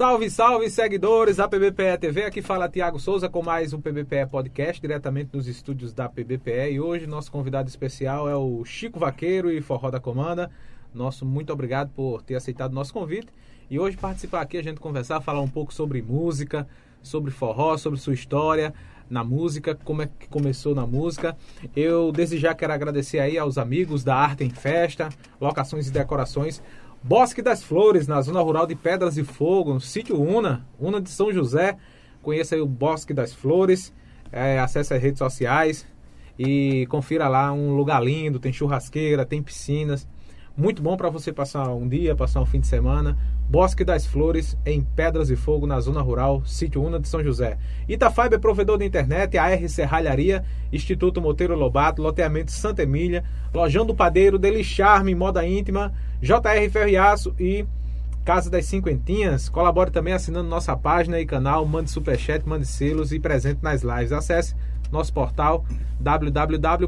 Salve, salve, seguidores da PBPE TV. Aqui fala Tiago Souza com mais um PBPE Podcast, diretamente dos estúdios da PBPE. E hoje nosso convidado especial é o Chico Vaqueiro e Forró da Comanda. Nosso muito obrigado por ter aceitado o nosso convite. E hoje participar aqui, a gente conversar, falar um pouco sobre música, sobre forró, sobre sua história na música, como é que começou na música. Eu desde já quero agradecer aí aos amigos da Arte em Festa, Locações e Decorações Bosque das Flores, na zona rural de Pedras e Fogo, no sítio Una, Una de São José. Conheça aí o Bosque das Flores, é, acesse as redes sociais e confira lá um lugar lindo, tem churrasqueira, tem piscinas. Muito bom para você passar um dia, passar um fim de semana. Bosque das Flores, em Pedras e Fogo, na zona rural, sítio Una de São José. Itafiber é provedor de internet, AR Serralharia, Instituto Monteiro Lobato, loteamento Santa Emília, Lojão do Padeiro, Deli Charme, Moda Íntima, JR Ferriaço e Casa das Cinquentinhas. Colabore também assinando nossa página e canal, mande superchat, mande selos e presente nas lives. Acesse nosso portal www.pbpe.tv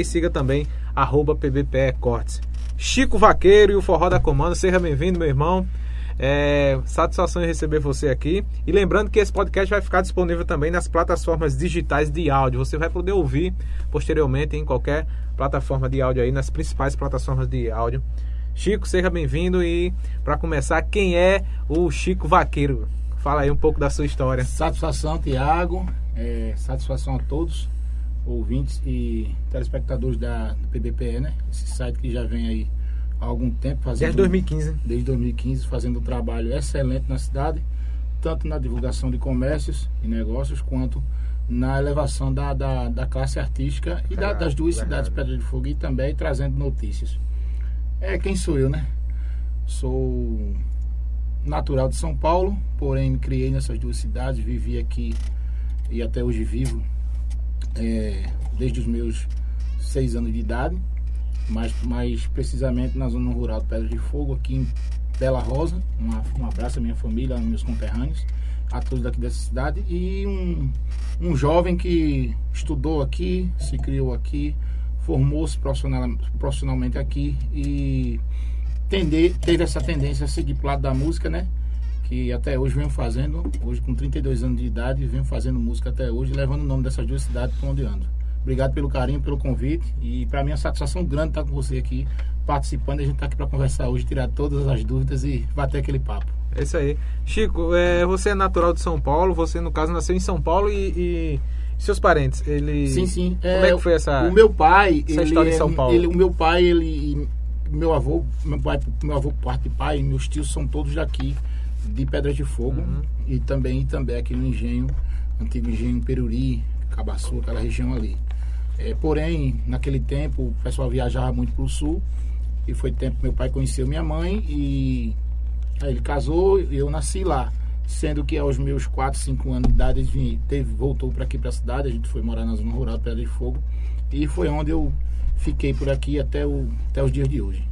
e siga também arroba pbpe cortes. Chico Vaqueiro e o Forró da Comanda. Seja bem-vindo, meu irmão. É, satisfação em receber você aqui. E lembrando que esse podcast vai ficar disponível também nas plataformas digitais de áudio. Você vai poder ouvir posteriormente em qualquer plataforma de áudio aí, nas principais plataformas de áudio. Chico, seja bem-vindo e para começar, quem é o Chico Vaqueiro? Fala aí um pouco da sua história. Satisfação, Tiago. É, satisfação a todos ouvintes e telespectadores da do PBPE, né? Esse site que já vem aí há algum tempo fazendo. Desde 2015. Desde 2015, fazendo um trabalho excelente na cidade, tanto na divulgação de comércios e negócios, quanto na elevação da, da, da classe artística e da, das duas cidades, Pedra de Fogo, e também trazendo notícias. É quem sou eu, né? Sou natural de São Paulo, porém me criei nessas duas cidades, vivi aqui e até hoje vivo é, desde os meus seis anos de idade, mais, mais precisamente na zona rural de Pedra de Fogo, aqui em Bela Rosa. Uma, um abraço à minha família, aos meus conterrâneos, a todos daqui dessa cidade. E um, um jovem que estudou aqui, se criou aqui, formou-se profissional, profissionalmente aqui e tender, teve essa tendência a seguir para o lado da música, né? que até hoje venho fazendo, hoje com 32 anos de idade, venho fazendo música até hoje, levando o nome dessas duas cidades para onde ando. Obrigado pelo carinho, pelo convite e para mim é uma satisfação grande estar com você aqui participando. A gente está aqui para conversar hoje, tirar todas as dúvidas e bater aquele papo. É isso aí. Chico, é, você é natural de São Paulo, você no caso nasceu em São Paulo e, e seus parentes, ele Sim, sim. Como é, é que foi essa O meu pai, essa história é, em São Paulo? Ele, o meu pai, ele meu avô, meu pai, meu avô parte de pai, meus tios são todos daqui de Pedras de Fogo uhum. e também também aqui no engenho, antigo engenho Peruri, Cabaçu, aquela região ali. É, porém, naquele tempo o pessoal viajava muito para o sul e foi tempo que meu pai conheceu minha mãe e ele casou e eu nasci lá. Sendo que aos meus 4, 5 anos de idade ele vim, teve, voltou para aqui para a cidade, a gente foi morar na zona rural de Pedra de Fogo e foi onde eu fiquei por aqui até, o, até os dias de hoje.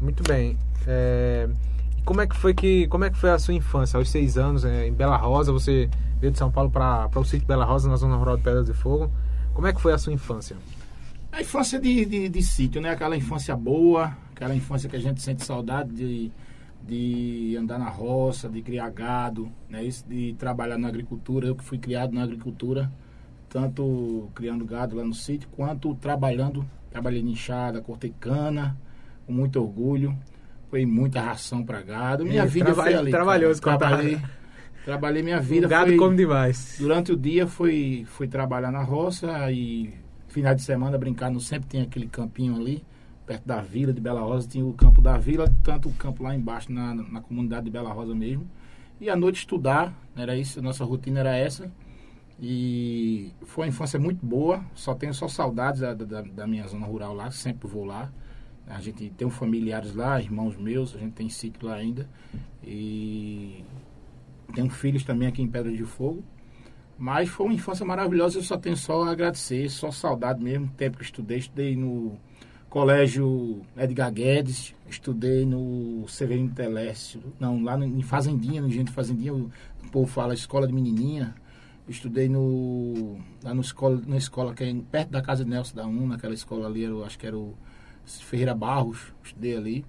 Muito bem. É... Como é que foi que como é que foi a sua infância aos seis anos é, em Bela Rosa? Você veio de São Paulo para o sítio Bela Rosa na zona rural de Pedras de Fogo. Como é que foi a sua infância? A infância de, de, de sítio, né? Aquela infância boa, aquela infância que a gente sente saudade de, de andar na roça, de criar gado, né? Isso, de trabalhar na agricultura. Eu que fui criado na agricultura, tanto criando gado lá no sítio, quanto trabalhando. Trabalhei em enxada, cortei cana, com muito orgulho. Foi muita ração para gado. Minha vida trabalho, foi ali. Trabalhoso, trabalhei, trabalhei minha vida. O gado foi, come demais. Durante o dia fui, fui trabalhar na roça e final de semana brincar no sempre tem aquele campinho ali perto da vila de Bela Rosa tinha o campo da vila tanto o campo lá embaixo na, na comunidade de Bela Rosa mesmo e à noite estudar era isso nossa rotina era essa e foi uma infância muito boa só tenho só saudades da, da, da minha zona rural lá sempre vou lá a gente tem familiares lá, irmãos meus, a gente tem sítio lá ainda. E tenho filhos também aqui em Pedra de Fogo. Mas foi uma infância maravilhosa, eu só tenho só a agradecer, só saudade mesmo. Tempo que estudei, estudei no colégio Edgar Guedes, estudei no Severino Telécio, não, lá em Fazendinha, no Gente Fazendinha, o, o povo fala escola de menininha. Estudei no, lá no escola, na escola que é perto da casa de Nelson da Um, naquela escola ali, eu acho que era o Ferreira Barros, estudei ali.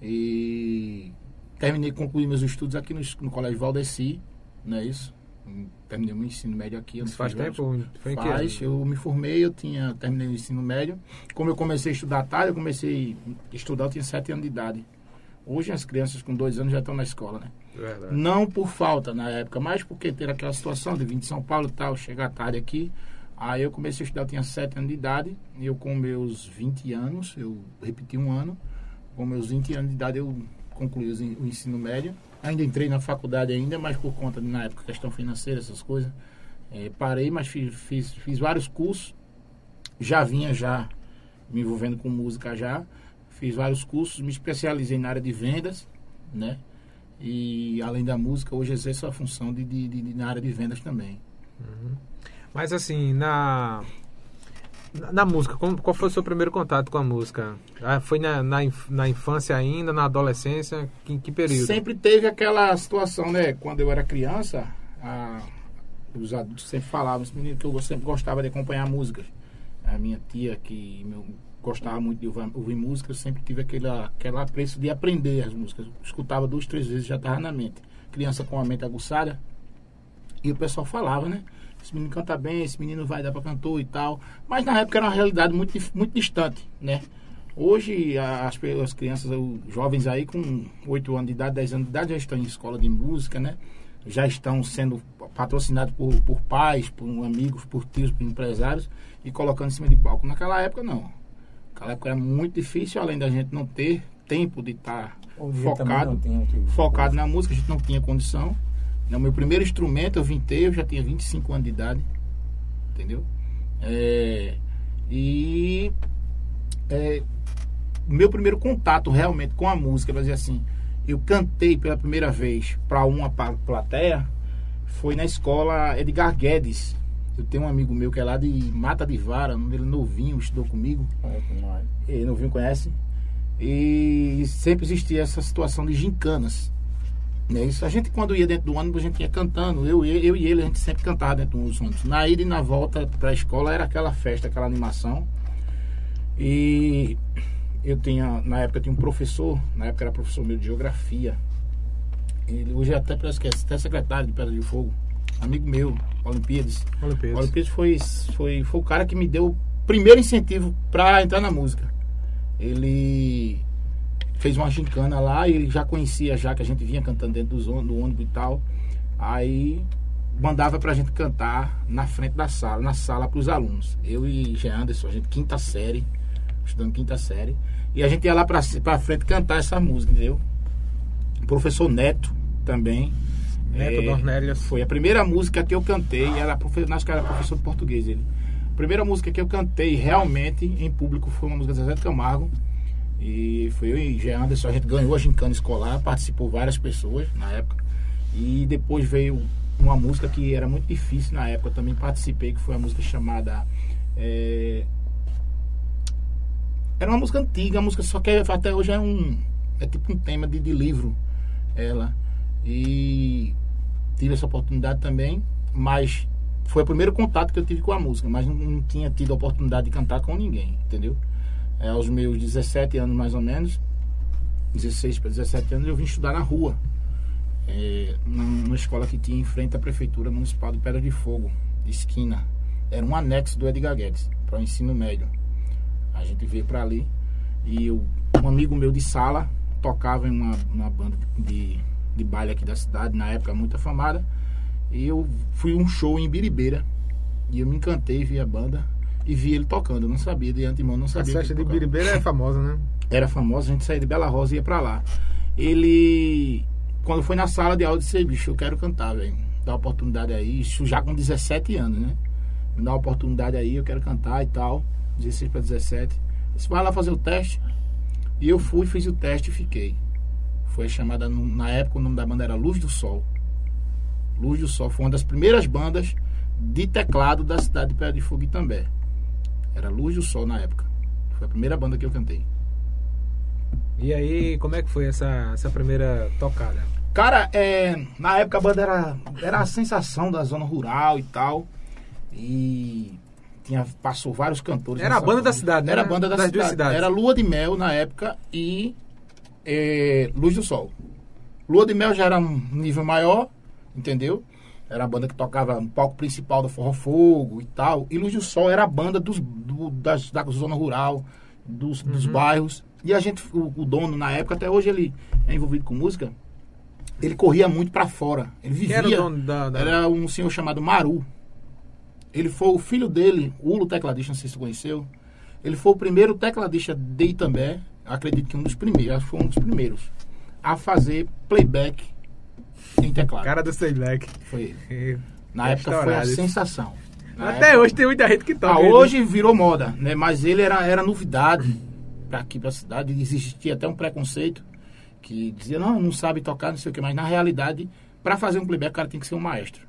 E terminei, concluí meus estudos aqui no, no Colégio Valdeci, não é isso? Terminei o meu ensino médio aqui. Isso faz tempo? Foi faz, eu me formei, eu tinha, terminei o ensino médio. Como eu comecei a estudar tarde, eu comecei a estudar, eu tinha sete anos de idade. Hoje as crianças com dois anos já estão na escola, né? Verdade. Não por falta na época, mas porque ter aquela situação de vir de São Paulo e tal, chegar tarde aqui. Aí eu comecei a estudar, eu tinha 7 anos de idade. E eu com meus 20 anos, eu repeti um ano. Com meus 20 anos de idade eu concluí o ensino médio. Ainda entrei na faculdade ainda, mas por conta de, na época, questão financeira, essas coisas. É, parei, mas fiz, fiz, fiz vários cursos. Já vinha já me envolvendo com música já fiz vários cursos, me especializei na área de vendas, né? E além da música, hoje exerço a função de, de, de, de na área de vendas também. Uhum. Mas assim, na, na música, qual foi o seu primeiro contato com a música? Ah, foi na, na, na, infância ainda, na adolescência? Que, que período? Sempre teve aquela situação, né? Quando eu era criança, a, os adultos sempre falavam, esse menino que eu sempre gostava de acompanhar músicas. A minha tia, que meu, gostava muito de ouvir música, sempre tive aquela, aquela apreço de aprender as músicas. Escutava duas, três vezes já estava na mente. Criança com a mente aguçada. E o pessoal falava, né? Esse menino canta bem, esse menino vai dar para cantor e tal. Mas na época era uma realidade muito, muito distante, né? Hoje as, as crianças, os jovens aí com 8 anos de idade, 10 anos de idade já estão em escola de música, né? Já estão sendo patrocinados por, por pais, por amigos, por tios, por empresários e colocando em cima de palco. Naquela época não Naquela época era muito difícil, além da gente não ter tempo de estar tá focado, focado na música, a gente não tinha condição. No meu primeiro instrumento eu vintei, eu já tinha 25 anos de idade. Entendeu? É, e é, meu primeiro contato realmente com a música, para dizer assim, eu cantei pela primeira vez para uma plateia, foi na escola Edgar Guedes, eu tenho um amigo meu que é lá de Mata de Vara, ele novinho, estudou comigo. Ele novinho conhece. E sempre existia essa situação de gincanas. Né? Isso, a gente, quando ia dentro do ônibus, a gente ia cantando. Eu, eu, eu e ele, a gente sempre cantava dentro dos ônibus. Na ida e na volta para a escola era aquela festa, aquela animação. E eu tinha, na época, tinha um professor, na época era professor meu de geografia. Ele hoje é até parece que é até secretário de Pedra de Fogo amigo meu, Olimpíades. Olimpíades. Olimpíades foi, foi, foi o cara que me deu o primeiro incentivo para entrar na música. Ele fez uma gincana lá e ele já conhecia já que a gente vinha cantando dentro do, do ônibus e tal. Aí mandava pra gente cantar na frente da sala, na sala pros alunos. Eu e Jean Anderson, a gente quinta série, estudando quinta série. E a gente ia lá pra, pra frente cantar essa música, entendeu? O professor Neto também Neto é. Foi a primeira música que eu cantei, era, acho que era professor de português ele. A primeira música que eu cantei realmente em público foi uma música de Zé de Camargo. E foi eu e Jean Anderson, a gente ganhou a gincana escolar, participou várias pessoas na época. E depois veio uma música que era muito difícil na época, também participei, que foi a música chamada. É... Era uma música antiga, a música só que até hoje é um. É tipo um tema de, de livro. Ela. E tive essa oportunidade também, mas foi o primeiro contato que eu tive com a música, mas não, não tinha tido a oportunidade de cantar com ninguém, entendeu? É, aos meus 17 anos mais ou menos, 16 para 17 anos, eu vim estudar na rua, é, numa escola que tinha em frente à Prefeitura Municipal de Pedra de Fogo, de esquina. Era um anexo do Edgar Guedes, para o ensino médio. A gente veio para ali e eu, um amigo meu de sala tocava em uma, uma banda de de baile aqui da cidade, na época muito afamada. E eu fui um show em Biribeira. E eu me encantei, vi a banda e vi ele tocando. Eu não sabia, de antemão não sabia. A festa de Biribeira é famosa, né? Era famosa, a gente saía de Bela Rosa e ia pra lá. Ele, quando foi na sala de aula, disse: bicho, eu quero cantar, velho. Dá uma oportunidade aí. Isso já com 17 anos, né? Me dá uma oportunidade aí, eu quero cantar e tal. 16 para 17. Disse: vai lá fazer o teste. E eu fui, fiz o teste e fiquei. Foi chamada, na época, o nome da banda era Luz do Sol. Luz do Sol foi uma das primeiras bandas de teclado da cidade de Pé de Fogo também. Era Luz do Sol na época. Foi a primeira banda que eu cantei. E aí, como é que foi essa, essa primeira tocada? Cara, é, na época a banda era, era a sensação da zona rural e tal. E tinha, passou vários cantores. Era a banda, da cidade, né? Era a banda da das cidade. Era Lua de Mel na época e é, Luz do Sol. Lua de Mel já era um nível maior, entendeu? Era a banda que tocava no palco principal do Forró Fogo e tal. E Luz do Sol era a banda dos, do, das, da zona rural, dos, dos bairros. E a gente, o, o dono na época, até hoje ele é envolvido com música, ele corria muito pra fora. Ele vivia. era da. da- Era um senhor chamado Maru. Ele foi o filho dele, o Ulo tecladista, não sei se você conheceu. Ele foi o primeiro tecladista de Itambé, acredito que um dos primeiros, acho que foi um dos primeiros, a fazer playback em teclado. Cara do Black. Foi ele. Na É época foi a isso. sensação. Na Até época- hoje tem muita gente que toca. Ah, ele. hoje virou moda, né? Mas ele era, era novidade para aqui, pra cidade. Existia até um preconceito que dizia, não, não sabe tocar, não sei o que. Mas na realidade, para fazer um playback, o cara tem que ser um maestro.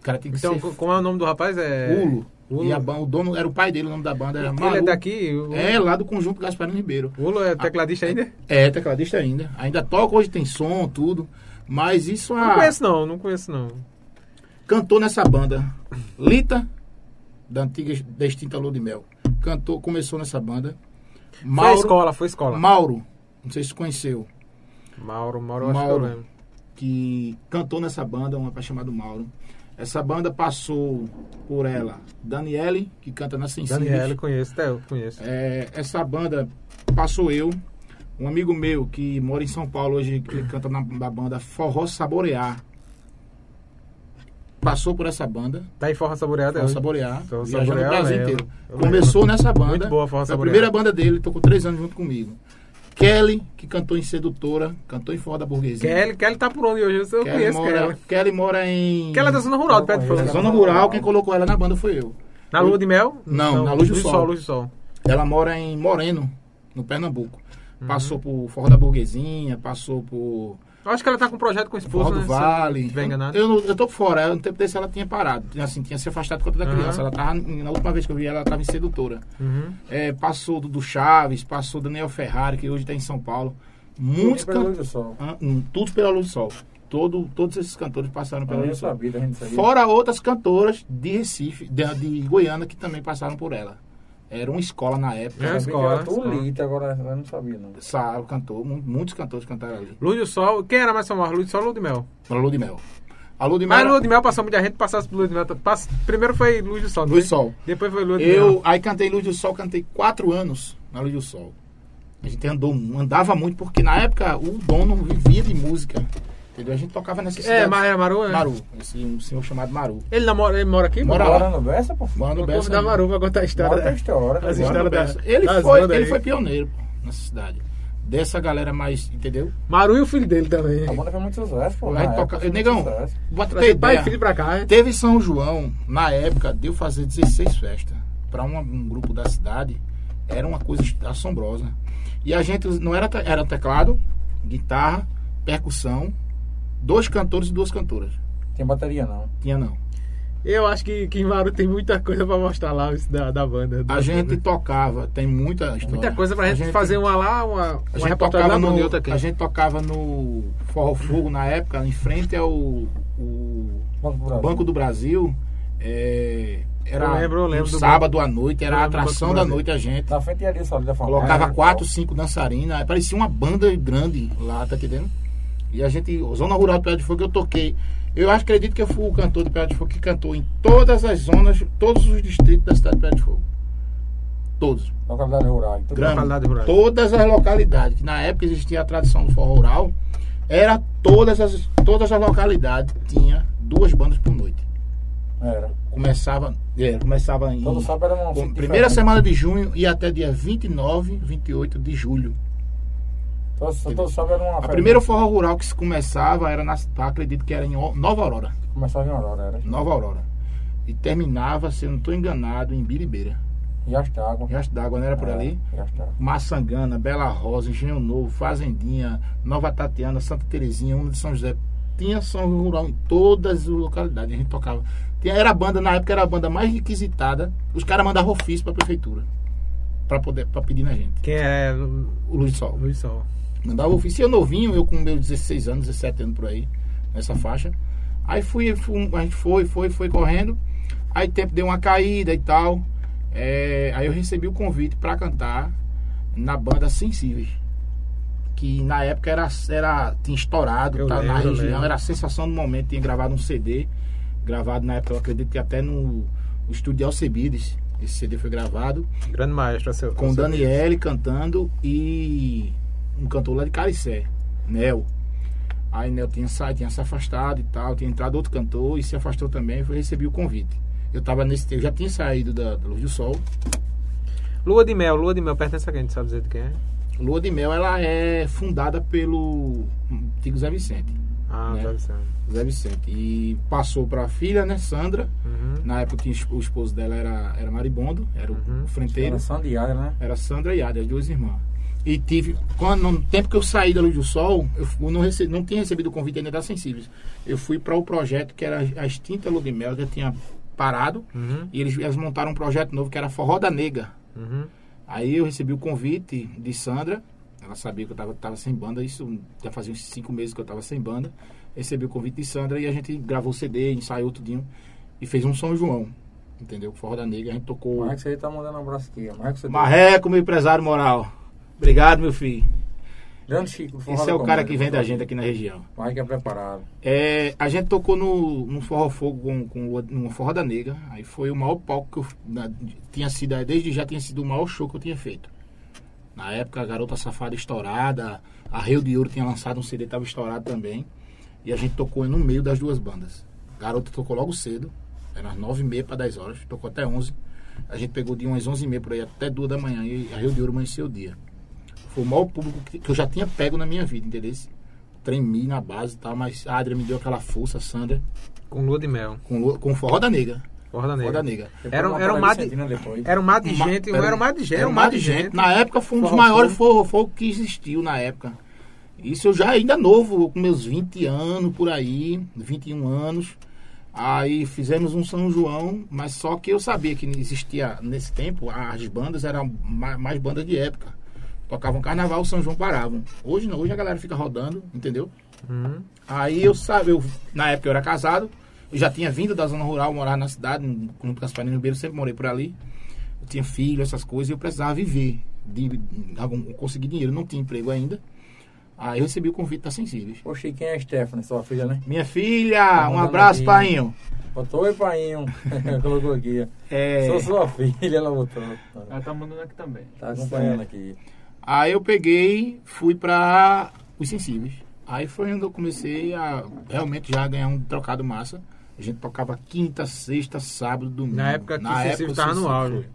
O cara tem que Então, ser co- como é o nome do rapaz? É. Ulo. Ulo. E a ban- o dono era o pai dele, o nome da banda era Ele Maru. é daqui? O... É, lá do conjunto Gasparino Ribeiro. O Ulo é tecladista ainda? É, tecladista ainda. Ainda toca, hoje tem som, tudo. Mas isso Não a... conheço não, não conheço não. cantou nessa banda. Lita, da antiga da extinta Lua de Mel. Cantou, começou nessa banda. Foi Mauro, escola, foi escola. Mauro, não sei se você conheceu, Mauro, Mauro, eu acho que Mauro. eu lembro. que cantou nessa banda, um rapaz chamado Mauro. Essa banda passou por ela Daniele, que canta na Sensíveis. Daniela, conheço, até eu conheço. É, essa banda passou eu, um amigo meu que mora em São Paulo hoje, que canta na, na banda Forró Saborear. Passou por essa banda, Tá em Forra Saboreada Forró hoje. Saborear, Forró Saborear, Brasil inteiro. Começou nessa banda. Muito boa Forró Foi a Saborear. primeira banda dele, tocou três anos junto comigo. Kelly, que cantou em Sedutora, cantou em Forró da Burguesia. Kelly, Kelly tá por onde hoje? Eu Kelly conheço mora, Kelly. Kelly mora em. Kelly é da zona rural, perto de conheço. Fogo. Zona Rural, quem colocou ela na banda foi eu. Na Lua de Mel? Não, na Luz do Sol. Luz do Sol. Ela mora em Moreno, no Pernambuco. Uhum. Passou por Forró da Burguesinha, passou por Eu acho que ela tá com um projeto com o esposo, Forró né? do Se eu Vale. enganado. Eu, não- eu tô fora, no tempo desse ela tinha parado, tinha, assim, tinha se afastado por conta da criança. Ela tava, na última vez que eu vi ela, ela tava em sedutora. Uhum. É, passou do, do Chaves, passou Daniel Ferrari, que hoje está em São Paulo. Muitos Pela luz cantores. do sol. Tudo pela luz do sol. Todo, todos esses cantores passaram pela Eu luz do sol. sabia, a gente sabia. Fora outras cantoras de Recife, de, de Goiânia, que também passaram por ela. Era uma escola na época. É uma escola, era. Tulita, agora eu não sabia, não. Sabe, cantou, mu- muitos cantores cantaram ali. Luz do Sol. Quem era mais famoso? Luz do Sol ou Lua de Mel? Lua de Mel. A Lua de Mel. Mas era- Lua de Mel passou muita gente, passasse por Lua de Mel. Pass- Primeiro foi Luz do Sol. não Luz do? Sol. Depois foi Lua de Mel. Eu aí cantei Luz do Sol, cantei quatro anos na Luz do Sol. A gente andou, andava muito, porque na época o dono vivia de música. Entendeu? A gente tocava nessa É, cidade. mas é Maru, é? Maru, esse um senhor chamado Maru. Ele, namora, ele mora aqui? Mora Mora lá. no Bessa, pô. Mano, Vou Bessa. convidar Maru pra contar a história. Mora da- tem história. As histórias da- Bessa. Ele das foi, ele aí. foi pioneiro nessa cidade. Dessa galera mais, entendeu? Maru e o filho dele também. A banda foi muito sucesso, pô. A na gente época toca- foi Negão. Bota ter pai e filho pra cá, né? Teve São João, na época, deu fazer 16 festas. Para um grupo da cidade, era uma coisa assombrosa. E a gente não era, era teclado, guitarra, percussão, dois cantores e duas cantoras. Tem bateria, não. Tinha não. Eu acho que, Maru tem muita coisa pra mostrar lá da, da banda. A gente tocava, tem muita história. Muita coisa pra A gente, fazer uma lá, uma, A uma gente, reportagem tocava lá no, outra aqui. a gente tocava no Forró Fogo na época, em frente ao o Banco do Brasil. Banco do Brasil. é, era Eu lembro, eu lembro um do sábado à noite, era a atração da noite a gente. Na frente ali, só ali da. Colocava É, quatro, cinco dançarinas, parecia uma banda grande lá, tá entendendo? E a gente, Zona Rural de Pedra de Fogo, eu toquei. Eu acho, acredito que eu fui o cantor de Pedra de Fogo que cantou em todas as zonas, todos os distritos da cidade de Pedra de Fogo. Todos. Localidade rural. Tudo Grande. Localidade rural. Todas as localidades, que na época existia a tradição do forró rural, era todas as, todas as localidades tinha duas bandas por noite. Era. Começava, é, começava em Todo sábado era uma fita primeira diferente. semana de junho e até dia 29, 28 de julho. Todo sábado era uma A primeira forró rural que se começava era na acredito que era em Nova Aurora. Começava em Aurora, era. Nova Aurora. E terminava, se eu não estou enganado, em Biribeira. Riacho Riacho d'Água, não era por ali? Riacho d'água. Maçangana, Bela Rosa, Engenho Novo, Fazendinha, Nova Tatiana, Santa Terezinha, uma de São José. Tinha som rural em todas as localidades. A gente tocava. Tinha, era a banda, na época era a banda mais requisitada. Os caras mandavam ofício pra prefeitura. Pra, poder, pra pedir na gente. Quem é O Luz do Sol. Luiz Sol? Mandava ofício. Eu novinho, eu com meus 16 anos, 17 anos por aí, nessa faixa. Aí fui, fui- a gente foi, foi, foi correndo. Aí o tempo deu uma caída e tal. É, aí eu recebi o convite para cantar na banda Sensíveis. que na época era, era tinha estourado, tá, na lembro, eu região, era a sensação do momento, tinha gravado um CD, gravado na época, eu acredito que até no, no estúdio de Alcebiades, esse CD foi gravado, Grande maestro, seu. com Daniele cantando e um cantor lá de Caricé, Nel. Aí Nel tinha saído, tinha se afastado e tal, tinha entrado outro cantor e se afastou também, eu recebi o convite. Eu tava nesse, eu já tinha saído da, da Luz do Sol. Lua de Mel, Lua de Mel pertence a quem? Tu sabe dizer de quem é? Lua de Mel, ela é fundada pelo antigo Zé Vicente. Ah, Né? deve ser. Zé Vicente. E passou pra filha, né, Sandra. Uhum. Na época tinha, o esposo dela era, era Maribondo, era o, Uhum. o frenteiro. Era sandiária, né? Era Sandra e Ada, as duas irmãs. E tive, quando, no tempo que eu saí da Luz do Sol, eu não, recebi, não tinha recebido o convite ainda das Sensíveis. Eu fui para o projeto que era a extinta Lua de Mel, que tinha parado. Uhum. E eles, eles montaram um projeto novo que era Forró da Nega. Uhum. Aí eu recebi o convite de Sandra. Ela sabia que eu tava, tava sem banda. Isso já fazia uns cinco meses que eu tava sem banda. Recebi o convite de Sandra e a gente gravou o CD, ensaiou tudinho. E fez um São João. Entendeu? Forró da Negra. A gente tocou. Marcos aí tá mandando um abraço aqui. Marcos, Marreco, meu empresário moral. Obrigado, meu filho. Grande Chico. Esse é o cara que vem da forró. gente aqui na região. Marcos é preparado. É, a gente tocou no, no Forró Fogo com, com no Forró da Negra. Aí foi o maior palco que eu na- tinha sido, desde já tinha sido o maior show que eu tinha feito. Na época, a Garota Safada estourada, a Rio de Ouro tinha lançado um CD, tava estourado também. E a gente tocou no meio das duas bandas. Garota tocou logo cedo, era às 9h30 para 10 horas, tocou até 11 A gente pegou de umas 11h30 por aí até 2 da manhã e a Rio de Ouro amanheceu o dia. Foi o maior público que, que eu já tinha pego na minha vida, entendeu? Tremi na base e tal, mas a Adria me deu aquela força, a Sandra, Com Lua de Mel. com, lo- com Forró da Negra. Forró da Forró da Negra. Negra. Era um- era um mar de-. Era um mar de Ma- gente, era um mar de gente. Era um mar de gente. Na época foi um dos Forró maiores forró fogo que existiu na época. Isso eu já ainda novo, com meus 20 anos por aí, 21 anos. Aí fizemos um São João, mas só que eu sabia que existia nesse tempo, as bandas eram ma- mais bandas de época. Tocavam carnaval, o São João paravam. Hoje não, hoje a galera fica rodando, entendeu? Uhum. Aí eu sabe, eu, na época eu era casado, eu já tinha vindo da zona rural, morar na cidade, as Passarinho Ribeiro, sempre morei por ali. Eu tinha filho, essas coisas, e eu precisava viver, de, de algum, conseguir dinheiro, não tinha emprego ainda. Aí eu recebi o convite da Sensíveis. Poxa, e quem é a Stephanie, sua filha, né? Minha filha, Tá um abraço, aqui. painho. Botou oi, painho. Colocou aqui. É, Sou sua filha, ela botou. Ela tá mandando aqui também. Tá acompanhando aqui. Aí eu peguei, fui pra os Sensíveis. Aí foi onde eu comecei a realmente já ganhar um trocado massa. A gente tocava quinta, sexta, sábado, domingo. Na época que o Sensíveis o tava no Sensíveis auge.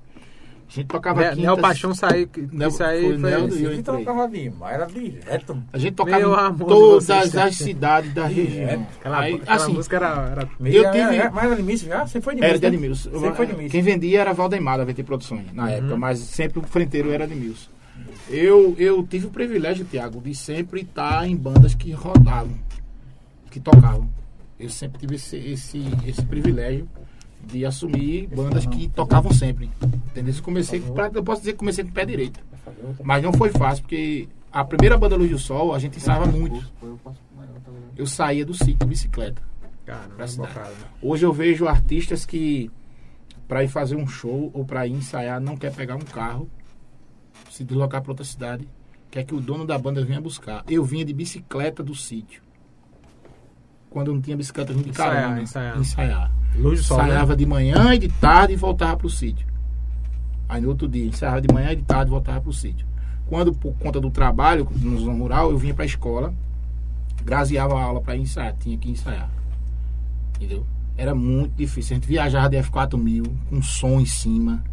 A gente tocava Ne- quinta... Neo Paixão saiu. que- Neo- Isso aí foi foi. Neo- eu entrei. tocava demais, era direto. A gente tocava em todas as cidades da região. Aquela, Aí, aquela assim, música era. era- Meio Eu tive- Mas era de Mício já? Você foi de era Mício, de né? Você foi de Mício. Quem vendia era Valdemar da VT Produções, na Uhum. época, mas sempre o frenteiro era Edmilson. Eu, eu tive o privilégio, Tiago, de sempre estar em bandas que rodavam, que tocavam. Eu sempre tive esse, esse, esse privilégio de assumir bandas que tocavam sempre. Entendeu? Eu comecei, pra- eu posso dizer que comecei com o pé direito. Mas não foi fácil, porque a primeira banda Luz do Sol, a gente ensaiava muito. Eu saía do sítio, bicicleta. Hoje eu vejo artistas que, para ir fazer um show ou para ir ensaiar, não quer pegar um carro, se deslocar para outra cidade, quer que o dono da banda venha buscar. Eu vinha de bicicleta do sítio. Quando eu não tinha bicicleta, eu vinha de Ensaiar, carona. ensaiar. ensaiar. Luz do sol. né? Ensaiava de manhã e de tarde e voltava para o sítio. Aí no outro dia, ensaiava de manhã e de tarde e voltava para o sítio. Quando, por conta do trabalho no zona rural, eu vinha para a escola, grazeava a aula para ensaiar, tinha que ensaiar. Entendeu? Era muito difícil. A gente viajava de F4000 com som em cima.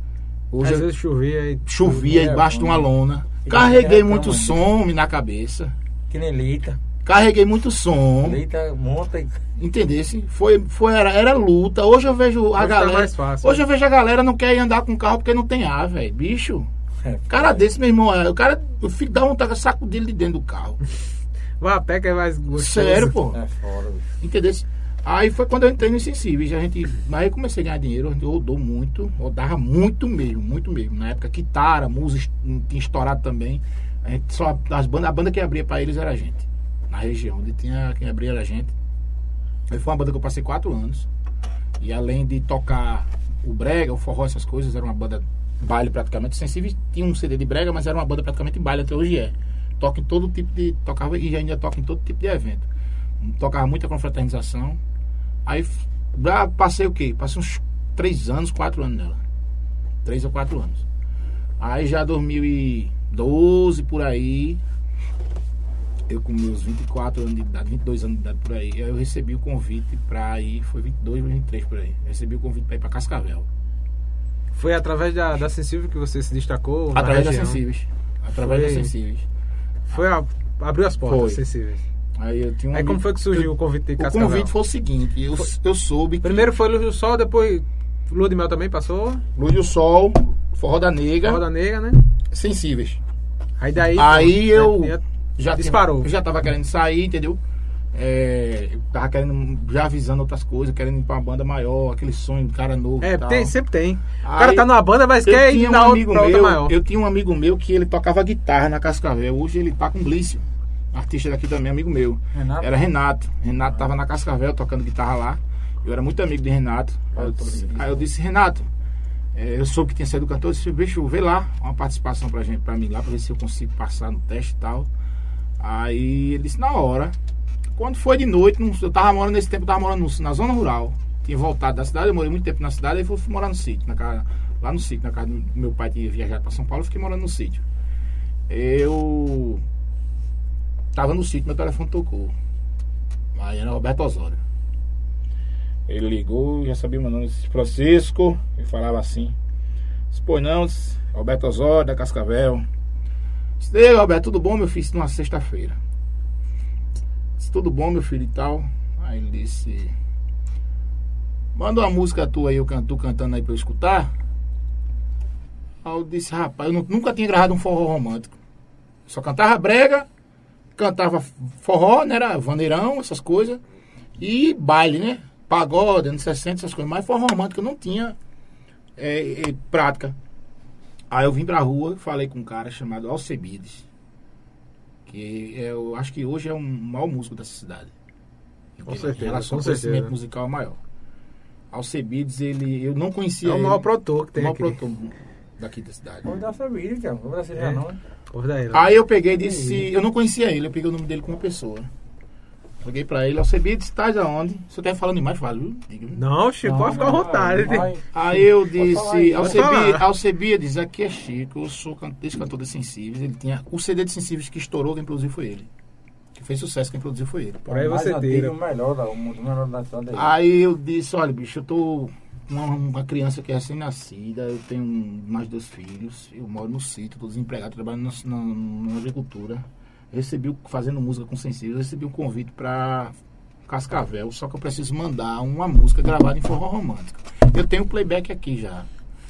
Hoje Às eu vezes chovia e. chovia é, embaixo de uma lona. Carreguei é, muito mano. som na cabeça. Que nem Leita. Carreguei muito som. Leita monta e. Entendesse? Foi, foi, era, era luta. Hoje eu vejo a Hoje tá galera. mais fácil, hoje né? eu vejo a galera não quer ir andar com carro porque não tem ar, velho. Bicho. É, Cara desse, meu irmão, é, o cara, o filho dá vontade de saco dele de dentro do carro. Vai a pé que é mais gostoso. Sério, pô. É foda, bicho. Entendesse? Aí foi quando eu entrei no Insensíveis. A gente, aí eu comecei a ganhar dinheiro, a gente rodou muito, rodava muito mesmo, muito mesmo. Na época, Kitara, Musa est- tinha estourado também. A gente só, as bandas, a banda que abria pra eles era a gente. Na região, onde tinha quem abria era a gente. Aí foi uma banda que eu passei quatro anos. E além de tocar o brega, o forró, essas coisas, era uma banda baile praticamente. Sensíveis tinha um CD de brega, mas era uma banda praticamente baile, até hoje é. toco em todo tipo de. Tocava e ainda toco em todo tipo de evento. Tocava muita confraternização. Aí passei o quê? Passei uns três anos, quatro anos nela. Três ou quatro anos. Aí já 2012 por aí. Eu com meus 24 anos de idade, 22 anos de idade por aí, aí eu recebi o convite pra ir, foi 22 ou 23 por aí. Eu recebi o convite pra ir pra Cascavel. Foi através da, da Sensível que você se destacou? Através região? sensíveis. Através das Foi- sensíveis. Foi a, abriu as portas Foi. sensíveis. Aí eu tinha um Aí como foi que surgiu eu- o convite de O Cascavel? convite foi o seguinte, eu, eu soube que Primeiro foi Luz do Sol, depois Lua de Mel também passou. Luz do Sol, Forró da Negra, Roda Negra, né? Sensíveis. Aí daí. Aí pô, eu né, já Disparou. Tinha, eu já tava querendo sair, entendeu? É, tava querendo, já avisando outras coisas, querendo ir pra uma banda maior, aquele sonho, um cara novo. É, tem, sempre tem. o Aí, cara tá numa banda, mas quer ir tinha na um outra, pra outra meu, maior. Eu tinha um amigo meu que ele tocava guitarra na Cascavel. Hoje ele tá com Glício, artista daqui também, amigo meu. Renato? Era Renato. Renato tava na Cascavel tocando guitarra lá. Eu era muito amigo de Renato. Aí eu disse, aí eu disse, Renato, é, eu soube que tinha saído do cantor, eu disse, eu ver lá uma participação pra gente, pra mim lá, pra ver se eu consigo passar no teste e tal. Aí ele disse, na hora. Quando foi de noite, não- eu tava morando nesse tempo, eu tava morando no- na zona rural. Tinha voltado da cidade, eu morei muito tempo na cidade, aí fui, fui morar no sítio, na casa, lá no sítio, na casa do meu pai tinha viajado pra São Paulo, eu fiquei morando no sítio. Eu tava no sítio, meu telefone tocou. Aí era Roberto Osório. Ele ligou, já sabia meu nome, disse, Francisco, ele falava assim. Disse, pois não, disse, Roberto Osório, da Cascavel. Disse, Ei, Roberto, tudo bom, meu filho? Isso numa sexta-feira. Disse, tudo bom, meu filho e tal. Aí ele disse, manda uma música tua aí, eu canto, cantando aí pra eu escutar. Aí eu disse, rapaz, eu nu- nunca tinha gravado um forró romântico. Só cantava brega, cantava forró, né? Era vaneirão, essas coisas. E baile, né? Pagode, anos 60, essas coisas. Mas forró romântico eu não tinha é, é, prática. Aí eu vim pra rua e falei com um cara chamado Alcebides. Que é, eu acho que hoje é um maior músico dessa cidade. Com Em certeza, relação com ao conhecimento certeza. musical é maior. Alcebides, ele. Eu não conhecia É o ele. maior produtor que tem o maior aqui. produtor daqui da cidade. Vou dar família, então. Vou dar vocês É. não, ele. Aí eu peguei e disse, eu não conhecia ele, eu peguei o nome dele com uma pessoa. Liguei pra ele, Alcebides, estás aonde? Se eu estiver falando demais, fala. Não, Chico, pode ficar à vontade. Vai. Aí eu disse, Alcebi-. Alcebiades, aqui é Chico, eu sou cantor de Sensíveis. Ele tinha o CD de Sensíveis que estourou, quem produziu foi ele. Que fez sucesso, quem produziu foi ele. Por aí você tira. O melhor da, o melhor da. Aí eu disse, olha, bicho, eu tô uma, uma criança que é recém-nascida, eu tenho mais dois filhos, eu moro no sítio, tô desempregado, trabalho na, na, na agricultura. Recebi, fazendo música com sensíveis, recebi um convite pra Cascavel, só que eu preciso mandar uma música gravada em forró romântico. Eu tenho o playback aqui já.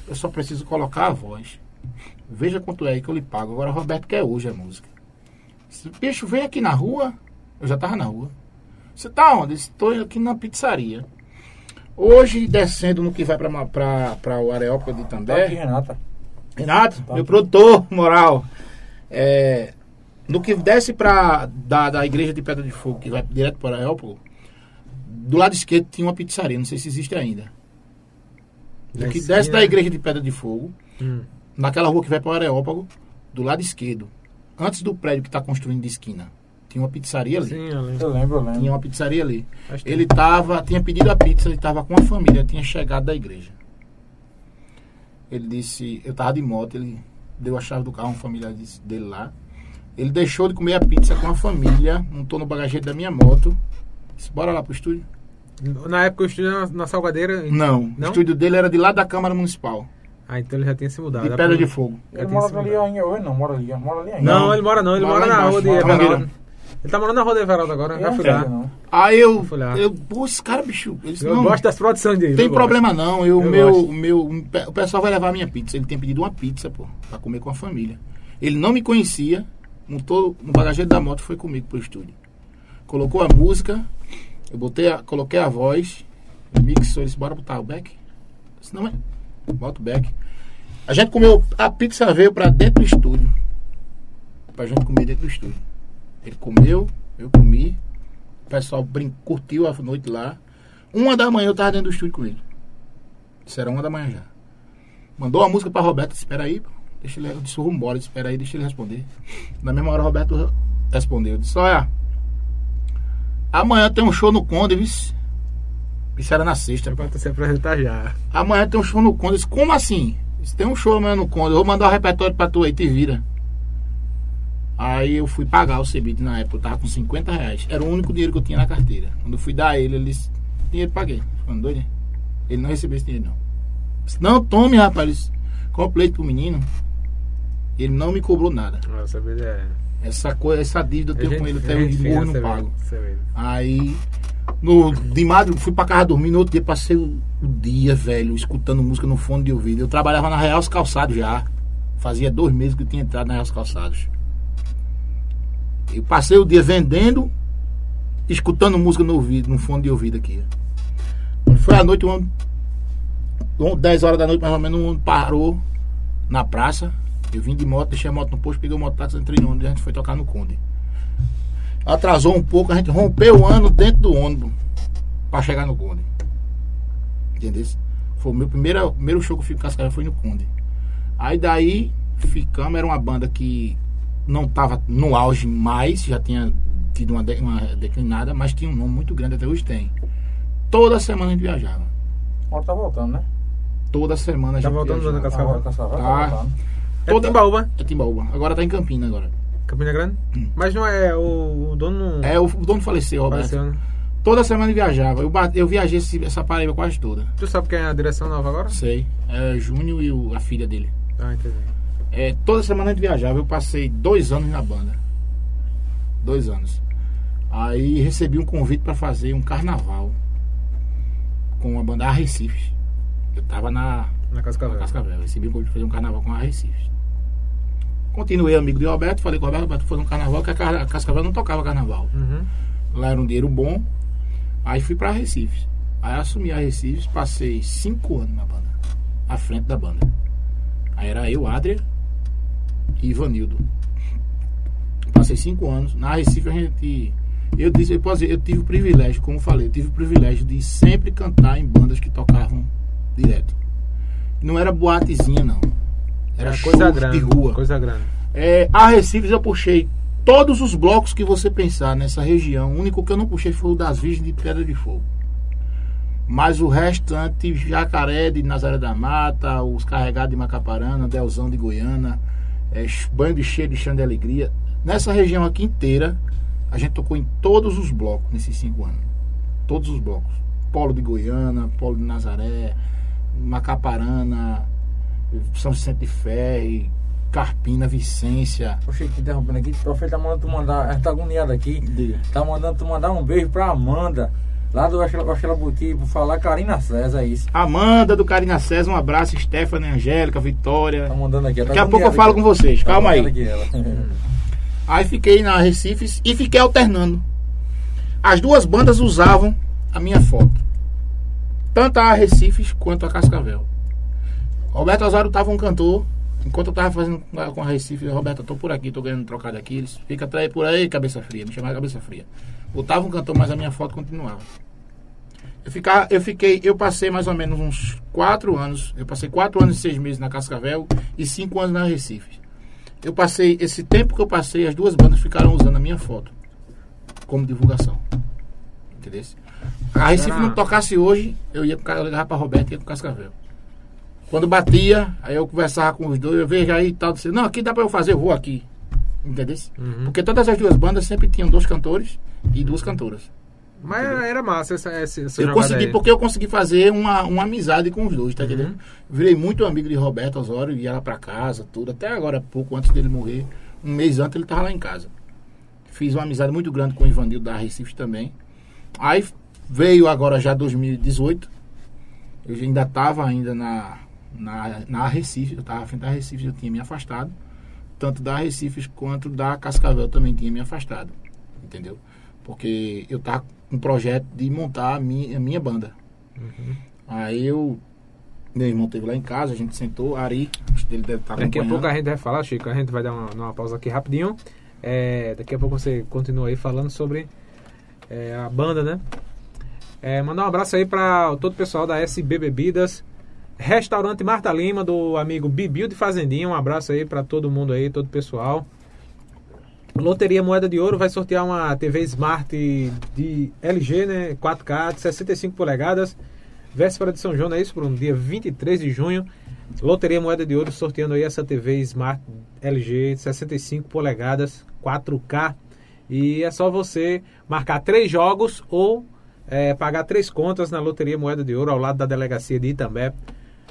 Eu só preciso colocar a voz. Veja quanto é que eu lhe pago. Agora o Roberto quer hoje a música. Disse, Bicho, vem aqui na rua. Eu já tava na rua. Você tá onde? Estou aqui na pizzaria. Hoje, descendo no que vai pra, ma- pra, pra o Areópago de Tá aqui, Itambé. Renata. Renato, Tá meu aqui. produtor, moral. É, no que desce pra, da, da igreja de Pedra de Fogo, que vai direto para o Areópago, do lado esquerdo tinha uma pizzaria, não sei se existe ainda. No Na que desce da igreja de Pedra de Fogo, Hum. naquela rua que vai para o Areópago, do lado esquerdo, antes do prédio que está construindo de esquina, tinha uma pizzaria ali. Sim, eu lembro. Eu lembro, eu lembro. Tinha uma pizzaria ali. Ele tava, tinha pedido a pizza, ele tava com a família, tinha chegado da igreja. Ele disse, eu tava de moto, ele deu a chave do carro, uma família disse- dele lá. Ele deixou de comer a pizza com a família, montou no bagageiro da minha moto. Disse, bora lá pro estúdio? Na época eu estudei na, na Salgadeira. Não, o Não? estúdio dele era de lá da Câmara Municipal, Ah, então ele já tinha se mudado. de Pedra pra- de Fogo. Ele mora ali ainda hoje, não. Mora ali, mora ali ainda. Não, ele mora não, ele Mora mora, na rua de Ele tá morando na rua de Everaldo agora, Eu já não fui lá. não. Aí eu, Fui lá. eu, pô, esse cara, bicho, eles Eu não, gosto das produções dele. Tem eu gosto. problema não, eu, Eu meu, gosto. meu, o pessoal vai levar a minha pizza. Ele tem pedido uma pizza, pô, pra comer com a família. Ele não me conhecia, montou no bagageiro da moto foi comigo pro estúdio. Colocou a música, eu botei a, coloquei a voz, mixou, ele disse, bora botar o back? Disse, não é, bota o back. A gente comeu, a pizza veio pra dentro do estúdio. Pra gente comer dentro do estúdio. Ele comeu, eu comi, o pessoal curtiu a noite lá. Uma da manhã eu tava dentro do estúdio com ele. Isso era uma da manhã já. Mandou a música pra Roberto, espera aí. Deixa ele, eu disse, vamos embora, espera aí, deixa ele responder. Na mesma hora, o Roberto respondeu. Eu disse, olha, amanhã tem um show no Conde, vice. Isso era na sexta. Pra se apresentar já. Amanhã tem um show no Conde. Eu disse, como assim? Se tem um show amanhã no Conde, eu vou mandar o repertório pra tu aí, te vira. Aí eu fui pagar o CBIT na época, eu tava com 50 reais. Era o único dinheiro que eu tinha na carteira. Quando eu fui dar ele, ele disse, dinheiro paguei. Falando doido, né? Ele não recebeu esse dinheiro, não. Eu disse, não, tome, rapaz. Completo pro menino. Ele não me cobrou nada. Nossa, vida é. Essa coisa, essa dívida eu tenho gente- com ele até hoje, morro e não pago. Aí, no, de madrugada, fui pra casa dormir. No outro dia, passei o, o dia, velho, escutando música no fone de ouvido. Eu trabalhava na Real Os Calçados já. Fazia dois meses que eu tinha entrado na Real Os Calçados. Eu passei o dia vendendo, escutando música no ouvido, no fone de ouvido aqui. Foi à noite, um um, 10 horas da noite, mais ou menos, um parou na praça. Eu vim de moto, deixei a moto no posto, peguei o mototáxi, entrei no ônibus e a gente foi tocar no Conde. Atrasou um pouco, a gente rompeu o ano dentro do ônibus pra chegar no Conde. Entendeu? Foi o meu primeiro, primeiro show que eu fui Cascavel foi no Conde. Aí daí ficamos, era uma banda que não tava no auge mais, já tinha tido uma, de- uma declinada, mas tinha um nome muito grande, até hoje tem. Toda semana a gente viajava. Agora tá voltando, né? Toda semana a Tá gente voltando viajava. Cascavel? Cascavel Tá. tá voltando. É Toda- Timbaúba, É Timbaúba. Agora tá em Campina agora. Campina Grande? Mas não é o, o dono É, o, o dono faleceu, Roberto. faleceu, né? Toda semana eu viajava. Eu, eu viajei esse- essa Paraíba quase toda. Tu sabe quem é a direção nova agora? Sei. É Júnior e o- a filha dele. Ah, entendi. É, toda semana a gente viajava. Eu passei dois anos na banda. Dois anos. Aí recebi um convite para fazer um carnaval com a banda Arrecife. Eu tava na, Na na Cascavel. Cascavel. Recebi um convite para fazer um carnaval com a Arrecife. Continuei amigo de Roberto. Falei com o Roberto, Roberto foi um carnaval que a Ca- a Cascavel não tocava carnaval. Uhum. Lá era um dinheiro bom. Aí fui pra Recife. Aí assumi a Recife, passei cinco anos na banda. À frente da banda. Aí era eu, Adria e Ivanildo. Passei cinco anos. Na Recife a gente. Eu disse, eu, posso dizer, eu tive o privilégio, como falei, eu tive o privilégio de sempre cantar em bandas que tocavam direto. Não era boatezinha, não. Era É coisa coisa grande. de rua. Coisa grande. É, a Recife eu puxei todos os blocos que você pensar nessa região. O único que eu não puxei foi o das Virgens de Pedra de Fogo. Mas o restante, Jacaré de Nazaré da Mata, os Carregados de Macaparana, Delzão de Goiânia, é, Banho de Cheio de Chão de Alegria. Nessa região aqui inteira, a gente tocou em todos os blocos nesses cinco anos. Todos os blocos. Polo de Goiânia, Polo de Nazaré, Macaparana, São Vicente de Ferre, Carpina, Vicência. Poxa, que interrompendo aqui, o profeta tá mandando tu mandar, a gente tá agoniado aqui, Diga. tá mandando tu mandar um beijo pra Amanda, lá do Oxela Buti, por falar Karina César, é isso. Amanda do Carina César, um abraço. Stephanie, Angélica, Vitória. Tá mandando aqui. Daqui a pouco eu falo com vocês, Tá calma aí. Aí fiquei na Recife e fiquei alternando. As duas bandas usavam a minha foto. Tanto a Recife quanto a Cascavel. Roberto Osório tava um cantor. Enquanto eu tava fazendo com a- Recife, Roberto, tô por aqui, tô ganhando trocado aqui. Eles fica atrás por aí, cabeça fria. Me chamava cabeça fria. Botava um cantor, mas a minha foto continuava. Eu, ficar, eu fiquei, eu passei mais ou menos uns quatro anos. Eu passei quatro anos e seis meses na Cascavel e cinco anos na Recife. Eu passei, esse tempo que eu passei, as duas bandas ficaram usando a minha foto como divulgação. Entendeu? A Recife não tocasse hoje, eu ia pro ligava pra Roberto e ia pro Cascavel. Quando batia, aí eu conversava com os dois, eu vejo aí e tal, disse, não, aqui dá pra eu fazer, eu vou aqui. Entendeu? Uhum. Porque todas as duas bandas sempre tinham dois cantores e duas cantoras. Mas era massa essa, essa, essa eu consegui, aí. porque eu consegui fazer uma, uma amizade com os dois, tá Uhum. entendendo? Virei muito amigo de Roberto Osório, ia lá pra casa, tudo. Até agora, pouco antes dele morrer, um mês antes ele tava lá em casa. Fiz uma amizade muito grande com o Ivanildo da Recife também. Aí veio agora já 2018. Eu ainda tava ainda na, na, na Recife, eu tava à frente da Recife, eu tinha me afastado. Tanto da Recife quanto da Cascavel também tinha me afastado. Entendeu? Porque eu tava um projeto de montar a minha, a minha banda. Aí eu. Meu irmão teve lá em casa, a gente sentou, Ari, acho que ele deve estar Daqui a pouco a gente vai falar, Chico. A gente vai dar uma, uma pausa aqui rapidinho. É, daqui a pouco você continua aí falando sobre é, a banda, né? É, mandar um abraço aí para todo o pessoal da SB Bebidas. Restaurante Marta Lima, do amigo Bibil de Fazendinha. Um abraço aí para todo mundo aí, todo o pessoal. Loteria Moeda de Ouro vai sortear uma TV Smart de LG, né? 4K de 65 polegadas. Véspera de São João, é isso, Bruno? Dia 23 de junho. Loteria Moeda de Ouro sorteando aí essa TV Smart LG de 65 polegadas, 4K. E é só você marcar três jogos ou é, pagar três contas na Loteria Moeda de Ouro ao lado da delegacia de Itambé.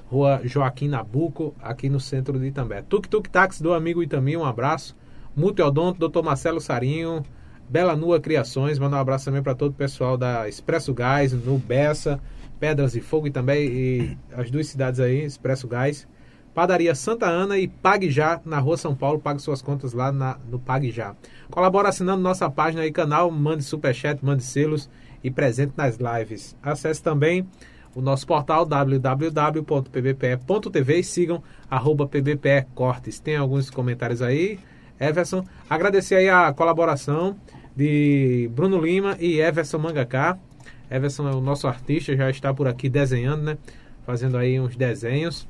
Rua Joaquim Nabuco, aqui no centro de Itambé. Tuk Tuk Táxi do amigo Itami, um abraço. Multiodonto, Dr. Marcelo Sarinho, Bela Nua Criações, manda um abraço também para todo o pessoal da Expresso Gás, no Bessa, Pedras e Fogo e também e as duas cidades aí, Expresso Gás. Padaria Santa Ana e Pague Já, na Rua São Paulo, pague suas contas lá na, no Pague Já. Colabora assinando nossa página e canal, mande superchat, mande selos e presente nas lives. Acesse também o nosso portal www.pbpe.tv e sigam arroba. Tem alguns comentários aí, Everson. Agradecer aí a colaboração de Bruno Lima e Everson Mangaká. Everson é o nosso artista, já está por aqui desenhando, né? Fazendo aí uns desenhos.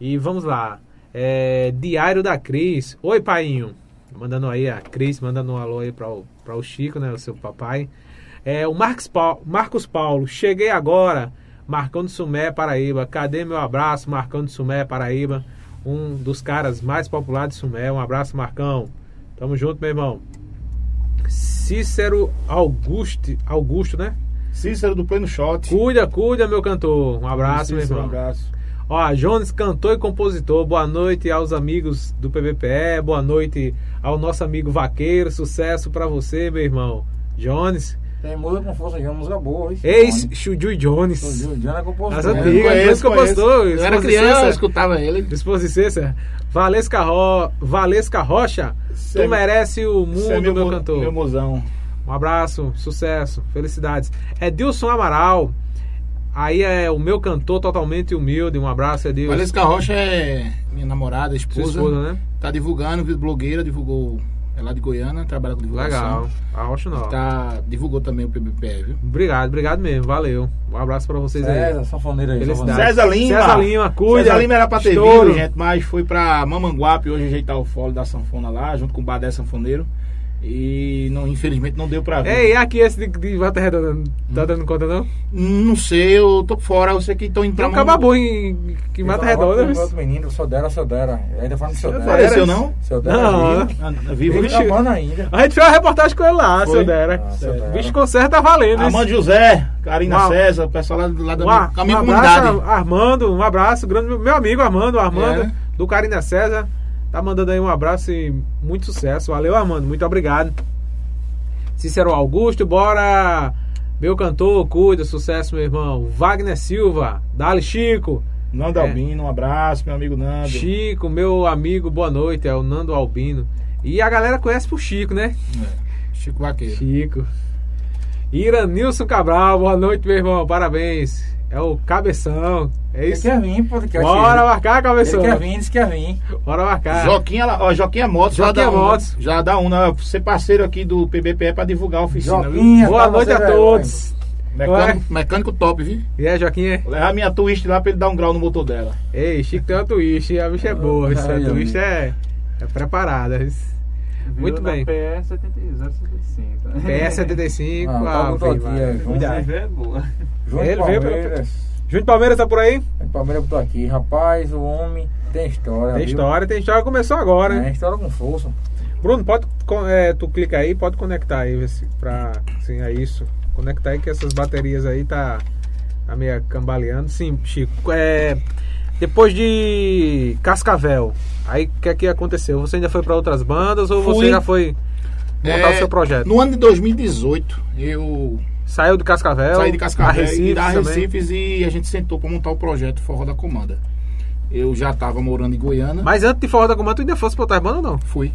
E vamos lá. É, Diário da Cris. Oi, painho. Mandando aí a Cris, mandando um alô aí para o, o Chico, né? O seu papai. É, o Marcos Paulo, Marcos Paulo. Cheguei agora. Marcão de Sumé, Paraíba. Cadê meu abraço, Marcão de Sumé, Paraíba? Um dos caras mais populares de Sumé. Um abraço, Marcão. Tamo junto, meu irmão. Cícero Augusto, Augusto, né? Cícero do Pleno Shot. Cuida, cuida, meu cantor. Um abraço, Cícero, meu irmão. Um abraço. Ó, Jones, cantor e compositor. Boa noite aos amigos do PBPE. Boa noite ao nosso amigo Vaqueiro. Sucesso para você, meu irmão. Jones. Tem música com força de música boa. Ex Chuju Jones. Chuju Jones é compositor. As antigas, compositor. Eu era criança, eu escutava ele. Disposicência. Valesca, Ro... Valesca Rocha. Cê tu é, merece o mundo, é meu, meu cantor. Meu mozão. Um abraço, sucesso, felicidades. É Dilson Amaral. Aí é o meu cantor totalmente humilde. Um abraço, Edilson. Valesca Rocha é minha namorada, esposa. Sua esposa, né? Tá divulgando, blogueira, divulgou. É lá de Goiânia, trabalha com divulgação. Legal. A Rocha não. Tá, divulgou também o PBPE, viu? Obrigado, obrigado mesmo. Valeu. Um abraço pra vocês César, aí. César, sanfoneiro aí. César Lima. César Lima, cuida. César Lima era pra ter Estouro. vindo, gente, mas foi pra Mamanguape hoje ajeitar o fole da sanfona lá, junto com o Badé Sanfoneiro. E não, infelizmente não deu pra ver. Ei, e aqui esse de, de Volta Redonda, tá dando conta não? Não sei, eu tô fora, eu sei que estão indo pra Tem um cababu em que Mata Redonda. Tem outro menino, Sodera, Sodera. Ainda falando de Sodera. Apareceu não? Sodera. Não. Vivo, vivo ainda. A gente fez uma reportagem com ele lá, Foi? Sodera. Ah, Bicho concerto tá valendo. Amanda José, Karina uma, César, o pessoal lá, lá da uma, minha, um comunidade. Armando, um abraço, grande, meu amigo Armando, Armando, é. do Karina César. Tá mandando aí um abraço e muito sucesso. Valeu, Armando. Muito obrigado. Cícero Augusto, bora! Meu cantor, cuida, sucesso, meu irmão. Wagner Silva, Dali Chico. Nando é. Albino, um abraço, meu amigo Nando. Chico, meu amigo, boa noite, é o Nando Albino. E a galera conhece por Chico, né? É. Chico Vaqueiro. Chico. Iranilson Cabral, boa noite, meu irmão, parabéns. É o Cabeção. É isso? Ele quer vir, podcast. Bora marcar, Cabeção. Ele quer vir, disse que quer vir. Bora marcar. Joquinha, ó, Joquinha Motos. Joquinha Motos. Um, já dá um, né? Ser parceiro aqui do PBPE pra divulgar a oficina, Joquinha, viu? Boa noite a todos. Mecânico, mecânico, top, viu? E é, Joquinha? Vou levar minha twist lá pra ele dar um grau no motor dela. Ei, Chico tem uma twist, a bicha é boa. Essa a twist é, é preparada. Muito bem. PE 075. PE 75. Ah, ah, aqui, é. É boa. Ele Palmeiras. Júnior Palmeiras tá por aí? O Palmeiras botou aqui. Rapaz, o homem tem história. Tem viu? história, tem história. Começou agora, né? Tem história com força. Bruno, pode, é, tu clica aí, pode conectar aí, pra, assim, é isso. Conectar aí que essas baterias aí tá, tá meio cambaleando. Sim, Chico, é, depois de Cascavel, aí o que é que aconteceu? Você ainda foi para outras bandas ou Fui. você já foi montar é, o seu projeto? No ano de 2018, eu Saiu de Cascavel? Saí de Cascavel e da Recifes e a gente sentou para montar o projeto Forró da Comanda. Eu já estava morando em Goiânia. Mas antes de Forró da Comanda, tu ainda fosse para outra banda ou não? Fui.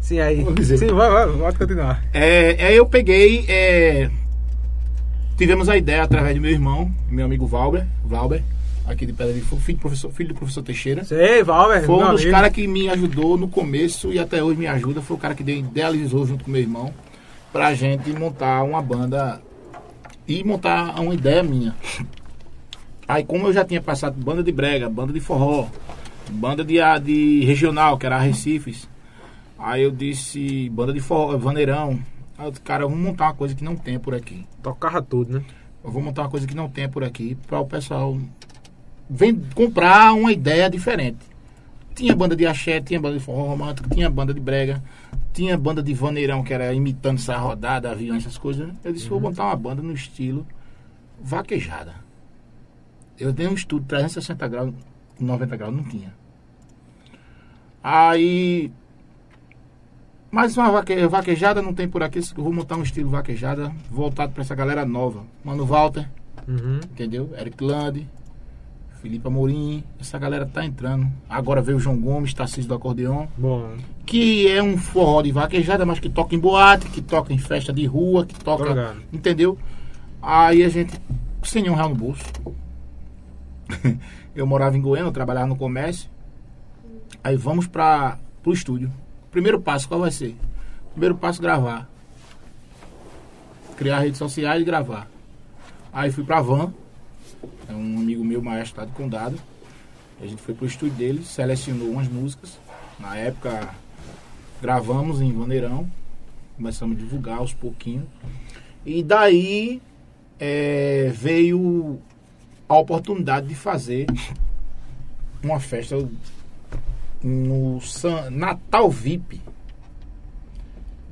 Sim, aí. Sim, vai, vai, pode continuar. É, aí eu peguei. É, tivemos a ideia através do meu irmão, meu amigo Valber, Valber aqui de Pedra de Fogo, filho do professor, filho do professor Teixeira. Sei, Valber. Foi um dos caras que me ajudou no começo e até hoje me ajuda. Foi o cara que idealizou junto com meu irmão pra gente montar uma banda e montar uma ideia minha. Aí como eu já tinha passado banda de brega, banda de forró, banda de, a- de regional, que era a Recifes. Aí eu disse, banda de forró, vaneirão. Aí eu disse, cara, vamos montar uma coisa que não tem por aqui. Tocava tudo, né? Eu vou montar uma coisa que não tem por aqui para o pessoal vem comprar uma ideia diferente. Tinha banda de axé, tinha banda de forró romântico, tinha banda de brega, tinha banda de vaneirão que era imitando essa rodada, avião, essas coisas. Eu disse, vou montar uma banda no estilo vaquejada. Eu dei um estudo 360 graus, 90 graus, não tinha. Aí mas uma vaque- vaquejada não tem por aqui. Eu vou montar um estilo vaquejada voltado para essa galera nova. Mano Walter, Uhum. entendeu? Eric Land, Felipe Amorim. Essa galera tá entrando. Agora veio o João Gomes, Tarcísio do Acordeon. Bom, Que é um forró de vaquejada, mas que toca em boate, que toca em festa de rua, que toca. ligado. Entendeu? Aí a gente, sem nenhum real no bolso. eu morava em Goiânia, eu trabalhava no comércio. Aí vamos para pro estúdio. Primeiro passo, qual vai ser? Primeiro passo, gravar. Criar redes sociais e gravar. Aí fui pra Van. É um amigo meu, maestro lá de Condado. A gente foi pro estúdio dele, selecionou umas músicas. Na época, gravamos em Vaneirão. Começamos a divulgar aos pouquinhos. E daí é, veio a oportunidade de fazer uma festa no San- Natal VIP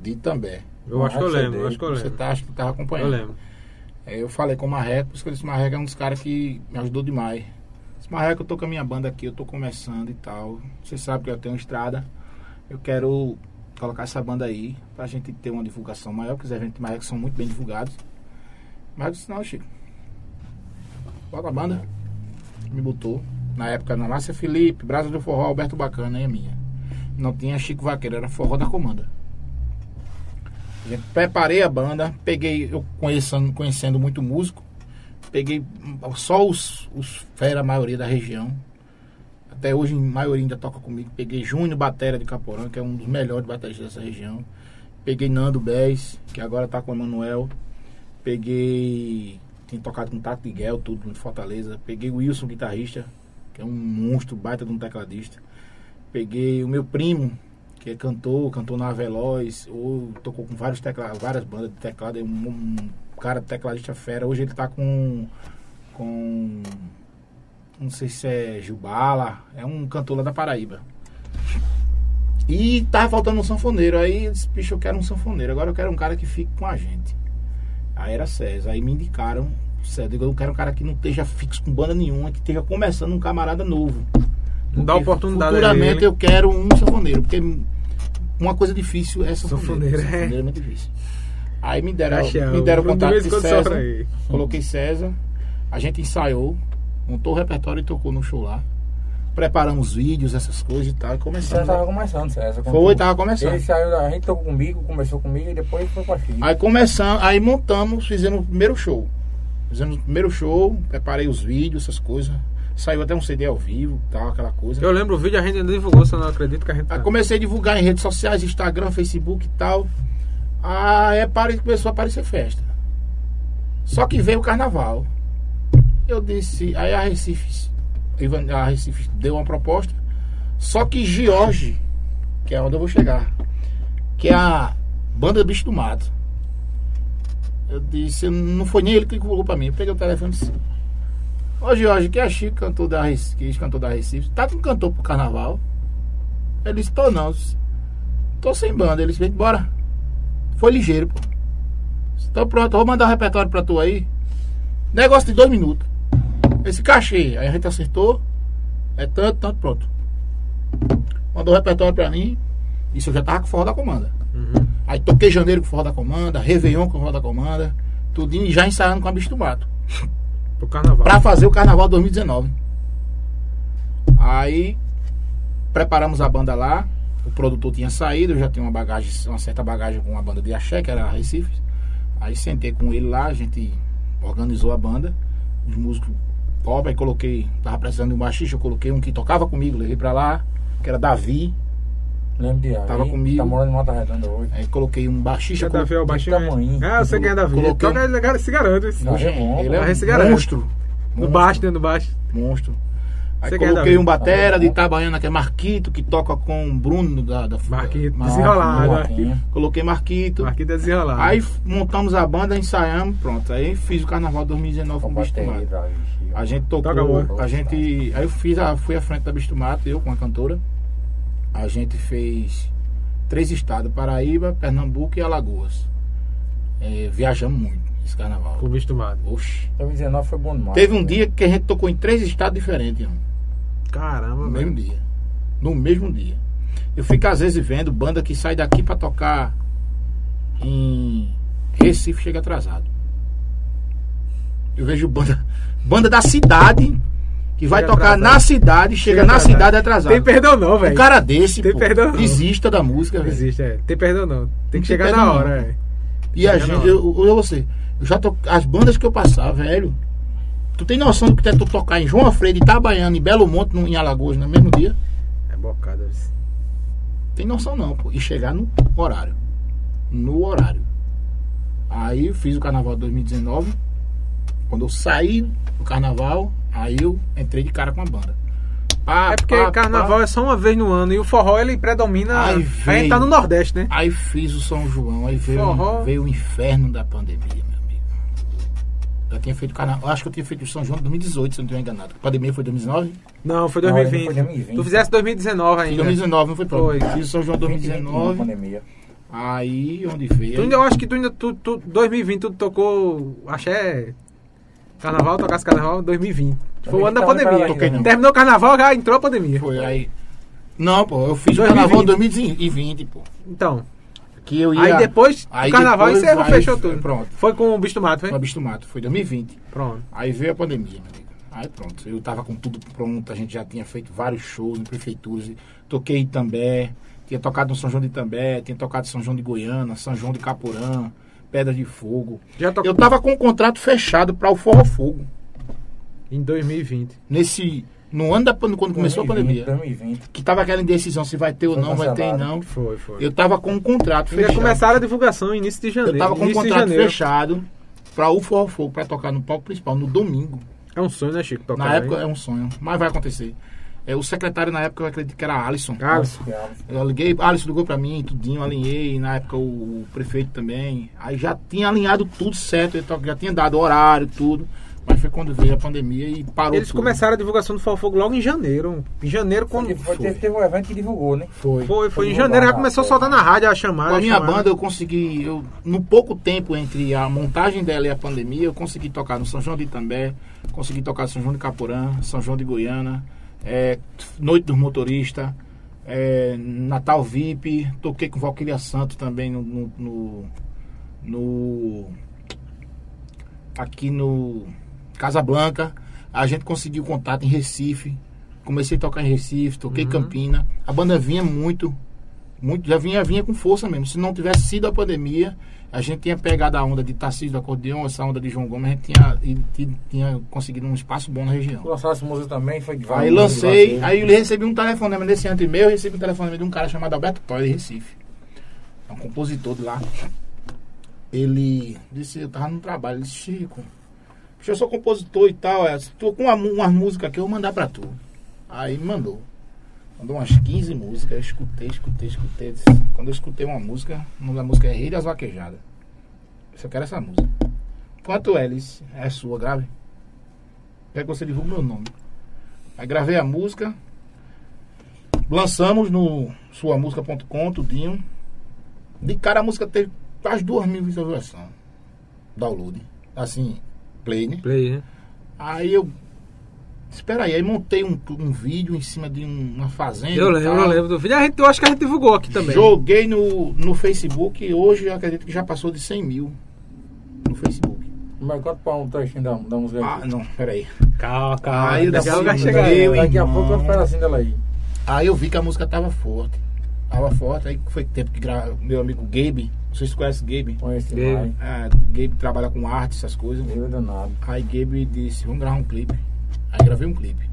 de Itambé. eu acho que eu lembro, eu acho que eu Você lembro. tá, acho que tava Eu acompanhando. lembro. É, eu falei com o Marreco, por isso que eu disse, Marreco é um dos caras que me ajudou demais. Disse, Marreco, eu tô com a minha banda aqui, eu tô começando e tal. Você sabe que eu tenho estrada. Eu quero colocar essa banda aí pra gente ter uma divulgação maior, porque os eventos de Marreco são muito bem divulgados. Mas eu disse, não, Chico. Bota a banda. Me botou. Na época, na Márcia Felipe, Brasa do Forró, Alberto Bacana, é minha. Não tinha Chico Vaqueiro, era Forró da Comanda. Preparei a banda, peguei, eu conhecendo, conhecendo muito músico, peguei só os, os fera, a maioria da região. Até hoje, a maioria ainda toca comigo. Peguei Júnior Batera de Caporã, que é um dos melhores bateristas dessa região. Peguei Nando Bez, que agora tá com o Emanuel. Peguei. Tem tocado com Tato Miguel, tudo de Fortaleza. Peguei o Wilson, guitarrista, que é um monstro, baita de um tecladista. Peguei o meu primo, que é cantor, cantou na Veloz, ou tocou com vários tecla, várias bandas de teclado, é um, um cara tecladista fera. Hoje ele tá com. com. não sei se é Jubala, é um cantor lá da Paraíba. E tava faltando um sanfoneiro. Aí eu disse, bicho, eu quero um sanfoneiro. Agora eu quero um cara que fique com a gente. Aí era César. Aí me indicaram César. Eu quero um cara que não esteja fixo com banda nenhuma, que esteja começando um camarada novo. Dá Porque oportunidade a Futuramente ele. eu quero um sanfoneiro. Porque uma coisa difícil é sanfoneiro. Sanfoneiro, é. Sanfoneiro é muito difícil. Aí me deram, Caixão. me deram contato de César. Coloquei César. A gente ensaiou. Montou o repertório e tocou no show lá. Preparamos vídeos, essas coisas e tal. E Você começamos. tava começando, César. Foi, tu- tava começando. Ele saiu, da- a gente tocou comigo, começou comigo e depois foi pra Chico. Aí começamos, aí montamos, fizemos o primeiro show. Fizemos o primeiro show, preparei os vídeos, essas coisas. Saiu até um CD ao vivo, tal, aquela coisa. Eu lembro o vídeo, a gente ainda divulgou, eu não acredito que a gente. Aí comecei a divulgar em redes sociais, Instagram, Facebook e tal. Aí apare- começou a aparecer festa. Só que veio o carnaval. Eu disse, aí a Recife, a Recife deu uma proposta. Só que Jorge, que é onde eu vou chegar, que é a banda Bicho do Mato. Eu disse, não foi nem ele que ligou pra mim. Eu peguei o telefone e disse, Ô Jorge, que é Chico, cantor da Recife, que cantor da Recife, tá com cantor pro carnaval? Ele disse, tô não. Tô sem banda. Ele disse, bora. Foi ligeiro, pô. Tô pronto, vou mandar o repertório pra tu aí. Negócio de dois minutos. Esse cachê. Aí a gente acertou. É tanto, tanto, pronto. Mandou o repertório pra mim. Isso eu já tava com forró da comanda. Uhum. Aí toquei janeiro com forró da comanda, Réveillon com forró da comanda, tudinho já ensaiando com a bicho do mato. Pro carnaval. Pra fazer o carnaval 2019. Aí preparamos a banda lá. O produtor tinha saído, eu já tinha uma bagagem, uma certa bagagem com a banda de axé, que era a Recife. Aí sentei com ele lá, a gente organizou a banda, os músicos pop, aí coloquei, tava precisando de um baixista, eu coloquei um que tocava comigo, levei pra lá, que era Davi. Lembro de aí. Tava comigo. Tá morando em Mata Redonda hoje. Aí coloquei um baixista. Você Davi é o tamanho. Ah, você quer Davi. Coloquei- Toca ele se garante. é. Ele é um garante. monstro. No baixo, né? No baixo. Monstro. Aí Você quer coloquei um batera de Itabaiana, que é Marquito, que toca com o Bruno da... da Marquito, Mar- desenrolado. Coloquei Marquito. Marquinhos é desenrolado. Aí montamos a banda, ensaiamos, pronto. Aí fiz o Carnaval 2019 com o Bicho do Mato. A gente tocou, a gente, aí eu fiz a, fui à frente da Bicho do Mato, eu com a cantora. A gente fez três estados, Paraíba, Pernambuco e Alagoas. É, viajamos muito esse carnaval. Com o bicho do mato. Oxi. 2019 foi bom demais. Teve um dia que a gente tocou em três estados diferentes, irmão, Caramba, no mesmo dia. No mesmo dia. Eu fico às vezes vendo banda que sai daqui pra tocar em Recife chega atrasado. Eu vejo banda, banda da cidade que vai Chega tocar atrasado. na cidade, chega, Chega na atrasado. cidade atrasado. Tem perdão não, velho. Um cara desse, Tem pô, perdão desista da música, velho. existe, é. Tem perdão não. Tem que tem chegar na hora, é. E a gente, eu, eu, você, eu já to, as bandas que eu passava, velho. Tu tem noção do que é tu tocar em João Alfredo, Itabaiana e Belo Monte no, em Alagoas no mesmo dia? É bocada. isso. Tem noção não, pô. E chegar no horário. No horário. Aí eu fiz o carnaval de 2019. Quando eu saí do carnaval, aí eu entrei de cara com a banda. Pá, É porque pá, carnaval pá. é só uma vez no ano e o forró ele predomina. Ai, a gente velho. tá no Nordeste, né? Aí fiz o São João, aí veio, Forró. veio o inferno da pandemia, meu amigo. Eu tinha feito carnaval, acho que eu tinha feito o São João em 2018, se eu não estiver enganado. A pandemia foi 2019? Não, foi Não, 2020. foi 2020. Tu fizesse 2019 ainda. 2019, não foi pronto. Foi. Fiz o São João em 2019. pandemia. Aí, onde veio? Tu ainda, eu acho que tu ainda. Tu, tu, 2020 tu tocou. Axé. Carnaval, tocasse carnaval em 2020. Foi o ano da tava no pandemia. Não. Terminou o carnaval, já entrou a pandemia. Foi aí. Não, pô, eu fiz 2020. o carnaval em 2020, pô. Então. Que eu ia. Aí depois Aí do carnaval depois, encerrou, aí fechou tudo. pronto. Foi com o bicho do mato, foi? Foi Bicho do Mato, foi 2020. Pronto. Aí veio a pandemia, meu amigo. Aí pronto, eu tava com tudo pronto, a gente já tinha feito vários shows em prefeituras. Toquei em Itambé, tinha tocado no São João de Itambé, tinha tocado em São João de Goiânia, São João de Capurã, Pedra de Fogo. Já tocou Eu tava com um contrato fechado para o Forró Fogo. em 2020. Nesse. No ano da quando começou a 2020, pandemia. 2020. Que tava aquela indecisão se vai ter ou Foi não, vai ter ou cancelado. não. Foi, foi. Eu tava com um contrato fechado. começaram a divulgação início de janeiro. Eu tava com um contrato fechado para o Forró Fogo, para tocar no palco principal, no domingo. É um sonho, né, Chico? Tocar Na época é um sonho, mas vai acontecer. É, o secretário na época eu acredito que era Alisson. Alisson. Eu liguei, Alisson ligou pra mim, tudinho, alinhei, na época o, o prefeito também. Aí já tinha alinhado tudo certo, então já tinha dado horário, tudo. Mas foi quando veio a pandemia e parou Eles tudo. começaram a divulgação do Fogo Fogo logo em janeiro. Em janeiro, quando. Foi, foi, foi. teve, um evento que divulgou, né? Foi. Foi, foi em divulgado janeiro, já começou a foi. soltar na rádio a chamada. Com a minha chamada. banda eu consegui, eu, no pouco tempo entre a montagem dela e a pandemia, eu consegui tocar no São João de Itambé, consegui tocar no São João de Capurã, São João de Goiânia, é, Noite dos Motoristas, é, Natal VIP, toquei com Valquíria Santo também no, no, no- no- aqui no Casa Blanca. A gente conseguiu contato em Recife. Comecei a tocar em Recife, toquei Uhum. Campina. A banda vinha muito muito, já vinha, vinha com força mesmo. Se não tivesse sido a pandemia, a gente tinha pegado a onda de Tarcísio do Acordeão, essa onda de João Gomes, a gente tinha, tinha, tinha conseguido um espaço bom na região. Lançaram essa música também, foi de Aí vários lancei, aí eu recebi um telefonema nesse ano e meio, eu recebi um telefonema de um cara chamado Alberto Toy de Recife. É um compositor de lá. Ele disse, eu tava no trabalho, ele disse, Chico, eu sou compositor e tal, é, tô com uma, uma música aqui, eu vou mandar pra tu. Aí me mandou. Mandou umas 15 músicas, eu escutei, escutei, escutei. Quando eu escutei uma música, o nome da música é Rei das Vaquejadas. Eu só quero essa música. Quanto é, disse, é sua, grave. Quer que você divulgue meu nome. Aí gravei a música. Lançamos no suamusica.com, tudinho. De cara a música teve quase duas mil visualizações. Download. Assim, play, né? Play, né? Aí eu. Espera aí, aí montei um, um vídeo em cima de um- uma fazenda. Eu lembro, tal. eu lembro do vídeo. A gente, eu acho que a gente divulgou aqui também. Joguei no, no Facebook e hoje eu acredito que já passou de 100 mil no Facebook. Mas conta pra um trechinho da, da música Ah, não, peraí. Calma, calma. Aí daqui a pouco vai assim, chegar. eu, aí. Daqui a pouco eu espero assim dela aí. Aí eu vi que a música tava forte. Tava forte, aí foi tempo que gra... meu amigo Gabe, não sei se você conhece Gabe. Gabe. É, Gabe trabalha com arte, essas coisas. Eu danado. Aí Gabe disse, vamos gravar um clipe. Aí gravei um clipe.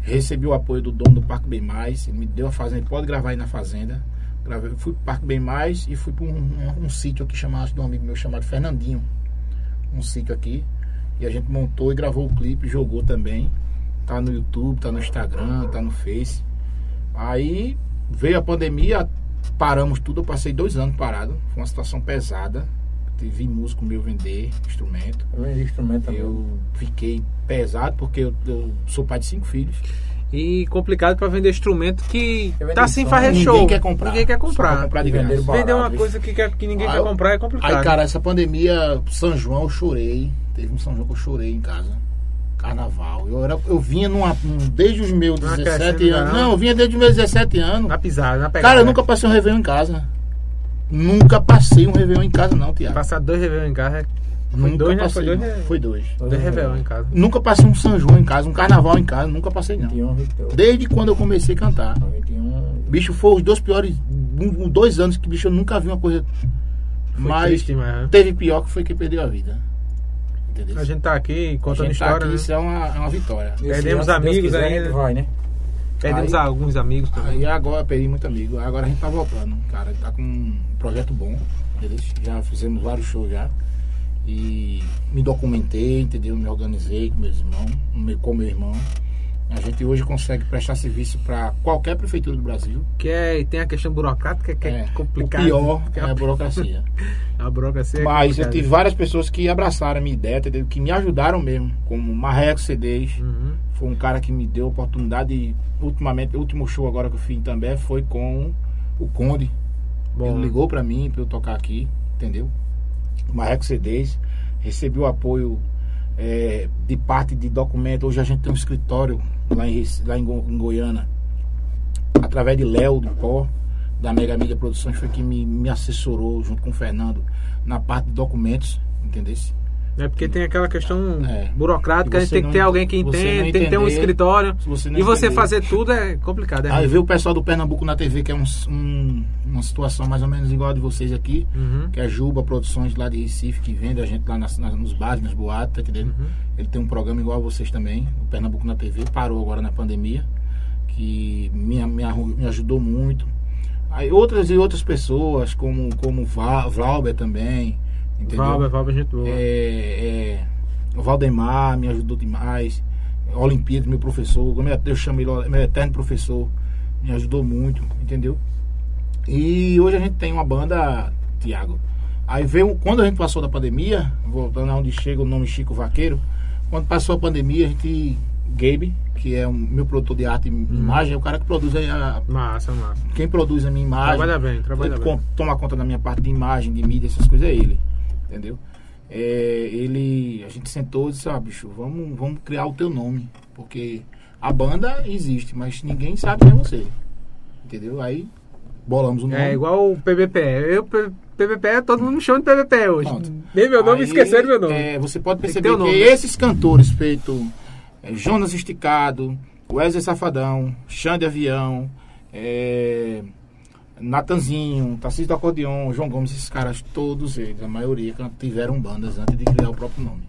Recebi o apoio do dono do Parque Bem Mais, ele me deu a fazenda, pode gravar aí na fazenda. Gravei, fui pro Parque Bem Mais e fui para um, um, um sítio aqui chamado de um amigo meu chamado Fernandinho. Um sítio aqui. E a gente montou e gravou o clipe, jogou também. Tá no YouTube, tá no Instagram, tá no Face. Aí veio a pandemia, paramos tudo, eu passei dois anos parado. Foi uma situação pesada. Vi músico meu vender instrumento. Eu vendi instrumento também. Eu fiquei pesado porque eu, eu sou pai de cinco filhos. E complicado pra vender instrumento que tá sem fazer ninguém show. quer comprar. Ninguém quer comprar. comprar de vender barato. Vender uma coisa que, quer- que ninguém Aí quer comprar é complicado. Aí, cara, essa pandemia, São João, eu chorei. Teve um São João que eu chorei em casa. Carnaval. Eu, era, eu vinha numa, num- desde os meus Uma 17 crescendo, anos. não. Não, eu vinha desde os meus 17 anos. na pisada, na pegada. Cara, eu nunca passei um Réveillon em casa. Nunca passei um Réveillon em casa, não, Tiago. Passar dois Réveillon em casa. é- Foi Nunca dois, né? passei, Foi dois, né? Foi dois. Dois Réveillon em casa. Nunca passei um São João em casa, um carnaval em casa, nunca passei, não. 21, 22. Desde quando eu comecei a cantar. 21. Bicho, foi os dois piores. Um, dois anos que, bicho, eu nunca vi uma coisa. Foi Mas triste, mas, né? teve pior que foi quem perdeu a vida. Entendeu? A gente tá aqui A contando gente tá história, aqui, né? isso é uma, é uma vitória. Perdemos amigos quiser, ainda. a vai, né? Perdemos Aí- alguns amigos também. Aí agora perdi muito amigo. Agora a gente tá voltando, cara. Tá com um projeto bom. Entendeu? Já fizemos vários shows já. E me documentei, entendeu? Me organizei com meus irmãos, com meu irmão. A gente hoje consegue prestar serviço para qualquer prefeitura do Brasil. Que é, tem a questão burocrática que é, complicada. O pior Que é a burocracia. a burocracia é Mas eu complicada. tive várias pessoas que abraçaram a minha ideia, entendeu? Que me ajudaram mesmo. Como Marreco CDs. Uhum. Foi um cara que me deu a oportunidade. E, ultimamente, o último show agora que eu fiz também foi com o Conde. Bom, Ele ligou pra mim pra eu tocar aqui, entendeu? Marreco CDs. Recebi o apoio é, de parte de documento. Hoje a gente tem um escritório lá em, lá em, Go- em Goiânia. Através de Léo do Pó, da Mega Mídia Produções, foi que me, me assessorou junto com o Fernando na parte de documentos, entendeu? É porque tem aquela questão É. burocrática, a gente tem que ter alguém que entende, tem que ter um escritório. Você E você entender- fazer tudo é complicado. É Aí veio o pessoal do Pernambuco na TV, que é um, um- uma situação mais ou menos igual a de vocês aqui. Uhum. que é Juba Produções lá de Recife, que vende a gente lá nas, nas- nos bares, nas boates, tá entendendo? Uhum. Ele tem um programa igual a vocês também, o Pernambuco na TV, parou agora na pandemia, que me, me, me ajudou muito. Aí outras e outras pessoas, como, como Va- Valber também, entendeu? Valber, Valber, gente boa. É, é, o Valdemar me ajudou demais. Olimpíadas, meu professor, como eu chamo ele, meu eterno professor, me ajudou muito, entendeu? E hoje a gente tem uma banda, Tiago. Aí veio, quando a gente passou da pandemia, voltando aonde chega o nome Chico Vaqueiro, quando passou a pandemia, a gente, Gabe, que é o meu produtor de arte e imagem, é o cara que produz a, Massa, massa. quem produz a minha imagem. Trabalha bem, trabalha bem. toma conta da minha parte de imagem, de mídia, essas coisas é ele. Entendeu? É, ele. A gente sentou e disse, ah, bicho, vamos, vamos criar o teu nome. Porque a banda existe, mas ninguém sabe quem é você. Entendeu? Aí bolamos o nome. É igual o PBPE. Eu, P- PBPE, todo mundo me chama de PBPE hoje. Pronto. Nem meu nome, Aí, esqueceram meu nome. é, você pode que perceber que, o nome. esses cantores feitos é, Jonas Esticado, Wesley Safadão, Xande Avião, é, Natanzinho, Tarcísio do Acordeon, João Gomes, esses caras, todos eles, a maioria tiveram bandas antes de criar o próprio nome.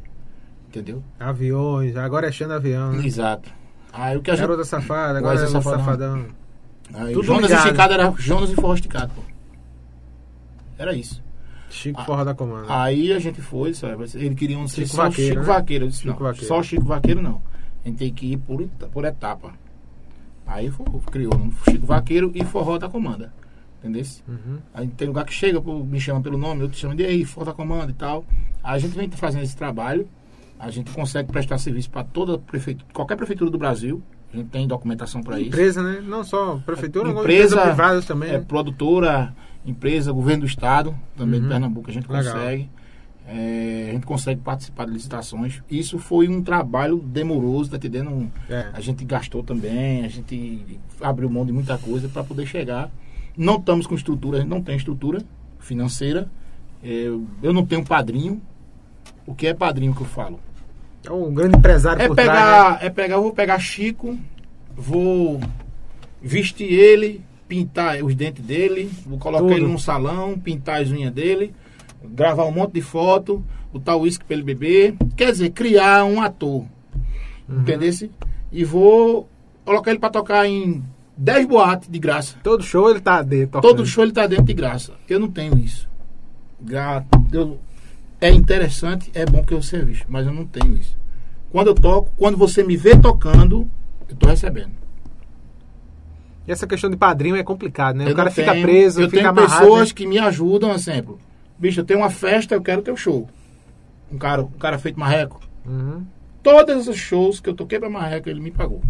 Entendeu? Aviões, agora é Xanda Avião. né? Exato. Aí o que a gente. Garota Safada, agora é Safadão. Safadão. Aí, tudo Jonas ligado. Esticado era Jonas e Forró Esticado, pô. Era isso. Chico Ah, Forró da Comanda. Aí a gente foi, sabe? Ele queria um ser Chico só Vaqueiro, Chico né? Vaqueiro. Eu disse, Chico não, Vaqueiro. só Chico Vaqueiro não. A gente tem que ir por, por etapa. Aí foi, criou um Chico Vaqueiro e Forró da Comanda. Entendeu? Uhum. Aí tem lugar que chega, me chama pelo nome, outro chama de aí, Forró da Comanda e tal. Aí a gente vem fazendo esse trabalho. A gente consegue prestar serviço para toda prefeitura, qualquer prefeitura do Brasil. A gente tem documentação para isso. Empresa, né? Não só prefeitura, como Empresa, empresas privadas também. É, né? produtora, empresa, governo do estado, também Uhum. de Pernambuco a gente Legal. consegue. É, a gente consegue participar de licitações. Isso foi um trabalho demoroso, tá entendendo? É. A gente gastou também, a gente abriu mão de muita coisa para poder chegar. Não estamos com estrutura, a gente não tem estrutura financeira. Eu, eu não tenho padrinho. O que é padrinho que eu falo? É um grande empresário É por trás. né? pegar, é pegar, eu vou pegar Chico, vou vestir ele, pintar os dentes dele, vou colocar Tudo. ele num salão, pintar as unhas dele, gravar um monte de foto, botar o uísque pra ele beber. Quer dizer, criar um ator. Uhum. Entendesse? E vou colocar ele pra tocar em 10 boates de graça. Todo show ele tá dentro. Todo show ele tá dentro de graça. Eu não tenho isso. Eu é interessante, é bom que eu seja visto, mas eu não tenho isso. Quando eu toco, quando você me vê tocando, eu tô recebendo. E essa questão de padrinho é complicado, né? Eu o cara não fica tenho- preso, Eu fica tenho amarrado. pessoas né? que me ajudam, exemplo. Bicho, eu tenho uma festa, eu quero teu show. Um cara, um cara feito marreco. Uhum. Todos os shows que eu toquei pra marreco, ele me pagou.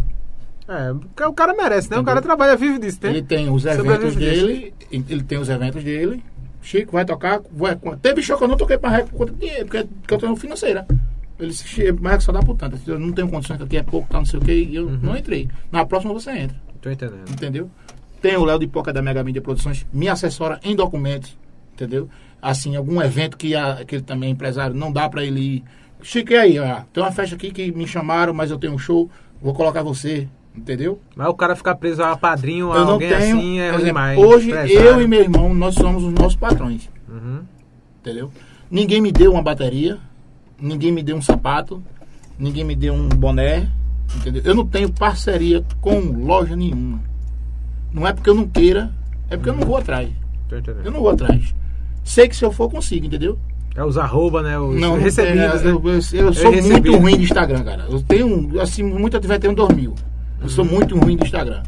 É, o cara merece, né? O cara trabalha, vive disso, né? Ele tem os eventos disso. dele, ele tem os eventos dele. Chico vai tocar. Vai, teve show que eu não toquei pra marreco por conta de dinheiro, porque, porque eu tenho financeira. Ele disse, "Che- marreco só dá por tanto. Eu não tenho condições que aqui é pouco, tá, não sei o que, e eu Uhum. não entrei. Na próxima você entra. Tô entendendo. entendeu? Tem o Léo de Poca da Mega Mídia Produções, me assessora em documentos, entendeu? Assim, algum evento que, a, que ele também é empresário, não dá pra ele ir. Chique aí, ó, tem uma festa aqui que me chamaram, mas eu tenho um show, vou colocar você, entendeu? Mas o cara ficar preso a padrinho, a eu não alguém tenho. assim, é ruim demais. hoje, eu e meu irmão, nós somos os nossos patrões, Uhum. entendeu? Ninguém me deu uma bateria, ninguém me deu um sapato, ninguém me deu um boné, entendeu? Eu não tenho parceria com loja nenhuma. Não é porque eu não queira, é porque eu não vou atrás. Tô entendendo. Eu não vou atrás. Sei que se eu for, consigo, entendeu? É os arroba, né? Os não, recebidos, tem, né? eu, eu- eu sou recebido. muito ruim de Instagram, cara. Eu tenho, assim, vai ter um 2000. Eu sou muito ruim de Instagram.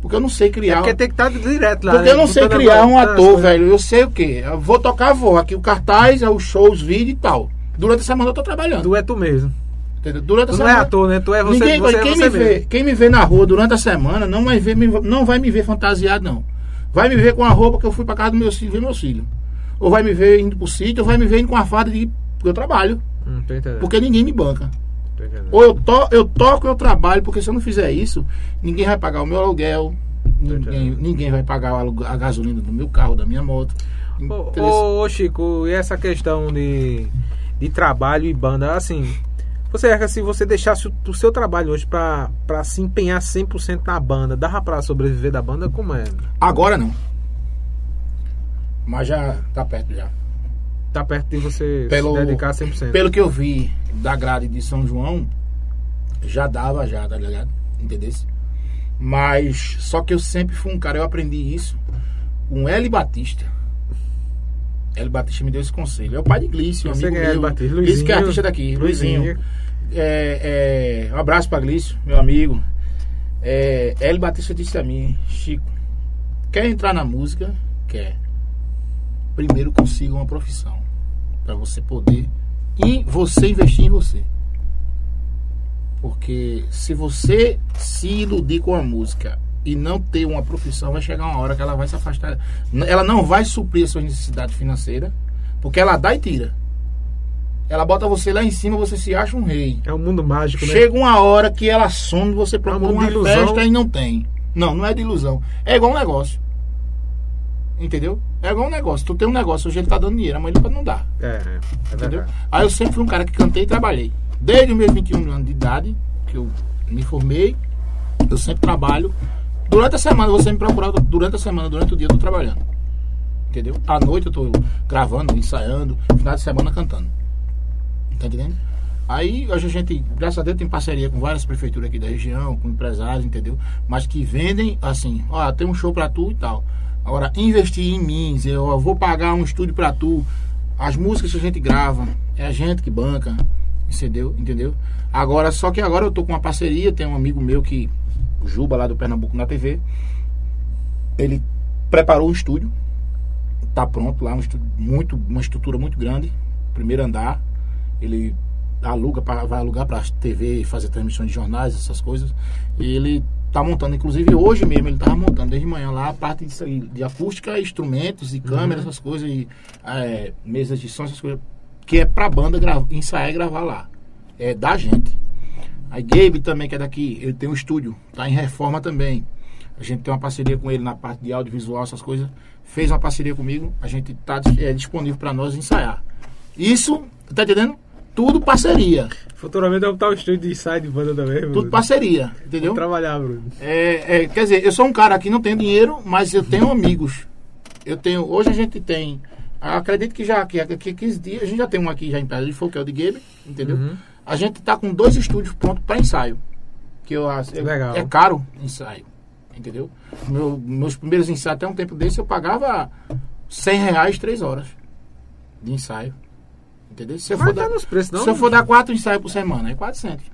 Porque eu não sei É criar. porque tem que estar direto lá. porque né? eu não sei criar um ator, velho. Eu sei o quê? Eu vou tocar, vou. Aqui o cartaz, é os shows, vídeo e tal. Durante a semana eu tô trabalhando. Tu é tu mesmo. Entendeu? Durante a Tu não é semana. ator, né? Tu é você, Ninguém, você, é quem, você me vê, mesmo. quem me vê na rua durante a semana não vai, ver, me- não vai me ver fantasiado, não. Vai me ver com a roupa que eu fui pra casa do meu filho ver meus filhos. Ou vai me ver indo pro sítio, ou vai me ver indo com a farda de porque eu trabalho. Hum. Porque ninguém me banca. Ou eu, to, eu toco, eu trabalho, porque se eu não fizer isso, ninguém vai pagar o meu aluguel, ninguém, ninguém vai pagar a gasolina do meu carro, da minha moto. Ô, Entendeu? ô, ô, Chico, e essa questão de, de trabalho e banda, assim, você acha que se você deixasse o, o seu trabalho hoje pra, pra se empenhar 100% na banda, dava pra sobreviver da banda? Como é? Agora não. Mas já tá perto já. Tá perto de você Pelo- se dedicar 100%. Pelo que eu vi da grade de São João, já dava já, tá ligado? Entendeu? Mas só que eu sempre fui um cara, eu aprendi isso com L Batista. L Batista me deu esse conselho. É o pai de Glício, amigo é L meu. Batista, Glício que é Luizinho. artista daqui, Luizinho. Luizinho. É, é, um abraço pra Glício, meu amigo. É, L Batista disse a mim, Chico, quer entrar na música? Quer. Primeiro consiga uma profissão. Pra você poder. E você investir em você. Porque se você se iludir com a música e não ter uma profissão, vai chegar uma hora que ela vai se afastar. Ela não vai suprir a sua necessidade financeira, porque ela dá e tira. Ela bota você lá em cima, você se acha um rei. É um mundo mágico, né? Chega uma hora que ela some, você procura mundo uma de ilusão. festa e não tem. Não, não é de ilusão. É igual um negócio. Entendeu? É igual um negócio. Tu tem um negócio, hoje ele tá dando dinheiro, amanhã ele pode não dar. É, é, é Entendeu? verdade. Aí eu sempre fui um cara que cantei e trabalhei. Desde os meus 21 anos de idade, que eu me formei, eu sempre trabalho. Durante a semana, você me procurar, durante a semana, durante o dia eu tô trabalhando. Entendeu? À noite eu tô gravando, ensaiando, final de semana cantando. Tá entendendo? Aí hoje a gente, graças a Deus, tem parceria com várias prefeituras aqui da região, com empresários, entendeu? Mas que vendem assim, ó, tem um show pra tu e tal. Agora, investir em mim, dizer, ó, vou pagar um estúdio pra tu. As músicas que a gente grava, é a gente que banca, entendeu? Entendeu? Agora, só que agora eu tô com uma parceria, tem um amigo meu que, o Juba lá do Pernambuco na TV, ele preparou um estúdio, tá pronto lá, um estúdio muito, uma estrutura muito grande, primeiro andar, ele aluga pra, vai alugar para TV fazer transmissões de jornais essas coisas e ele tá montando inclusive hoje mesmo ele tava montando desde manhã lá a parte disso aí, de acústica instrumentos e câmeras essas coisas e é, mesas de som essas coisas que é pra banda grava, ensaiar e gravar lá. É da gente. Aí Gabe também que é daqui ele tem um estúdio tá em reforma também. A gente tem uma parceria com ele na parte de audiovisual essas coisas. Fez uma parceria comigo a gente tá é, disponível para nós ensaiar. Isso tá entendendo? Tudo parceria. Futuramente eu vou botar o estúdio de ensaio de banda também, Bruno. Tudo parceria, entendeu? Vou trabalhar, Bruno. É, é, quer dizer, eu sou um cara que não tem dinheiro, mas eu tenho amigos. Eu tenho. Hoje a gente tem. Acredito que já que, que 15 dias, a gente já tem um aqui já em Pedra de Fogo, que é o de Gabe, entendeu? Uhum. A gente tá com dois estúdios prontos para ensaio. Que eu acho. é- Legal. É caro ensaio. Entendeu? Meu- meus primeiros ensaios, até um tempo desse, eu pagava 100 reais três horas de ensaio. Entendeu? Se eu for tá dar, nos preços, não? se eu for dar quatro ensaios por semana, é 400.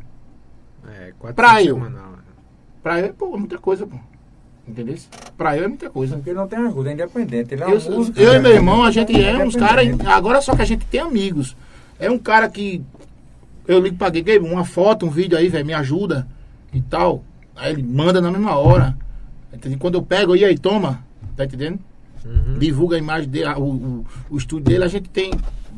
É, quatro Pra por eu. semanal, é. Pra eu, pô, é muita coisa, pô. Entendeu? Pra eu é muita coisa. Porque ele não tem ajuda, é independente. Ele é Eu, uma música. eu e meu irmão, a gente é uns caras. Agora só que a gente tem amigos. É um cara que. Eu ligo pra Gay, uma foto, um vídeo aí, velho, me ajuda e tal. Aí ele manda na mesma hora. Entendeu? Quando eu pego, e aí, toma. Tá entendendo? Uhum. Divulga a imagem dele, o, o, o estúdio dele. A gente tem.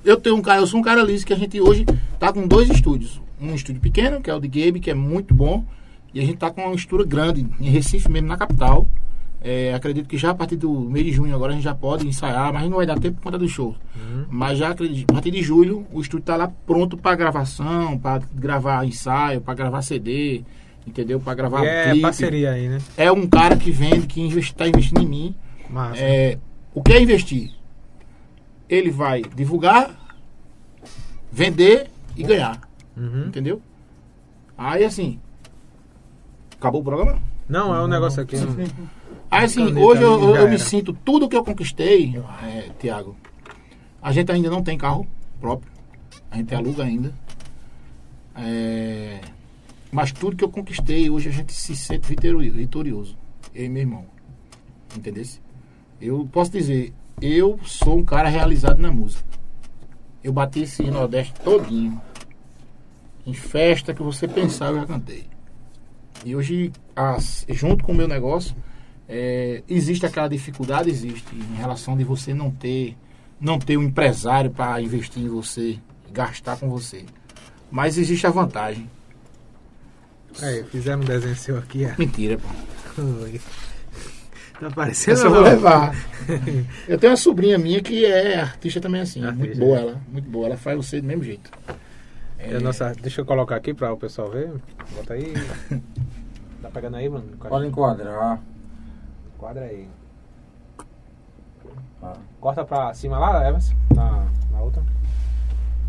Eu tenho um cara, eu sou um cara liso que a gente hoje tá com dois estúdios. Um estúdio pequeno, que é o de Gabe, que é muito bom. E a gente tá com uma estrutura grande, em Recife mesmo, na capital. É, acredito que já a partir do mês de junho agora a gente já pode ensaiar, mas não vai dar tempo por conta do show. Mas já acredito, a partir de julho o estúdio tá lá pronto para gravação, para gravar ensaio, para gravar CD, entendeu? Para gravar E é clipe. parceria aí, né? É um cara que vende, que investe, tá investindo em mim. Massa. É, o que é investir? Ele vai divulgar, vender e ganhar. Uhum. Entendeu? Aí assim. Acabou o programa? Não, é um negócio aqui. não- Aí assim, hoje eu, eu- me sinto, tudo que eu conquistei, é, Tiago, a gente ainda não tem carro próprio. A gente aluga ainda. É, mas tudo que eu conquistei, hoje a gente se sente vitori- vitorioso. Eu e meu irmão. Entendeu? Eu posso dizer, eu sou um cara realizado na música. Eu bati esse Nordeste todinho. Em festa que você pensar, eu já cantei. E hoje, as- junto com o meu negócio, é, existe aquela dificuldade, existe, em relação de você não ter, não ter um empresário para investir em você, gastar com você. Mas existe a vantagem. Aí, fizeram um desenho seu aqui, ó. Mentira, pô. Tá parecendo. Essa eu vou levar. Eu tenho uma sobrinha minha que é artista também assim. Artista, muito boa é. ela. Muito boa. Ela faz você do mesmo jeito. É, nossa, deixa eu colocar aqui para o pessoal ver. Bota aí. Tá pegando aí, mano? Pode enquadrar. Quadra aí. Ah. Corta pra cima lá, Evans. Na, na outra.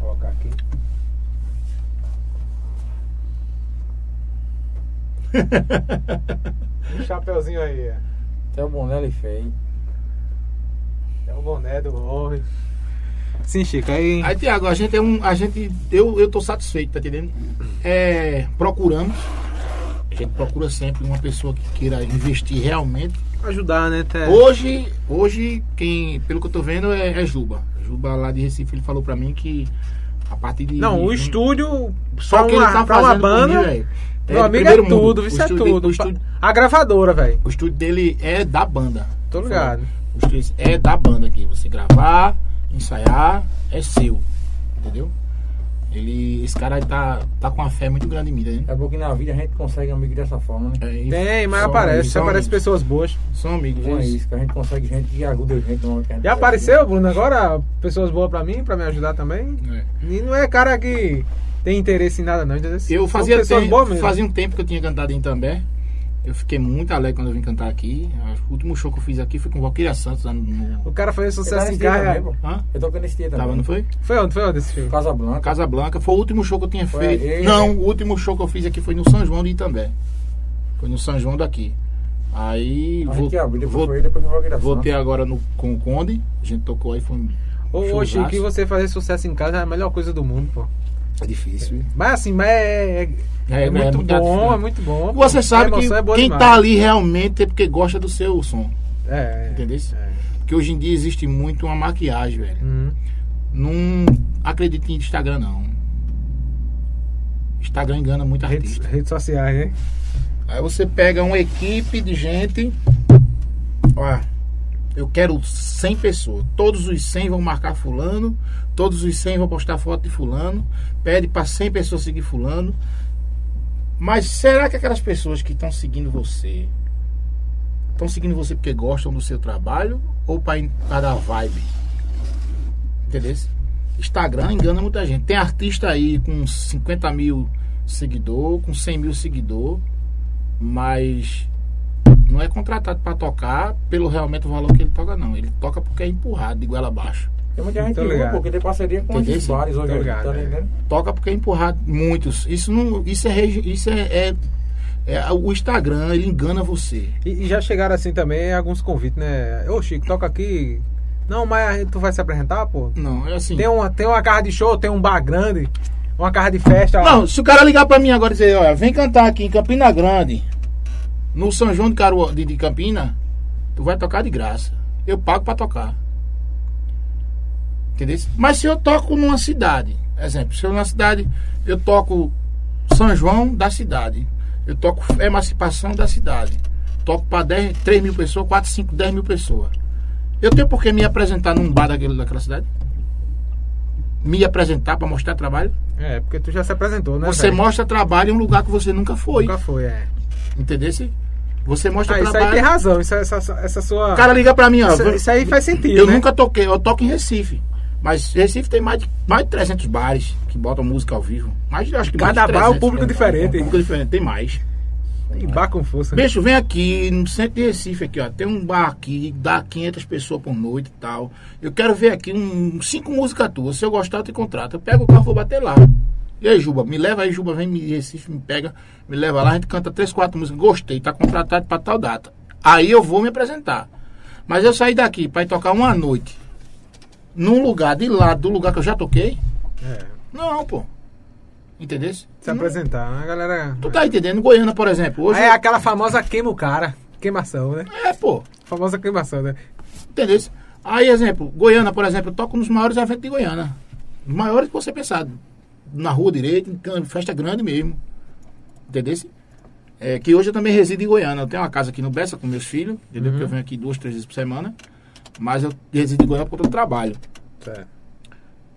Vou colocar aqui. Um chapeuzinho aí. Até o boné ele fez. É o boné do homem. Sim, Chico, aí. Aí, Tiago, a gente é um. A gente. Eu, eu tô satisfeito, tá entendendo? É, procuramos. A gente procura sempre uma pessoa que queira investir realmente. Ajudar, né? Até... Hoje, hoje, quem, pelo que eu tô vendo, é, é Juba. Juba lá de Recife, ele falou pra mim que a partir de. Não, o estúdio. Só que uma, ele tá pra uma fazendo banda. comigo, meu amigo é mundo. tudo, isso é tudo. O estúdio, A gravadora, velho. o estúdio dele é da banda. Tô ligado. O estúdio é da banda aqui. Você gravar, ensaiar, é seu. Entendeu? Ele, esse cara tá, tá com uma fé muito grande em mim, né? É porque na vida a gente consegue amigo dessa forma, né? É, e Tem, mas aparece. amigos, aparece pessoas boas. São amigos. Então é isso, que a gente consegue gente que ajuda a gente. momento que a gente Já precisa. apareceu, Bruno, agora? Pessoas boas pra mim, pra me ajudar também. é. E não é cara que tem interesse em nada, não. Eu fazia, tempo, fazia um tempo que eu tinha cantado em També. Eu fiquei muito alegre quando eu vim cantar aqui. O último show que eu fiz aqui foi com Valquíria Santos no. O cara Eu sucesso em hã? Eu tô nesse dia também. Tava, não foi? Foi onde? Foi onde esse filme? Casa Blanca. Casa Blanca. Foi o último show que eu tinha Foi feito. aí, não, né? o último show que eu fiz aqui foi no São João de Itambé. Foi no São João daqui. Aí vou, abriu, depois vou, foi, depois foi Valquíria voltei Santos. agora no, com o Conde. A gente tocou aí, foi um. Ô. Chico, você fazer sucesso em casa é a melhor coisa do mundo, pô. É difícil. Mas assim, mas é, é, É, é muito muito bom, é muito bom. pô. Você sabe que é quem demais. tá ali realmente é porque gosta do seu som. É, é. Entendeu? É. Porque hoje em dia existe muito uma maquiagem, velho. Uhum. Não acredite em Instagram, não. Instagram engana muita Redes, artista. redes sociais, né? Aí você pega uma equipe de gente. Ó, eu quero 100 pessoas. Todos os 100 vão marcar Fulano. Todos os 100 vão postar foto de Fulano. Pede para 100 pessoas seguir Fulano. Mas será que aquelas pessoas que estão seguindo você estão seguindo você porque gostam do seu trabalho ou para dar vibe? Entendeu? Instagram engana muita gente. Tem artista aí com 50 mil seguidor, com 100 mil seguidor, mas não é contratado para tocar pelo realmente o valor que ele toca, não. Ele toca porque é empurrado de goela abaixo. Tem muita gente que ligado. porque tem parceria com Entendeu? os bares hoje. Ligado, tá é. Toca porque é empurrado. Muitos. Isso não. Isso é. Isso é, é- é- o Instagram, ele engana você. E, e já chegaram assim também alguns convites, né? Ô Chico, toca aqui. Não, mas tu vai se apresentar, pô? Não, é assim. Tem uma, tem uma casa de show, tem um bar grande, uma casa de festa. ó. Não, se o cara ligar pra mim agora e dizer, olha, vem cantar aqui em Campina Grande, no São João de, Caruá, de, de Campina, tu vai tocar de graça. Eu pago pra tocar. Entendeu? Mas se eu toco numa cidade, exemplo, se eu numa cidade, eu toco São João da cidade, eu toco Emancipação da cidade, toco 10, 3 mil pessoas, 4, 5, 10 mil pessoas. Eu tenho por que me apresentar num bar daquele, daquela cidade? Me apresentar pra mostrar trabalho? É, porque tu já se apresentou, né? Você velho? mostra trabalho em um lugar que você nunca foi. Nunca foi, é. Entendeu? Você mostra Ah, isso aí trabalho. tem razão. Isso, essa, essa, essa sua. O cara liga pra mim, ó. isso, isso aí faz sentido. eu né? nunca toquei, eu toco em Recife. Mas Recife tem mais de, mais de 300 bares que botam música ao vivo. Mais, acho que mais Cada de bar é um 300. público diferente. Um público diferente, tem mais. Tem bar com força. Bicho, vem aqui no centro de Recife aqui, ó. Tem um bar aqui, dá 500 pessoas por noite e tal. Eu quero ver aqui um, cinco músicas tuas. Se eu gostar, eu te contrato. Eu pego o carro e vou bater lá. E aí, Juba, me leva aí, Juba, vem em Recife, me pega, me leva lá, a gente canta três, quatro músicas. Gostei, tá contratado pra tal data. Aí eu vou me apresentar. Mas eu sair daqui pra ir tocar uma noite num lugar de lado do lugar que eu já toquei? É. Não, pô. Entendeu? Se apresentar. A galera. Tu tá entendendo? Goiânia, por exemplo. Hoje. É aquela famosa queima o cara. Queimação, né? é pô. Famosa queimação, né? Entendeu? Aí, exemplo, Goiânia, por exemplo, eu toco nos maiores eventos de Goiânia. Os maiores que você pensar. Na rua direita, em festa grande mesmo. Entendeu? É, que hoje eu também resido em Goiânia. Eu tenho uma casa aqui no Bessa com meus filhos, entendeu? Uhum. Que eu venho aqui duas, três vezes por semana. Mas eu resido em Goiânia por conta do trabalho. Certo.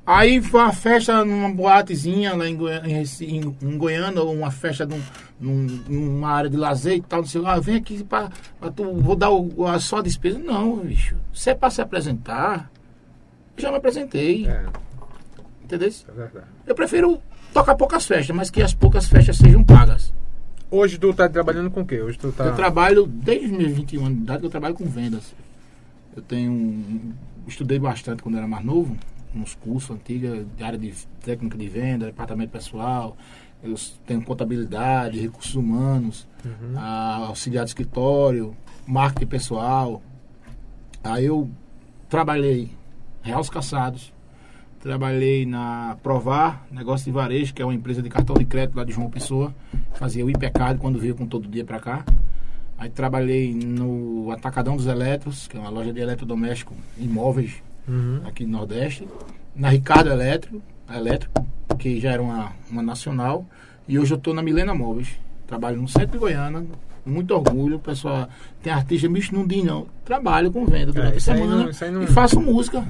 Aí foi uma festa numa boatezinha lá em Goiânia, em, Reci- em- em Goiânia, ou uma festa num, num- numa área de lazer e tal, não sei, ah, vem aqui pra, pra tu, vou dar o, a só despesa. Não, bicho. Se é pra se apresentar, já me apresentei. É, Entendeu? é verdade. Eu prefiro tocar poucas festas, mas que as poucas festas sejam pagas. Hoje tu tá trabalhando com o quê? Hoje tu tá. Eu trabalho, desde os meus 21 anos de idade, eu trabalho com vendas. Eu tenho. Estudei bastante quando era mais novo, uns cursos antigos de área de técnica de venda, departamento pessoal. Eu tenho contabilidade, recursos humanos, Uhum. auxiliar de escritório, marketing pessoal. Aí eu trabalhei Real Os Caçados, trabalhei na Provar, negócio de varejo, que é uma empresa de cartão de crédito lá de João Pessoa. Fazia o hipercard quando veio com todo dia pra cá. Aí trabalhei no Atacadão dos Eletros, que é uma loja de eletrodoméstico, imóveis Uhum. aqui no Nordeste. Na Ricardo Elétrico, Elétrico que já era uma, uma nacional. E hoje eu estou na Milena Móveis. Trabalho no centro de Goiânia. com Muito orgulho. Pessoal tem artista, bicho, não diz não. Trabalho com venda durante a isso aí semana. não- não- E faço música.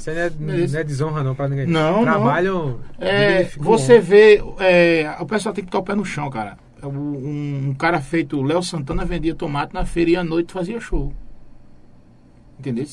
Isso aí não é, Beleza. não é desonra não pra ninguém. Não, não. Trabalho. É, dignifica o você vê, é, o pessoal tem que estar o pé no chão, cara. É, Um, um cara feito, o Léo Santana vendia tomate na feira e à noite fazia show. Entendeu?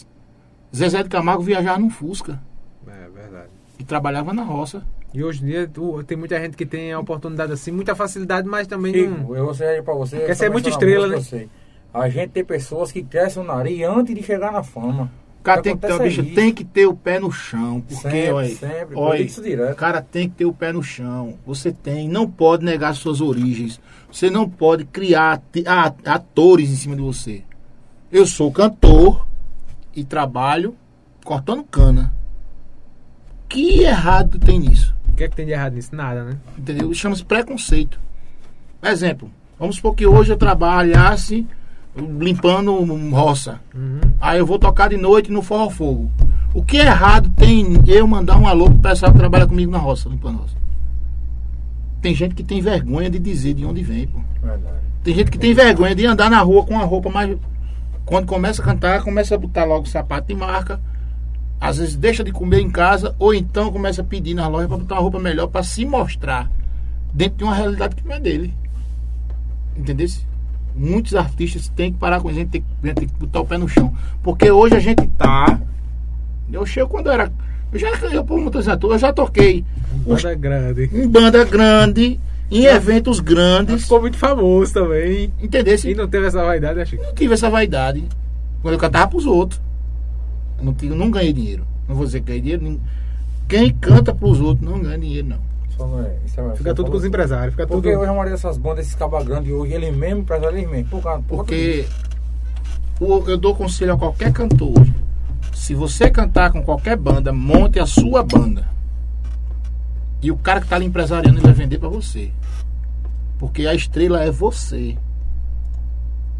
Zezé de Camargo viajava num Fusca É verdade. e trabalhava na roça. E hoje em dia tu- tem muita gente que tem a oportunidade assim, muita facilidade, mas também Chico, não. eu vou ser pra você. Quer ser mencionar estrela, uma né? A gente tem pessoas que crescem o nariz antes de chegar na fama. Cara tem que ter, bicho, tem que ter o pé no chão. Porque, Sempre, olha, sempre. Olha, o cara tem que ter o pé no chão. Você tem, não pode negar suas origens. Você não pode criar atores em cima de você. Eu sou cantor e trabalho cortando cana. Que errado tem nisso? O que é que tem de errado nisso? Nada, né? Entendeu? Chama-se preconceito. Exemplo, vamos supor que hoje eu trabalhasse limpando roça. Uhum. Aí eu vou tocar de noite no Forró Fogo. O que é errado tem eu mandar um alô pro pessoal que trabalha comigo na roça, limpando roça? Tem gente que tem vergonha de dizer de onde vem, pô. Verdade. Tem gente que tem vergonha de andar na rua com a roupa mais. Quando começa a cantar, começa a botar logo o sapato de marca. Às vezes deixa de comer em casa, ou então começa a pedir na loja para botar uma roupa melhor para se mostrar dentro de uma realidade que não é dele. Entendeu? Muitos artistas têm que parar com isso, a gente tem, a gente tem que botar o pé no chão. Porque hoje a gente tá. Eu chego quando eu era. Eu já, eu, por muitos atores, eu já toquei Os- Banda grande. em banda grande, em eventos Mas grandes. Ficou muito famoso também. Entendeu? E não teve essa vaidade, acho que. não tive essa vaidade quando eu cantava pros outros. Eu não, tive, não ganhei dinheiro. Não vou dizer que ganhei dinheiro. Quem canta pros outros não ganha dinheiro, não. Não é. Isso é Fica tudo com os empresários, fica tudo. Porque hoje a maioria dessas bandas, esses cabas grandes hoje, eles mesmo, empresários eles mesmo. Por causa- por Porque o- eu dou conselho a qualquer cantor hoje. Se você cantar com qualquer banda, monte a sua banda. E o cara que tá ali empresariando, ele vai vender pra você. Porque a estrela é você.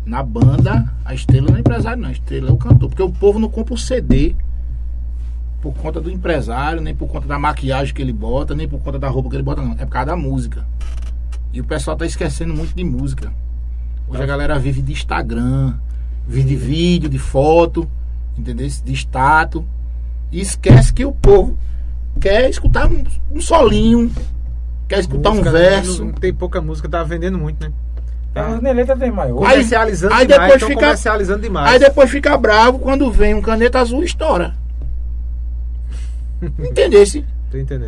Na banda, a estrela não é empresário, não. A estrela é o cantor. Porque o povo não compra o CD por conta do empresário, nem por conta da maquiagem que ele bota, nem por conta da roupa que ele bota, não. É por causa da música. E o pessoal tá esquecendo muito de música. Hoje a galera vive de Instagram, vive de vídeo, de foto, entendeu? De status. E esquece que o povo quer escutar um, um solinho, quer escutar Música, um verso. Não, tem pouca música, tá vendendo muito, né? Tá. As neletas tem maior. Aí- Comercializando aí demais, depois tão fica- comercializando demais. Aí depois fica bravo quando vem um caneta azul e estoura. Entendesse?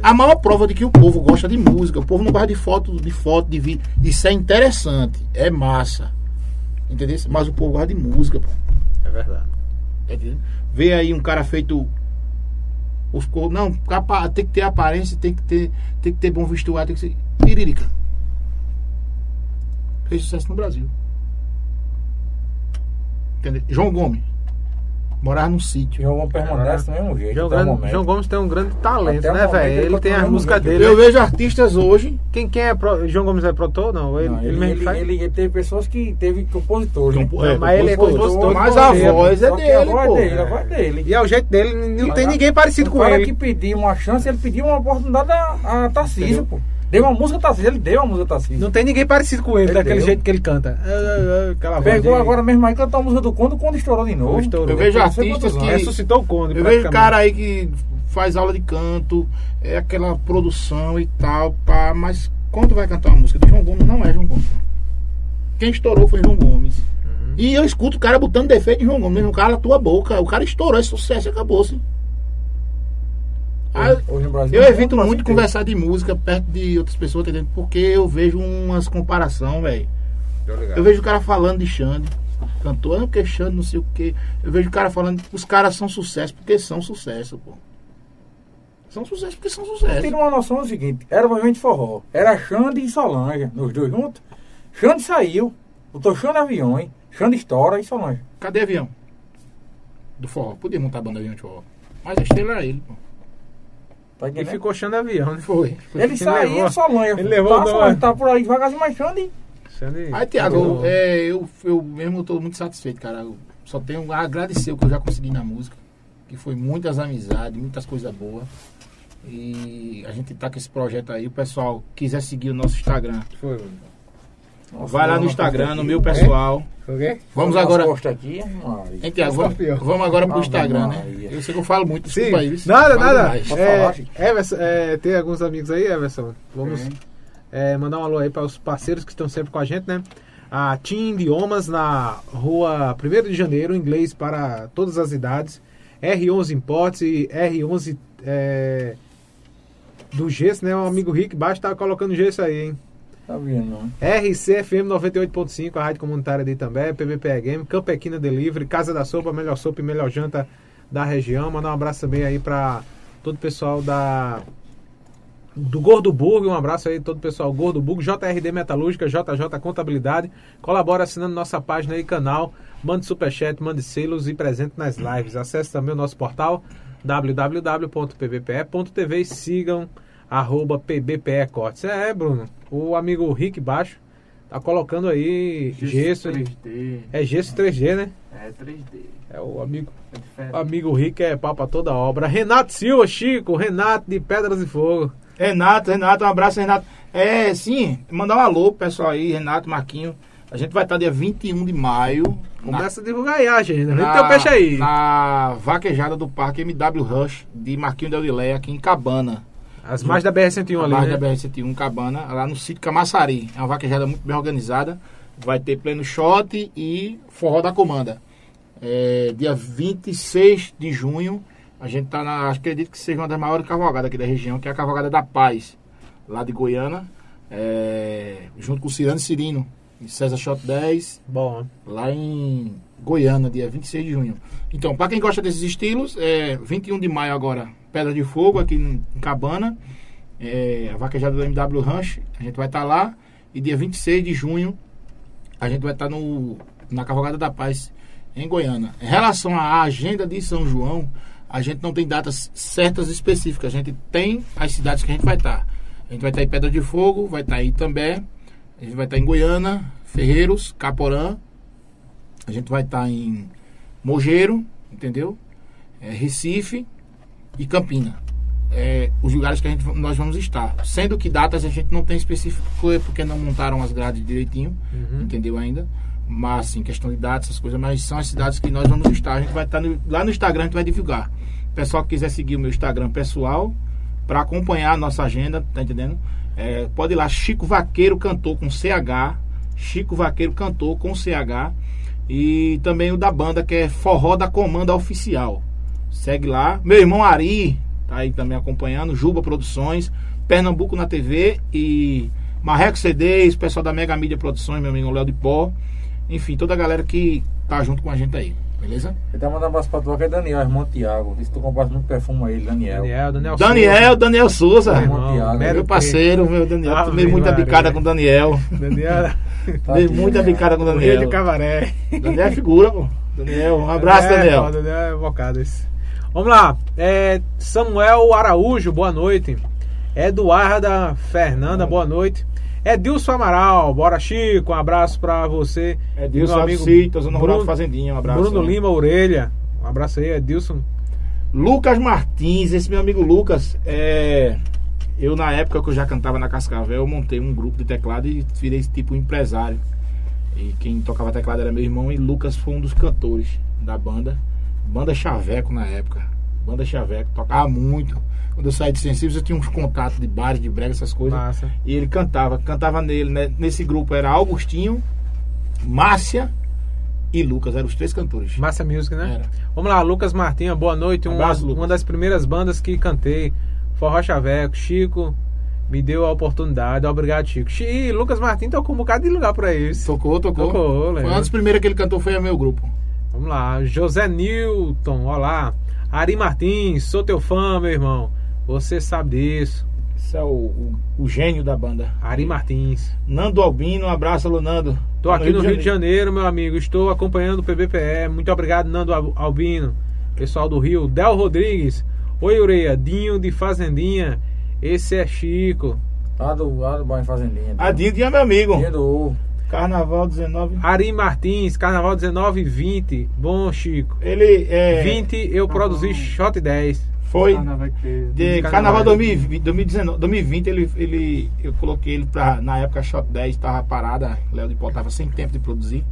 A maior prova de que o povo gosta de música, o povo não gosta de foto, de foto, de vídeo. Isso é interessante, é massa. Entendeu? Mas o povo gosta de música, pô. É verdade. Tá entendendo? Vê aí um cara feito. Os co- Não, tem que ter aparência, tem que ter, tem que ter bom vestuário, tem que ser. Pirírica. Fez sucesso no Brasil. Entendeu? João Gomes. Morava num sítio. João Gomes permanece do mesmo jeito. João, o Grande-. João Gomes tem um grande talento, Até o né, velho? ele Ele tem as músicas dele. Eu né? vejo artistas hoje. Quem, quem é pro... João Gomes é produtor? Não, ele, Não, ele, ele, ele, faz. ele, ele teve pessoas que teve compositores. né? Compo- é, mas ele é compositor, mas a compositor, voz é que a dele, voz pô. dele, a voz dele. E é o jeito dele, não Mas tem a- ninguém parecido o com cara ele. que pediu uma chance, ele pediu uma oportunidade a, a Tarcísio, pô. Deu uma música Tarcísio, ele deu uma música Tarcísio. Não tem ninguém parecido com ele, Ele daquele deu. jeito que ele canta. É, é, é, Aquela Pegou de- agora mesmo aí, cantou a música do Conde, o Conde estourou de novo. Estourou. Eu vejo artistas que-. Ressuscitou o Conde, Eu vejo cara aí que faz aula de canto, é aquela produção e tal, pá, mas quando vai cantar uma música do João Gomes, não é João Gomes. Quem estourou foi João Gomes. Uhum. E eu escuto o cara botando defeito em João Gomes, o cara na tua boca. O cara estourou, é sucesso e acabou-se. Aí, Hoje no Brasil, eu evito muito inteiro. conversar de música perto de outras pessoas, tá entendendo? Porque eu vejo umas comparação, velho. Eu vejo o cara falando de Xande, cantor, ah, porque Xande não sei o que. Eu vejo o cara falando que os caras são sucesso porque são sucesso, pô. São sucesso porque são sucesso. Tem uma noção do seguinte, era movimento forró. Era Xande e Solange, os dois juntos. Xande saiu, botou Xande aviões, Xande estoura e Solange. Cadê avião? Do forró. Podia montar a banda avião de forró. Mas a estrela era ele, pô. Tá E ficou achando avião, né? Foi. Ele Ele saiu, levou- Solange. ele levou tá, Solange nome. tá por aí devagarzinho, mas Xande... Xande- Aí, Tiago, é, eu, eu mesmo tô muito satisfeito, cara. Eu só tenho a agradecer o que eu já consegui na música. Que foi muitas amizades, muitas coisas boas. E a gente tá com esse projeto aí. O pessoal quiser seguir o nosso Instagram. Foi, mano. Vai lá no Instagram, no meu pessoal. O quê? Vamos agora. aqui, Tiago, vamos, vamos agora pro Instagram, né? Eu sei que eu falo muito, desculpa Sim, aí. nada, nada. É. Everson, é, tem alguns amigos aí, Everson. Vamos é, mandar um alô aí para os parceiros que estão sempre com a gente, né? A Team Idiomas na rua 1 de janeiro, inglês para todas as idades. R11 Imports e R11 é, do Gesso, né? O amigo Rick Baixo tá colocando gesso aí, hein? Vendo, não? RCFM 98.5, a rádio comunitária de Itambé, PBPE Game, Campequina Delivery, Casa da Sopa, melhor sopa e melhor janta da região. Mandar um abraço também aí para todo o pessoal da do Gordo Burgo, um abraço aí todo o pessoal Gordo Burgo, JRD Metalúrgica, JJ Contabilidade. Colabora assinando nossa página e canal, mande superchat, mande selos e presente nas lives. Acesse também o nosso portal www.pbpe.tv e sigam arroba PBPE Cortes. É, Bruno, o amigo Rick Baixo tá colocando aí gesso, ele, 3D. é gesso 3G, né? É 3D. É o amigo, É amigo Rick é pau pra toda obra. Renato Silva, Chico, Renato de Pedras e Fogo. Renato, Renato, um abraço, Renato. É, sim, mandar um alô pro pessoal aí, Renato, Marquinho. A gente vai estar dia 21 de maio. na- Começa a divulgar aí a agenda. Vem na, teu peixe aí. Na vaquejada do Parque MW Rush de Marquinho Del Dilé, aqui em Cabana. As mais da BR-101 ali, Abaixo né? da BR-101 Cabana, lá no sítio Camaçari. É uma vaquejada muito bem organizada. Vai ter pleno shot e forró da comanda. É, dia 26 de junho, a gente tá na. Acredito que seja uma das maiores cavalgadas aqui da região, que é a Cavalgada da Paz, lá de Goiânia. é, junto com o Cirano Cirino, em César Shot 10, Bom, lá em Goiânia, dia 26 de junho. Então, para quem gosta desses estilos, é 21 de maio agora, Pedra de Fogo, aqui em Cabana, é, a vaquejada do MW Ranch, a gente vai estar lá, e dia 26 de junho, a gente vai estar no, na Cavalgada da Paz, em Goiânia. Em relação à agenda de São João, a gente não tem datas certas específicas. A gente tem as cidades que a gente vai estar. A gente vai estar em Pedra de Fogo, vai estar em Itambé, a gente vai estar em Goiânia, Ferreiros, Caporã, a gente vai estar em Mogeiro, entendeu? É, Recife e Campina. É, os lugares que a gente, nós vamos estar. Sendo que datas a gente não tem específico, porque não montaram as grades direitinho, Uhum. entendeu ainda? Mas, assim, questão de datas, essas coisas, mas são as cidades que nós vamos estar. A gente vai estar no- lá no Instagram, a gente vai divulgar. O pessoal que quiser seguir o meu Instagram pessoal, para acompanhar a nossa agenda, tá entendendo? É, pode ir lá, Chico Vaqueiro Cantor com CH. Chico Vaqueiro Cantor com CH. E também o da banda, que é Forró da Comanda Oficial. Segue lá. Meu irmão Ari, tá aí também acompanhando. Juba Produções, Pernambuco na TV e Marreco CDs, pessoal da Mega Mídia Produções, meu amigo Léo de Pó. Enfim, toda a galera que tá junto com a gente aí. Beleza? Ele tá mandando um abraço pra tu, que é Daniel, irmão Tiago. Disse que tu compraste muito perfume a ele, Daniel. Daniel, Daniel Daniel, Daniel Souza. Meu irmão Tiago. Meu parceiro, meu Daniel. Ave Tomei muita Maria. bicada com o Daniel. Daniel, Dei muita bicada com de Daniel. cabaré. Daniel é figura, pô. Daniel, um abraço, Daniel. ó, Daniel é bocado esse. Vamos lá. É, Samuel Araújo, boa noite. Eduarda Fernanda, boa noite. Edilson Amaral, bora Chico, um abraço pra você. É Dilson Meu amigo Alcito, Zona Rural Bruno- de Fazendinha, um abraço. Bruno Lima Orelha, um abraço aí, Edilson. Lucas Martins, esse meu amigo Lucas, é. Eu, na época que eu já cantava na Cascavel, eu montei um grupo de teclado e virei tipo empresário. E quem tocava teclado era meu irmão e Lucas foi um dos cantores da banda. Banda Chaveco na época. Banda Chaveco, tocava muito. Quando eu saí de Sensíveis, eu tinha uns contatos de bares, de brega, essas coisas. Massa. E ele cantava, cantava nele, né? Nesse grupo era Augustinho, Márcia e Lucas, eram os três cantores. Massa Music, né? Era. Vamos lá, Lucas Martinha, boa noite. Um- Abraço, Lucas. uma das primeiras bandas que cantei, Forró Chaveco, Chico, me deu a oportunidade. Obrigado, Chico. Chi, Lucas Martins tocou um bocado de lugar por aí. Tocou, tocou. Tocou, Foi uma das primeiras que ele cantou, foi o meu grupo. Vamos lá, José Newton, olá. Ari Martins, sou teu fã, meu irmão. Você sabe disso. Esse é o, o, o gênio da banda. Ari Martins. Nando Albino, um abraço, alô Nando. Tô Tá aqui no Rio de Janeiro, meu amigo. Estou acompanhando o PBPE. Muito obrigado, Nando Al- Albino. Pessoal do Rio. Del Rodrigues. Oi, Ureia. Dinho de Fazendinha. Esse é Chico. Lá do, lá do bairro Fazendinha. A Dinho tinha meu amigo. Dinho do. Carnaval 19. Ari Martins, Carnaval 19 e 20. Bom, Chico. Ele é. 20 eu Tá produzi bom. Shot 10. Foi. Ah, ter- De Carnaval. Carnaval 2020, 2019, 2020 ele, ele, eu coloquei ele pra, na época a Shot 10 tava parada, Léo de Pó tava sem tempo de produzir.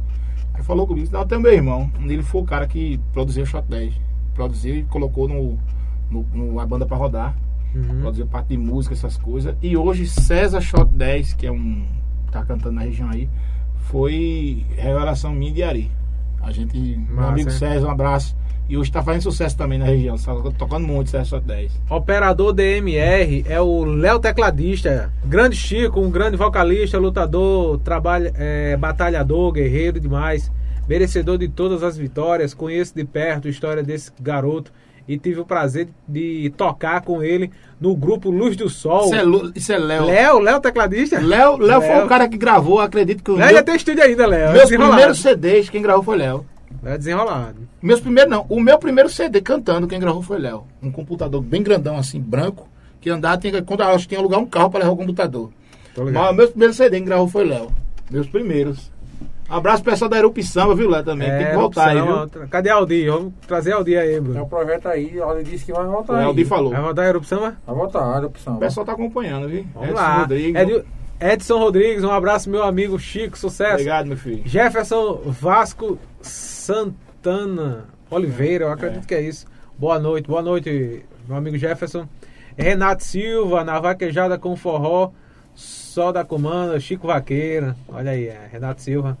Aí falou comigo, não, tem o meu irmão. Ele foi o cara que produziu o Shot 10. Produziu e colocou no, no, no- a banda pra rodar. Uhum. Produziu parte de música, essas coisas. E hoje César Shot 10, que é um. Tá cantando na região aí, foi revelação minha de Ari. A gente, meu Massa, amigo hein? César, um abraço. E hoje tá fazendo sucesso também na região, tá tocando muito César Shot 10. Operador DMR é o Léo Tecladista. Grande Chico, um grande vocalista, lutador, trabalha, é, batalhador, guerreiro demais. Merecedor de todas as vitórias. Conheço de perto a história desse garoto e tive o prazer de tocar com ele no grupo Luz do Sol. Isso é, Lu- isso é Léo. Léo, Léo Tecladista? Léo, Léo foi Léo. o cara que gravou, acredito que o Léo meu, já tem estúdio ainda, Léo. meus desenrolado. primeiros CDs, quem gravou foi Léo. É desenrolado. Meus primeiros não, o meu primeiro CD cantando, quem gravou foi Léo. Um computador bem grandão assim, branco, que andava, tinha, quando tinha que alugar um carro para levar o computador. Mas ligado. o meu primeiro CD quem gravou foi Léo. Meus primeiros. Abraço pro pessoal da Erupção, viu, Léo, também. Tem que voltar aí, viu? ó. Cadê Aldi? Vamos trazer Aldi aí, Tem Bruno. um projeto aí, ele disse que vai voltar O aí. Aldi falou. Vai rodar a erupção, mas? Vai voltar, a opção. O pessoal tá acompanhando, viu? Vamos Edson lá. Rodrigues. Ed- Edson Rodrigues, um abraço, meu amigo Chico, sucesso. Obrigado, meu filho. Jefferson Vasco Santana Oliveira, eu acredito que é isso. Boa noite, boa noite, meu amigo Jefferson. Renato Silva, na vaquejada com forró, só da comanda, Chico Vaqueira. Olha aí, é, Renato Silva.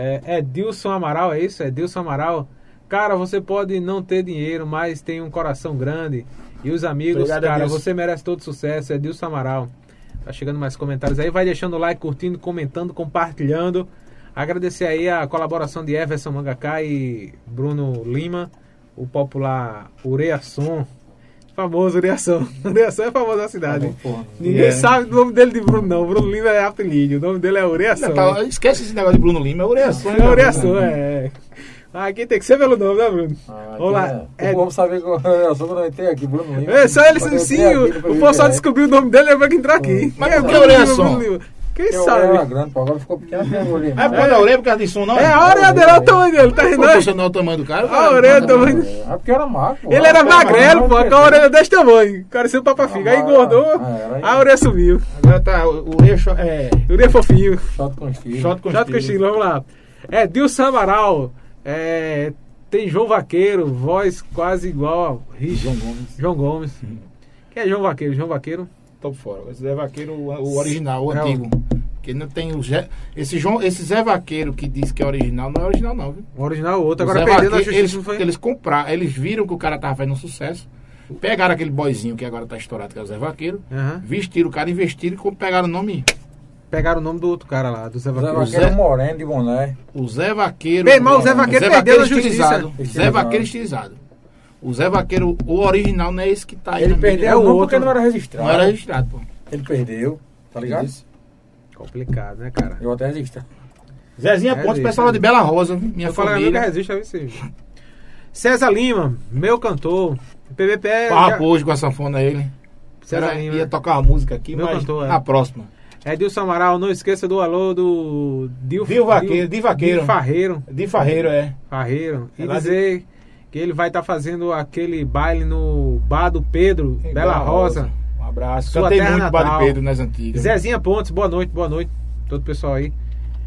É, Edilson Amaral, é isso? Edilson Amaral. Cara, você pode não ter dinheiro, mas tem um coração grande. E os amigos, Obrigado, cara, Edilson. você merece todo sucesso. Edilson Amaral. Tá chegando mais comentários aí. Vai deixando o like, curtindo, comentando, compartilhando. Agradecer aí a colaboração de Everson Mangaká e Bruno Lima, o popular Ureação. Famoso Ureação. Ureação é famoso na cidade. Porra. Ninguém É. sabe o nome dele de Bruno, não. Bruno Lima é apelido. O nome dele é Ureação. Tá, esquece esse negócio de Bruno Lima, é Ureação. É Ureação, é. Aqui tem que ser pelo nome, né, Bruno? Ah, Vamos lá. aqui, É, né? Vamos saber qual é. Só quando eu entrei aqui, Bruno Lima. é só ele eu sim, o, aqui, o depois pessoal eu vi, descobriu o nome dele, ele vai entrar aqui. Mas Quem é que Bruno orelha Lima, som? Bruno Lima? Quem Eu sabe? era grande, pô, agora ficou pequeno, orelha. É por causa da orelha, por causa de som, não? É, a orelha dele, olha o tamanho dele, tá rindo? né? Proporcional ao tamanho do cara. A orelha também. É porque era magro, pô. Ele era magrelo, pô, magro, com a orelha desse tamanho. Parecia o Papa Figa. Aí Ah, engordou, ah, a orelha sumiu. Agora tá, o o eixo é... O orelha fofinho. Shot com estilo. Shot com estilo. vamos lá. É, Dilson Amaral. É, tem João Vaqueiro, voz quase igual a Rich. João Gomes. João Gomes. Quem é João Vaqueiro? João Vaqueiro? Tô fora. Esse Zé Vaqueiro, o o original, o o- antigo. Porque não tem o Zé... Esse, João, esse Zé Vaqueiro que diz que é original, não é original não, viu? O original, o outro. O Agora Zé perdendo a Vaqueiro, justiça, eles, não foi? eles compraram, eles viram que o cara tava fazendo um sucesso. Pegaram aquele boyzinho que agora tá estourado, que é o Zé Vaqueiro. Aham. Vestiram o cara, investiram e pegaram o nome. Pegaram o nome do outro cara lá, do Zé Zé Vaqueiro. Vaqueiro Zé- moreno de boné. O Zé Vaqueiro. Bem, mas o Zé Vaqueiro perdeu na justiça. estilizado. Zé. Vaqueiro estilizado. O Zé Vaqueiro, o original, não é esse que tá aí. Ele perdeu É o não outro. porque não era registrado. Não era registrado, pô. Ele perdeu, tá ligado? Complicado, né, cara? Eu até registrar. Zezinha É, Pontes, pessoal de Bela Rosa, minha Eu falei, família. nunca resiste a você. César Lima, meu cantor. PVP. Farrapou hoje com a sanfona ele. César Era- Lima. ia tocar uma música aqui, Meu mas cantor, é. na próxima. Edilson Amaral, não esqueça do alô do Dil, Dil Vaqueiro, Dil Vaqueiro. Dil Farreiro. De Farreiro, é. Farreiro. E É lá de- dizer que ele vai estar fazendo aquele baile no Bar do Pedro, Em Bela Rosa. Um abraço. Sua Cantei muito natal. Bade Pedro nas antigas. Zezinha Pontes, boa noite, boa noite. Todo o pessoal aí.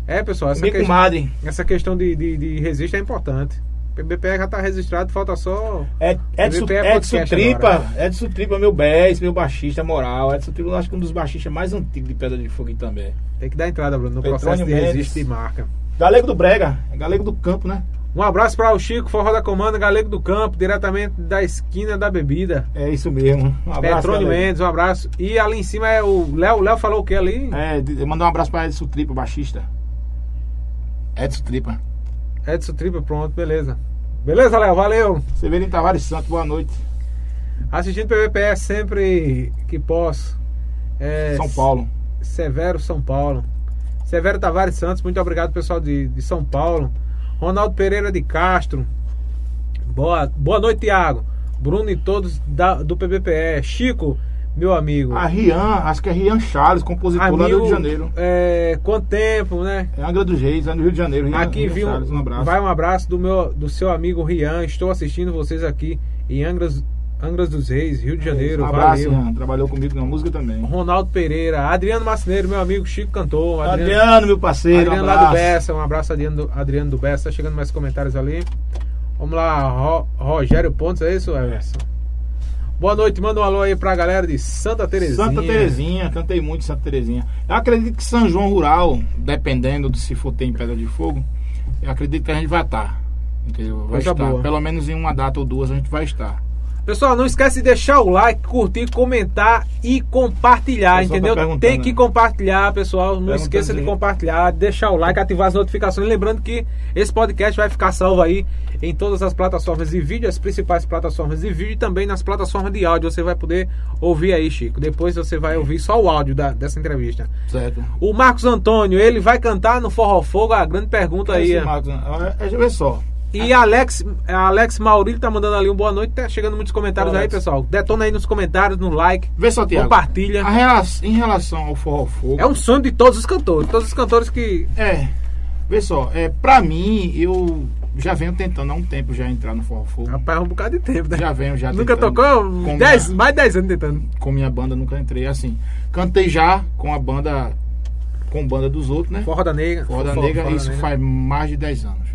É, pessoal, essa, Minha que- comadre. essa questão de, de, de registro é importante. PBPE já está registrado, falta só. É, Edson, PBPE é Edson podcast Tripa, agora. Edson Tripa, meu bés, meu baixista moral. Edson Tripa, eu acho que um dos baixistas mais antigos de Pedra de Fogo também. Tem que dar entrada, Bruno, no Petrônio processo de Mendes. registro de marca. Galego do Brega, é Galego do Campo, né? Um abraço para o Chico, Forró da Comanda, Galego do Campo, diretamente da esquina da bebida. É isso mesmo. Um abraço. Petrônio. Mendes, um abraço. E ali em cima é o Léo. Léo falou o que ali? É, mandar um abraço pra Edson Tripa, baixista. Edson Tripa. Edson Tripa, pronto, beleza. Beleza, Léo, valeu. Severino Tavares Santos, boa noite. Assistindo PVPE sempre que posso. É, São Paulo. Severo São Paulo. Severo Tavares Santos, muito obrigado pessoal de, de São Paulo. Ronaldo Pereira de Castro. Boa, boa noite, Tiago. Bruno e todos da, do PBPE. Chico, meu amigo. A Rian, acho que é Rian Charles, compositor lá do Rio de Janeiro. É, quanto tempo, né? É Angra dos Reis, lá no Rio de Janeiro. Rian, Aqui Rian viu, Charles, um abraço. vai um abraço do meu, do seu amigo Rian. Estou assistindo vocês aqui em Angras, Angras dos Reis, Rio de Janeiro. Um abraço, Valeu. Trabalhou comigo na música também. Ronaldo Pereira, Adriano Macineiro, meu amigo Chico Cantor, Adriano, meu parceiro, Adriano um lá do. Bessa, um abraço Adriano do, Adriano do Bessa, tá chegando mais comentários ali. Vamos lá, Ro- Rogério Pontes, é isso, Everson? Boa noite, manda um alô aí pra galera de Santa Terezinha. Santa Terezinha, cantei muito em Santa Terezinha. Eu acredito que São João Rural, dependendo de se for ter em Pedra de Fogo, eu acredito que a gente vai estar. Entendeu? Vai Coisa estar. boa. Pelo menos em uma data ou duas a gente vai estar. Pessoal, não esquece de deixar o like, curtir, comentar e compartilhar, pessoal entendeu? tá Tem que né? compartilhar, pessoal. Não esqueça de aí. compartilhar, deixar o like, ativar as notificações. Lembrando que esse podcast vai ficar salvo aí em todas as plataformas de vídeo, as principais plataformas de vídeo e também nas plataformas de áudio. Você vai poder ouvir aí, Chico. Depois você vai ouvir só o áudio da- dessa entrevista. Certo? O Marcos Antônio, ele vai cantar no Forró Fogo? A grande pergunta aí. É. Marcos, é, é, vê só. E Alex, Alex Maurílio tá mandando ali um boa noite. Tá chegando muitos comentários aí, pessoal. Detona aí nos comentários, no like. Vê só, Tiago. Compartilha. Rela- em relação ao Forró Fogo. É um sonho de todos os cantores. Todos os cantores que. É. Vê só, é, pra mim, eu já venho tentando há um tempo já entrar no Forró Fogo. Rapaz, é um bocado de tempo, né? Já venho, já Nunca tocou? Dez, minha- mais de 10 anos tentando. com minha banda nunca entrei assim. Cantei já com a banda com banda dos outros, né? Forró da Negra. Forró da Forró- Negra, Forró da isso Negra. faz mais de 10 anos.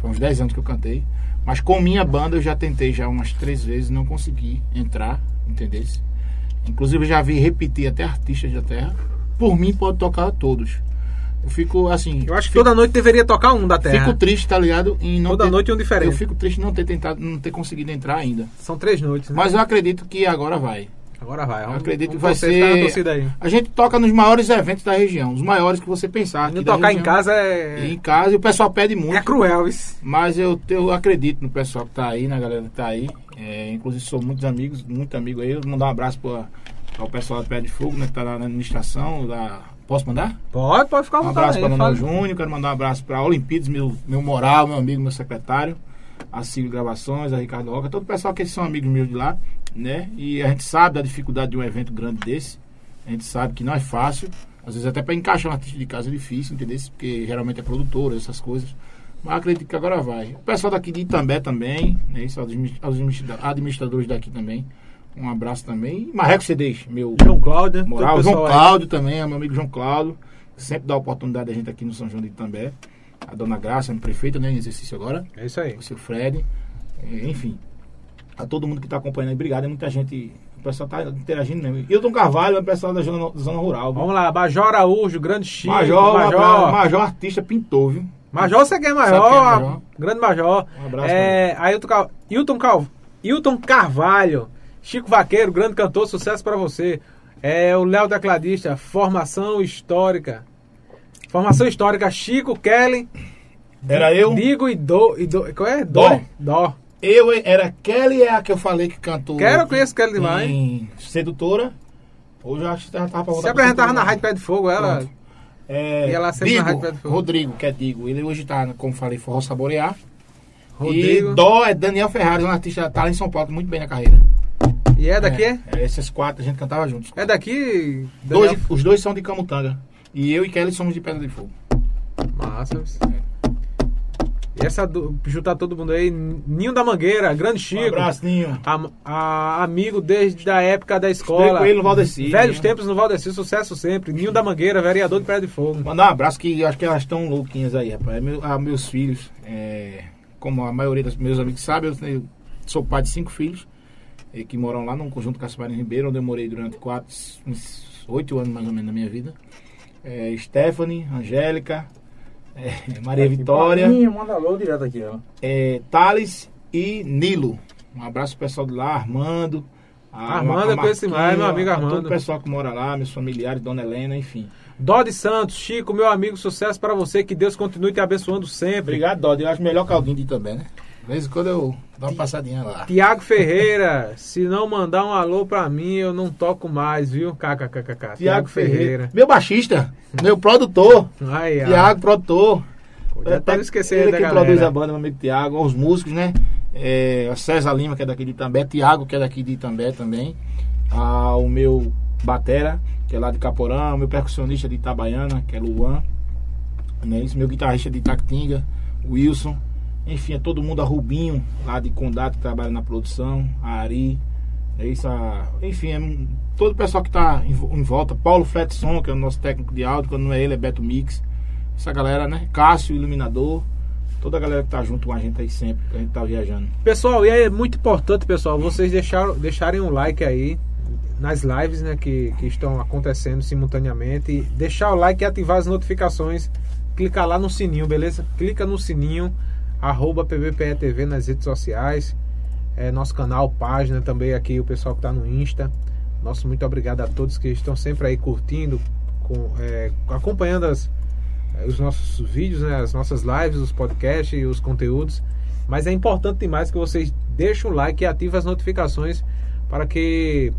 Foi uns 10 anos que eu cantei. Mas com minha banda eu já tentei já umas três vezes, não consegui entrar, entendeu? Inclusive eu já vi repetir até artistas da terra. Por mim pode tocar todos. Eu fico assim. Eu acho que fico, toda noite deveria tocar um da Terra. fico triste, tá ligado? Em não Toda ter- noite um diferente. Eu fico triste não ter tentado, não ter conseguido entrar ainda. São três noites, né? Mas eu acredito que agora vai. Agora vai. Vamos, acredito que vai ser. torcida aí. A gente toca nos maiores eventos da região, os maiores que você pensar. da tocar em região. casa é. Em casa, e o pessoal pede muito. É cruel, isso. Mas eu, eu acredito no pessoal que tá aí, na galera que tá aí. É, inclusive, sou muitos amigos, muito amigo aí. Eu vou mandar um abraço para o pessoal do Pé de Fogo, né, que tá lá na administração, da Posso mandar? Pode, pode ficar à Um vontade. abraço aí, para fala. Júnior, quero mandar um abraço para Olimpíades, meu, meu moral, meu amigo, meu secretário, a Cílio Gravações, a Ricardo Oca, todo o pessoal que são amigos meus de lá, né? E a gente sabe da dificuldade de um evento grande desse, a gente sabe que não é fácil, às vezes até para encaixar um artista de casa é difícil, entendeu? Porque geralmente é produtor, essas coisas. Mas acredito que agora vai. O pessoal daqui de Itambé também, né? Isso, os admi- os administra- administradores daqui também. Um abraço também. E Marreco CDs, meu João Cláudio? Moral, João pessoal aí. Cláudio também, é meu amigo João Cláudio, sempre dá oportunidade a gente aqui no São João de Itambé. A dona Graça, minha prefeita, né, em exercício agora. É isso aí. O seu Fred. eh, Enfim, a todo mundo que está acompanhando aí, obrigado. É muita gente, o pessoal está interagindo mesmo. Hilton Carvalho é o pessoal da zona, da zona rural. viu? Vamos lá, Major Araújo, grande Chico. Major, Major. Major, Major artista pintor, viu? Major, você quer Major, Sabe quem é Major? grande Major. Um abraço É, Ailton, Cal... Hilton, Cal... Hilton Carvalho, Chico Vaqueiro, grande cantor, sucesso pra você. É o Léo Tecladista, formação histórica. Formação histórica, Chico, Kelly, Era eu. Digo e Do. E do qual é? Dó. Dó. Dó. Eu era Kelly, é a que eu falei que cantou. Quero, eu conheço Kelly demais. em Sedutora. Hoje eu acho que já tava pra voltar Se apresentava na Rádio Pé de Fogo, ela. Pronto. É, E ela sempre na Digo, Rádio Pé de Fogo. Rodrigo, que é Digo. Ele hoje tá, como falei, Forró Saborear. Rodrigo. E Dó é Daniel Ferrari, um artista tá lá em São Paulo, muito bem na carreira. E é daqui? É, É, esses quatro a gente cantava juntos. daqui? Dois, os dois são de Camutanga. E eu e Kelly somos de Pedra de Fogo. Massa. E essa do, juntar todo mundo aí, Ninho da Mangueira, grande Chico. Um abraço, Ninho. A, a- amigo desde a época da escola. com ele no Valdeci. Velhos né? tempos no Valdeci, sucesso sempre. Ninho da Mangueira, vereador de Pedra de Fogo. Mandar um abraço que eu acho que elas estão louquinhas aí, rapaz. É meu- a meus filhos, é, como a maioria dos meus amigos sabe, eu, eu sou pai de cinco filhos eh, que moram lá no conjunto Caçabarem Ribeiro, onde eu morei durante quatro, uns oito anos mais ou menos da minha vida. É, Stephanie, Angélica, é, Maria Vitória, Palinha, Manda alô direto aqui, ó. é, Thales e Nilo. Um abraço pro pessoal de lá, Armando. a- Armando, a eu conheço demais, meu amigo a Todo Armando. o pessoal que mora lá, meus familiares, Dona Helena, enfim. Dó de Santos, Chico, meu amigo, sucesso pra você. Que Deus continue te abençoando sempre. Obrigado, Dodi. Eu acho melhor que alguém de também, né? De vez em quando eu dou uma passadinha lá. Tiago Ferreira, se não mandar um alô pra mim, eu não toco mais, viu? KKKK. Tiago Ferreira. Meu baixista, meu produtor. Tiago, produtor. Já tá esquecendo Ele que galera. produz a banda, meu amigo Tiago. Os músicos, né? É, César Lima, que é daqui de Itambé. Tiago, que é daqui de Itambé também. Ah, o meu batera, que é lá de Caporã. O meu percussionista de Itabaiana, que é Luan. Né? Esse meu guitarrista de Itactinga, Wilson. Enfim, é todo mundo, a Rubinho, lá de Condado, que trabalha na produção. A Ari. É isso, a- enfim, é todo o pessoal que está em, em volta. Paulo Fletson, que é o nosso técnico de áudio. Quando não é ele, é Beto Mix. Essa galera, né? Cássio, iluminador. Toda a galera que tá junto com a gente aí sempre, que a gente tá viajando. Pessoal, e é muito importante, pessoal, vocês deixaram, deixarem um like aí nas lives né, que, que estão acontecendo simultaneamente. E deixar o like e ativar as notificações. Clicar lá no sininho, beleza? Clica no sininho, arroba PBPE TV nas redes sociais. É, nosso canal, página também aqui, o pessoal que tá no Insta. Nosso muito obrigado a todos que estão sempre aí curtindo, com, é, acompanhando as, os nossos vídeos, né, as nossas lives, os podcasts e os conteúdos. Mas é importante demais que vocês deixem o like e ativem as notificações para que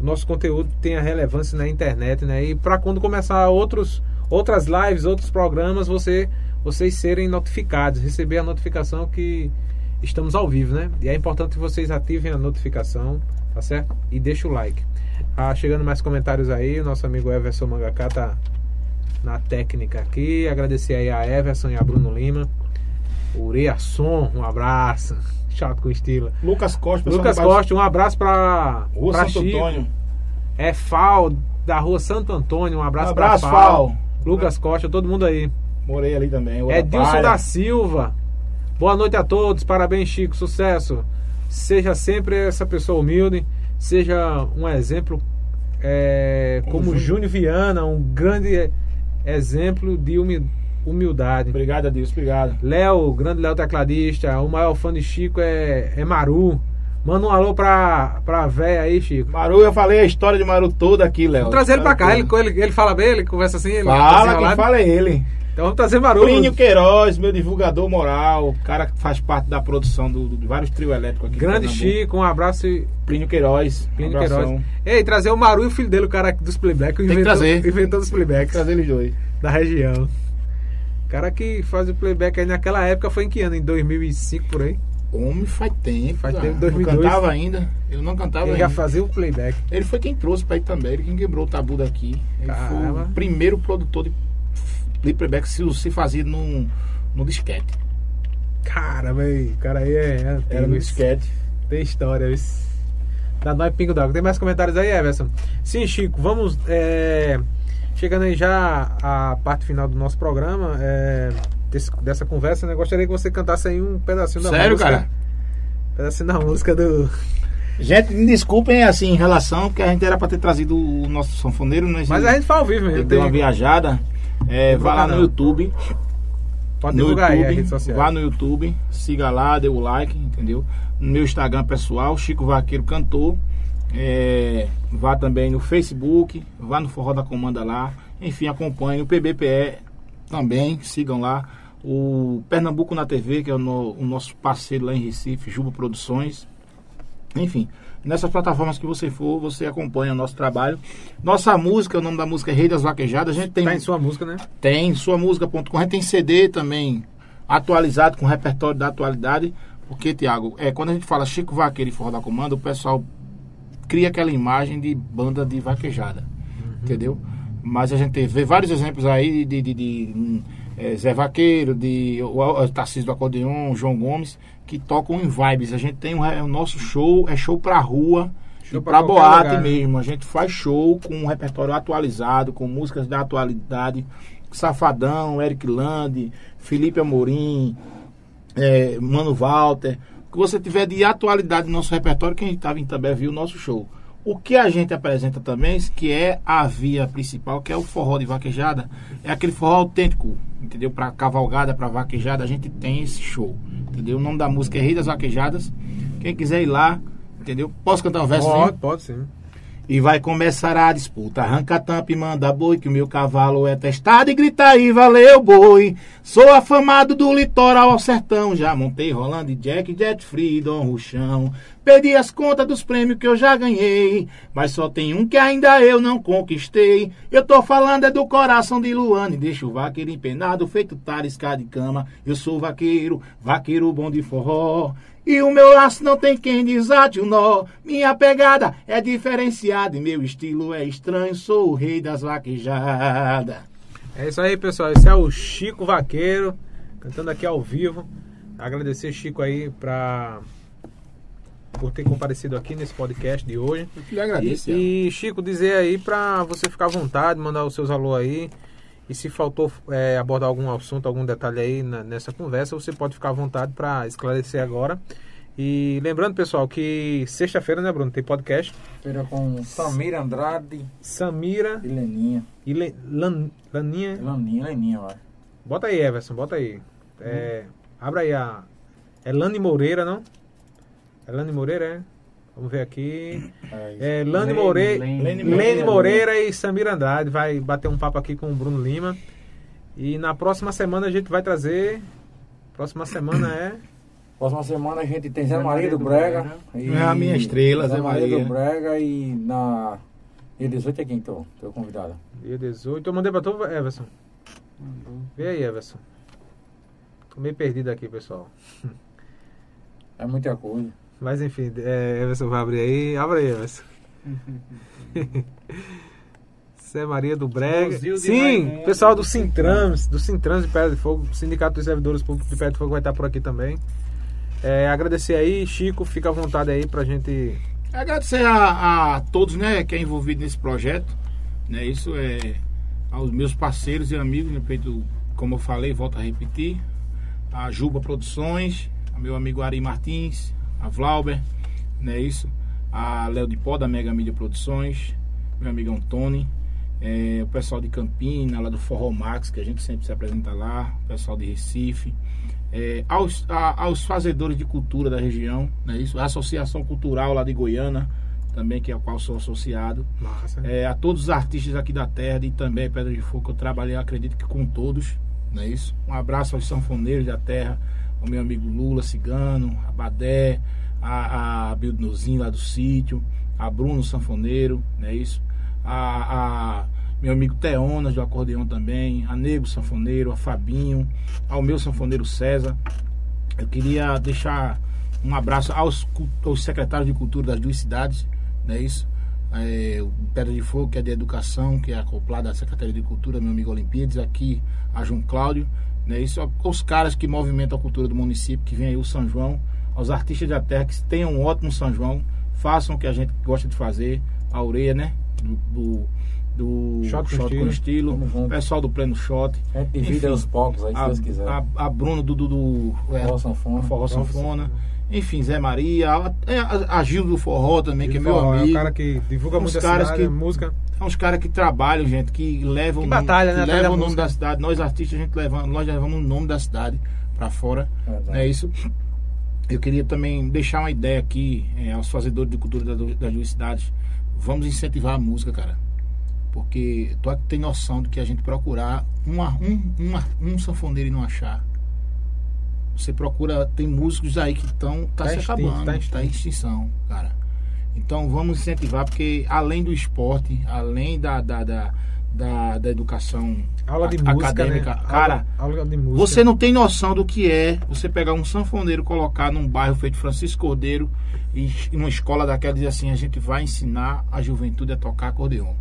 o nosso conteúdo tenha relevância na internet, né? E para quando começar outros, outras lives, outros programas, você, vocês serem notificados, receber a notificação que estamos ao vivo, né? E é importante que vocês ativem a notificação, tá certo? E deixem o like. Ah, chegando mais comentários aí, o nosso amigo Everson Mangaká tá na técnica aqui. Agradecer aí a Everson e a Bruno Lima. Uriasson, um abraço. Chato com estilo. Lucas Costa, Lucas Costa, um abraço pra, Rua pra Santo Chico. Antônio. É Fal, da rua Santo Antônio. Um abraço, Um abraço, pra Fal. Fal. Lucas Costa, todo mundo aí. Morei ali também. É da Dilson da Silva. Boa noite a todos. Parabéns, Chico. Sucesso. Seja sempre essa pessoa humilde. Seja um exemplo é, Como Júnior. Júnior Viana, um grande exemplo de humi- humildade. Obrigado a Deus, obrigado. Léo, grande Léo tecladista. O maior fã de Chico é, é Maru. Manda um alô pra, pra véia aí, Chico. Maru, eu falei a história de Maru toda aqui, Léo. Vamos trazer ele pra cá. Ele, ele, ele fala bem, ele conversa assim. Ele Fala, quem desenrolado. fala é ele. Então vamos trazer Maru. Plínio Queiroz, meu divulgador moral, o cara que faz parte da produção do, do- de vários trio elétricos aqui. Grande. Chico, um abraço. e- Plínio Queiroz. Plínio um abração. Queiroz. Ei, trazer o Maru e o filho dele, o cara dos playbacks. que inventou, trazer. Inventou dos playbacks Trazer eles dois. da região. O cara que faz o playback aí naquela época foi em que ano? Em 2005 por aí? Homem faz tempo. Faz tempo, Não 2002. cantava ainda. Eu não cantava Ele ainda. já fazia o playback. Ele foi quem trouxe pra ir também, ele quem quebrou o tabu daqui. Ele Caramba. foi o primeiro produtor de, de playback se, se fazia no, no disquete. Cara, velho, o cara aí é. é Era no disquete. Tem história, isso. Dá nós pingo d'água. Tem mais comentários aí, Everson? Sim, Chico, vamos. é, chegando aí já à parte final do nosso programa, é, desse- dessa conversa, né? Gostaria que você cantasse aí um pedacinho da Sério, música. cara? Um pedacinho da música do. Gente, me desculpem assim em relação, porque a gente era pra ter trazido o nosso sanfoneiro, mas, Mas a gente faz ao vivo mesmo. deu uma viajada. É, vá lá no. YouTube. Pode no divulgar aí a YouTube, rede social. vá no YouTube, siga lá, dê o like, entendeu? No meu Instagram pessoal, Chico Vaqueiro Cantor. É, vá também no Facebook, vá no Forró da Comanda lá. Enfim, acompanhe o PBPE também, sigam lá. O Pernambuco na TV, que é o, no- o nosso parceiro lá em Recife, Juba Produções. Enfim, nessas plataformas que você for, você acompanha o nosso trabalho. Nossa música, o nome da música é Rei das Vaquejadas. A gente tem Tá em sua música, né? tem suamusica.com, a gente tem CD também atualizado com repertório da atualidade. Porque, Tiago, é, quando a gente fala Chico Vaqueiro e Forró da Comanda, o pessoal cria aquela imagem de banda de vaquejada. Entendeu? Mas a gente vê vários exemplos aí de, de, de, hum, é, Zé Vaqueiro, de o, o Tarcísio do Acordeon, João Gomes, que tocam em vibes. A gente tem é, o nosso show, é show pra rua. Show e pra pra boate lugar, mesmo. A gente faz show com um repertório atualizado, com músicas da atualidade. Safadão, Eric Land, Felipe Amorim, é, Mano Walter. O que você tiver de atualidade no nosso repertório, quem estava em També viu o nosso show. O que a gente apresenta também, que é a via principal, que é o forró de vaquejada, é aquele forró autêntico, entendeu? Para cavalgada, para vaquejada, a gente tem esse show, entendeu? O nome da música é Rei das Vaquejadas. Quem quiser ir lá, entendeu? Posso cantar um verso? Pode, pode sim. E vai começar a disputa. Arranca a tampa e manda boi, que o meu cavalo é testado. E grita aí, valeu boi. Sou afamado do litoral ao sertão. Já montei rolando Jack, Jet Free, Dom Ruchão. Perdi as contas dos prêmios que eu já ganhei. Mas só tem um que ainda eu não conquistei. Eu tô falando é do coração de Luane. Deixa o vaqueiro empenado, feito tarisca de cama. Eu sou vaqueiro, vaqueiro bom de forró. E o meu laço não tem quem desate o nó. Minha pegada é diferenciada e meu estilo é estranho. Sou o rei das vaquejadas. É isso aí, pessoal. Esse é o Chico Vaqueiro, cantando aqui ao vivo. Agradecer, Chico, aí, pra... por ter comparecido aqui nesse podcast de hoje. Eu lhe agradeço. E, e, Chico, dizer aí pra você ficar à vontade, mandar os seus alô aí. E se faltou é, abordar algum assunto, algum detalhe aí na- nessa conversa, você pode ficar à vontade para esclarecer agora. E lembrando, pessoal, que sexta-feira, né, Bruno, tem podcast. Feira com Samira Andrade Samira e Leninha. e Le, Lan, Laninha. Laninha, Leninha, vai. Bota aí, Everson, bota aí. É, Abra aí a. É Lani Moreira, não? É Lani Moreira, é? Vamos ver aqui. É Lani Moreira. Lene. Lene, Lene Moreira e Samira Andrade. Vai bater um papo aqui com o Bruno Lima. E na próxima semana a gente vai trazer. Próxima semana é. Próxima semana a gente tem Zé Maria do Brega. e- É a minha estrela, Zé Zé Maria Maria. do Brega e na. Dia 18 é quem tô, tô convidado. Dia 18. Eu mandei pra tu, Everson. Vê aí, Everson. Tô meio perdido aqui, pessoal. É muita coisa. Mas enfim, é, Everson vai abrir aí. Abre aí, Everson. Zé Maria do Brega. Sim, Raimundo, pessoal do do Sintrans, do Sintrans de Pedra de Fogo, Sindicato dos Servidores Públicos de Pedra de Fogo vai estar por aqui também. É, agradecer aí, Chico, fica à vontade aí pra gente. Agradecer a, a todos né, que é envolvido nesse projeto. Né, isso é aos meus parceiros e amigos, né, feito, como eu falei, volto a repetir. A Juba Produções, a meu amigo Ari Martins, a Vlauber, né, isso. A Léo de Pó da Mega Mídia Produções, meu amigo Antônio. é, o pessoal de Campina, lá do Forró Max, que a gente sempre se apresenta lá, o pessoal de Recife, é, aos, a- aos fazedores de cultura da região, né, isso, a Associação Cultural lá de Goiânia, também que é a qual sou associado, Massa. é, a todos os artistas aqui da terra e também Pedra de Fogo, que eu trabalhei, acredito que com todos, não é isso? Um abraço aos sanfoneiros da terra, ao meu amigo Lula Cigano, a Badé, a, a Bildnozinho lá do sítio, a Bruno Sanfoneiro, não é isso? A, a meu amigo Teonas do acordeão também, a Nego Sanfoneiro, a Fabinho, ao meu sanfoneiro César. Eu queria deixar um abraço aos, aos secretários de cultura das duas cidades, não é isso? É, o Pedra de Fogo, que é de Educação, que é acoplado à Secretaria de Cultura, meu amigo Olimpíades, aqui a João Cláudio, né? Isso, os caras que movimentam a cultura do município, que vem aí o São João, aos artistas da terra que tenham um ótimo São João, façam o que a gente gosta de fazer, a orelha, né? Do, do, do Shot com shot com estilo. estilo, pessoal do Pleno Shot. A gente divide Enfim, aos poucos aí, se a, Deus quiser. a, a Bruna do, do, do é, Forró Sanfona. Forró Sanfona. Enfim, Zé Maria, a, é, a, a Gil do Forró também, que é meu Forró, amigo. É o cara que divulga Uns muito caras cidade, que- música. É uns caras que trabalham, gente, que levam Que o nome- batalha, né, que levam o nome da cidade. Nós artistas, a gente leva, nós levamos o nome da cidade pra fora. Verdade. É isso. Eu queria também deixar uma ideia aqui é, aos fazedores de cultura da- das duas cidades. Vamos incentivar a música, cara. Porque tu tem noção de que a gente procurar uma, um, uma, um sanfoneiro e não achar. Você procura, tem músicos aí que estão tá, Tá se extinto, acabando, tá tá, em extinção, cara. Então vamos incentivar, porque além do esporte, além da, da, da, da, da educação Aula de a- música, acadêmica, né? cara, aula, aula de música. você não tem noção do que é você pegar um sanfoneiro, colocar num bairro feito Francisco Cordeiro e e numa escola daquela dizer assim: a gente vai ensinar a juventude a tocar acordeon.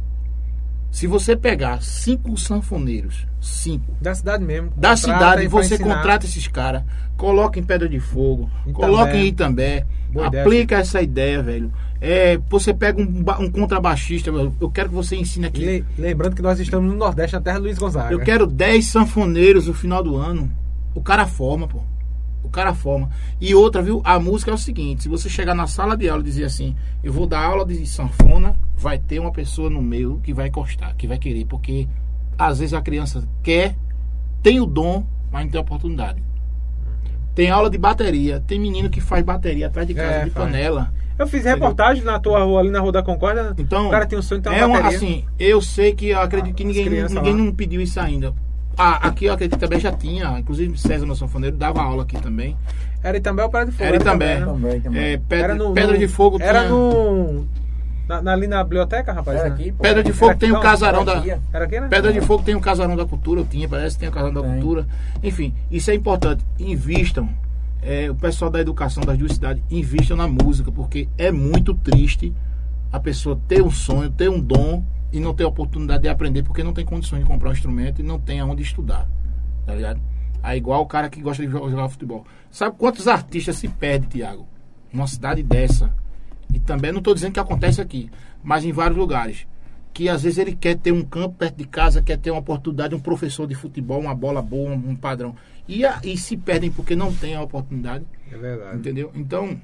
Se você pegar cinco sanfoneiros, cinco, Da cidade mesmo. da cidade, você ensinar. contrata esses caras, coloca em Pedra de Fogo, Itambé. coloca em Itambé, Boa ideia, aplica essa ideia, velho. É, você pega um, um contrabaixista, eu quero que você ensine aqui. Le- lembrando que nós estamos no Nordeste, na terra do Luiz Gonzaga. Eu quero 10 sanfoneiros no final do ano. O cara forma, pô. O cara forma. E outra, viu? A música é o seguinte: se você chegar na sala de aula e dizer assim, eu vou dar aula de sanfona, vai ter uma pessoa no meio que vai encostar, que vai querer, porque às vezes a criança quer, tem o dom, mas não tem oportunidade. Tem aula de bateria, tem menino que faz bateria atrás de casa É, de faz. panela. Eu fiz reportagem na tua rua, ali na Rua da Concórdia. Então, o cara tem um sonho uma é uma, bateria. assim, eu sei que eu acredito que As ninguém, ninguém lá. não pediu isso ainda. Ah, aqui eu acredito que também já tinha, inclusive César, meu sanfoneiro, dava aula aqui também. Era também o Pedra de Fogo. Era também. né? Também, também. É, pedra, Era no- Pedra no- de Fogo Era tinha- no. na- na- ali na biblioteca, rapaz? Era né? aqui, pô. Pedra de Fogo Era tem o aqui, casarão era da. Era aqui, né? Pedra de Fogo tem o casarão da cultura, eu tinha, parece que tem o casarão da Tem. cultura. Enfim, isso é importante. Invistam. É, o pessoal da educação das duas cidades, invistam na música, porque é muito triste a pessoa ter um sonho, ter um dom e não ter a oportunidade de aprender, porque não tem condições de comprar um instrumento e não tem aonde estudar. Tá ligado? É igual o cara que gosta de jogar, futebol. Sabe quantos artistas se perdem, Tiago? Numa cidade dessa. E também não estou dizendo que acontece aqui, mas em vários lugares. Que às vezes ele quer ter um campo perto de casa, quer ter uma oportunidade, um professor de futebol, uma bola boa, um, padrão. E, a- e se perdem porque não tem a oportunidade. É verdade. Entendeu? Então,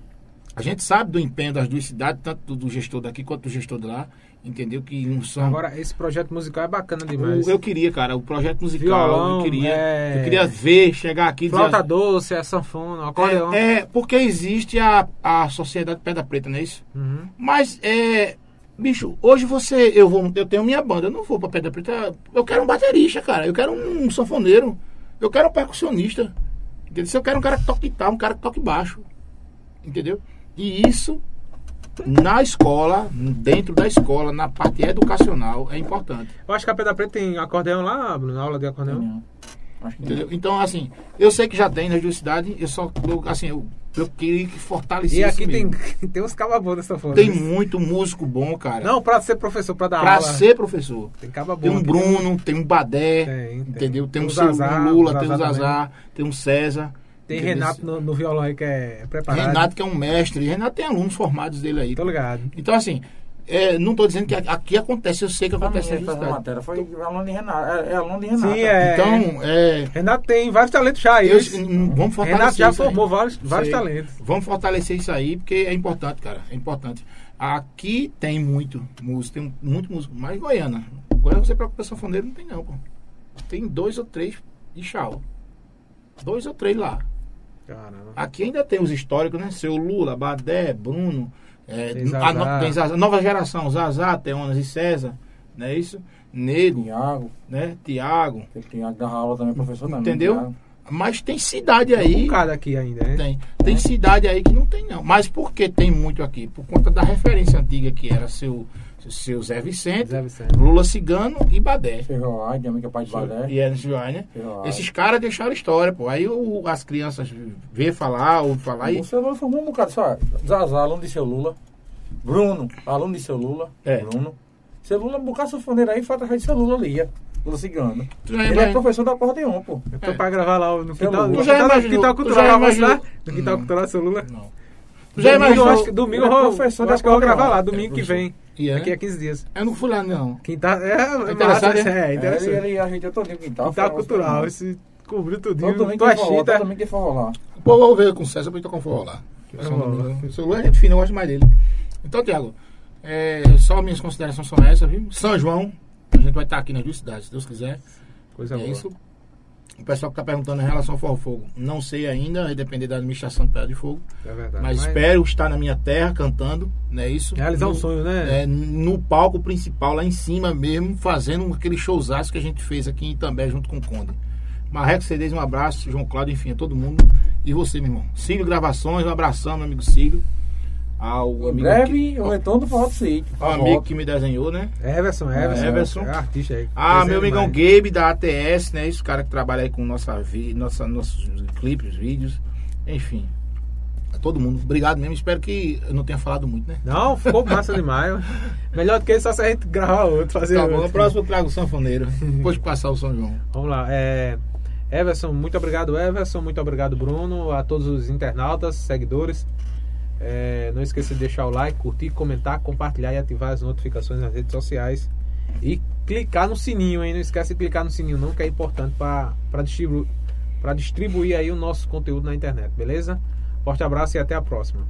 a gente sabe do empenho das duas cidades, tanto do, do gestor daqui quanto do gestor de lá. Entendeu? Que não são. Agora, esse projeto musical é bacana demais. eu, eu queria, cara, o projeto musical. Violão, eu, queria, é- eu queria ver, chegar aqui e dizer- Flauta doce, é sanfona, acordeão. é, é, porque existe a, a Sociedade Pedra Preta, não é isso? Uhum. Mas, é. Bicho, hoje você. Eu, vou, eu tenho minha banda, eu não vou pra Pedra Preta. Eu quero um baterista, cara. Eu quero um, sanfoneiro. Eu quero um percussionista. Entendeu? Se eu quero um cara que toque guitarra, um cara que toque baixo. Entendeu? E isso, na escola, dentro da escola, na parte educacional, é importante. Eu acho que a Pedra Preta tem acordeão lá, Bruno, aula de acordeão. Não. Acho que Entendeu? Então, assim, eu sei que já tem nas duas cidades, eu só. eu, assim, eu, eu queria que fortalecesse. E aqui tem, mesmo. tem uns cababos nessa forma. Tem muito músico bom, cara. Não, pra ser professor, pra dar pra aula. ser professor. Tem caba Tem bom um. Bruno, tem um Badé, Tem, tem. entendeu? Tem, Tem um, Lula, o tem um Zazá, tem um César. Tem? Renato no, no violão aí que é preparado. Renato, que é um mestre. Renato tem alunos formados dele aí. Tô ligado. Então, assim, é, não tô dizendo que aqui acontece, eu sei que acontece menina na que faz a cidade. matéria foi aluno de Renato. É, é aluno de Renato. Sim, é. Então, é, Renato tem vários talentos já aí. eu- Esse- vamos fortalecer Renato já isso aí. formou vários, vários Sei. talentos. Vamos fortalecer isso aí, porque é importante, cara. É importante. Aqui tem muito músico, tem muito músico, mas Goiânia. Goiânia você procura sanfoneiro, não tem não, pô. Tem dois ou três de chau. Dois ou três lá. Caramba. Aqui ainda tem os históricos, né? Seu Lula, Badé, Bruno, é, Tem a Zazá. tem Zazá, nova geração, Zazá, Teonas e César, não é isso? Nego, Tiago. né? Tiago. Tem Tiago da aula também, professor também. Entendeu? Tiago. Mas tem cidade Um aí. bocado aqui ainda, né? Tem. Tem cidade aí que não tem, não. Mas por que tem muito aqui? Por conta da referência antiga que era seu, seu Zé Vicente, Zé Vicente. Lula Cigano e Badé. Ferroai, minha amiga pai de balé. E Joai, né? Ferroai. Esses caras deixaram história, pô. Aí o- as crianças vê falar, ou falar e. O seu Lula formou um bocado, só. Zazá, aluno de seu Lula. Bruno, aluno de seu Lula. É. Bruno. Seu Lula, um bocado sanfoneiro aí, foi atrás de seu Lula ali. ó. Lula Cigano. Tu Ele é professor do acordeon, pô. Eu tô É. pra gravar lá no quintal, no Tu já quintal, imaginou- quintal tu cultural, vamos lá? No quintal cultural, seu Lula. Não. Tu já Domingo, eu imaginou? acho que domingo é da acho que eu vou acordeon. gravar lá, É domingo que professor. vem. E é? Daqui a 15 dias. Eu não fui lá, não. Quintal, é, é interessante, massa, né? é Ele, interessante. ele ajeitou todinho o quintal. Quintal foi- cultural, esse cobriu tudinho. Todo é forró, chita. todo tem forró lá. O povo veio com o César pra gente tocar um forró lá. O celular é gente fina, eu gosto mais dele. Então, Tiago, é, só minhas considerações são essas, viu? São João, a gente vai estar aqui nas duas cidades, se Deus quiser. Coisa é boa. isso. O pessoal que está perguntando em relação ao Forró Fogo, não sei ainda, vai depender da administração do Pedra de Fogo. É verdade. Mas, espero estar na minha terra cantando, não é isso? Realizar um No- sonho, né? é, no palco principal, lá em cima mesmo, fazendo aquele showzaço que a gente fez aqui em Itambé junto com o Conde. Marreco CDs, um abraço, João Cláudio, enfim, a todo mundo. E você, meu irmão. Cílio Gravações, um abração, meu amigo Cílio. Ao Em amigo breve, que, o retorno do forró do sítio. ao amigo que me desenhou, né? Everson, Everson. Everson. É artista aí. Ah, meu amigão demais. Gabe da ATS, né? Esse cara que trabalha aí com nossa, vi, nossa, nossos clipes, vídeos. Enfim. A todo mundo. Obrigado mesmo. Espero que eu não tenha falado muito, né? Não, ficou massa demais. Melhor do que isso, só se a gente gravar outro, fazer Tá bom, outro. no próximo eu trago o sanfoneiro. Depois de passar o São João. Vamos lá. É, Everson, muito obrigado, Everson. Muito obrigado, Bruno. A todos os internautas, seguidores. É, não esqueça de deixar o like, curtir, comentar, compartilhar e ativar as notificações nas redes sociais. E clicar no sininho, hein? Não esquece de clicar no sininho, não, que é importante para distribuir, distribuir aí o nosso conteúdo na internet, beleza? Forte abraço e até a próxima.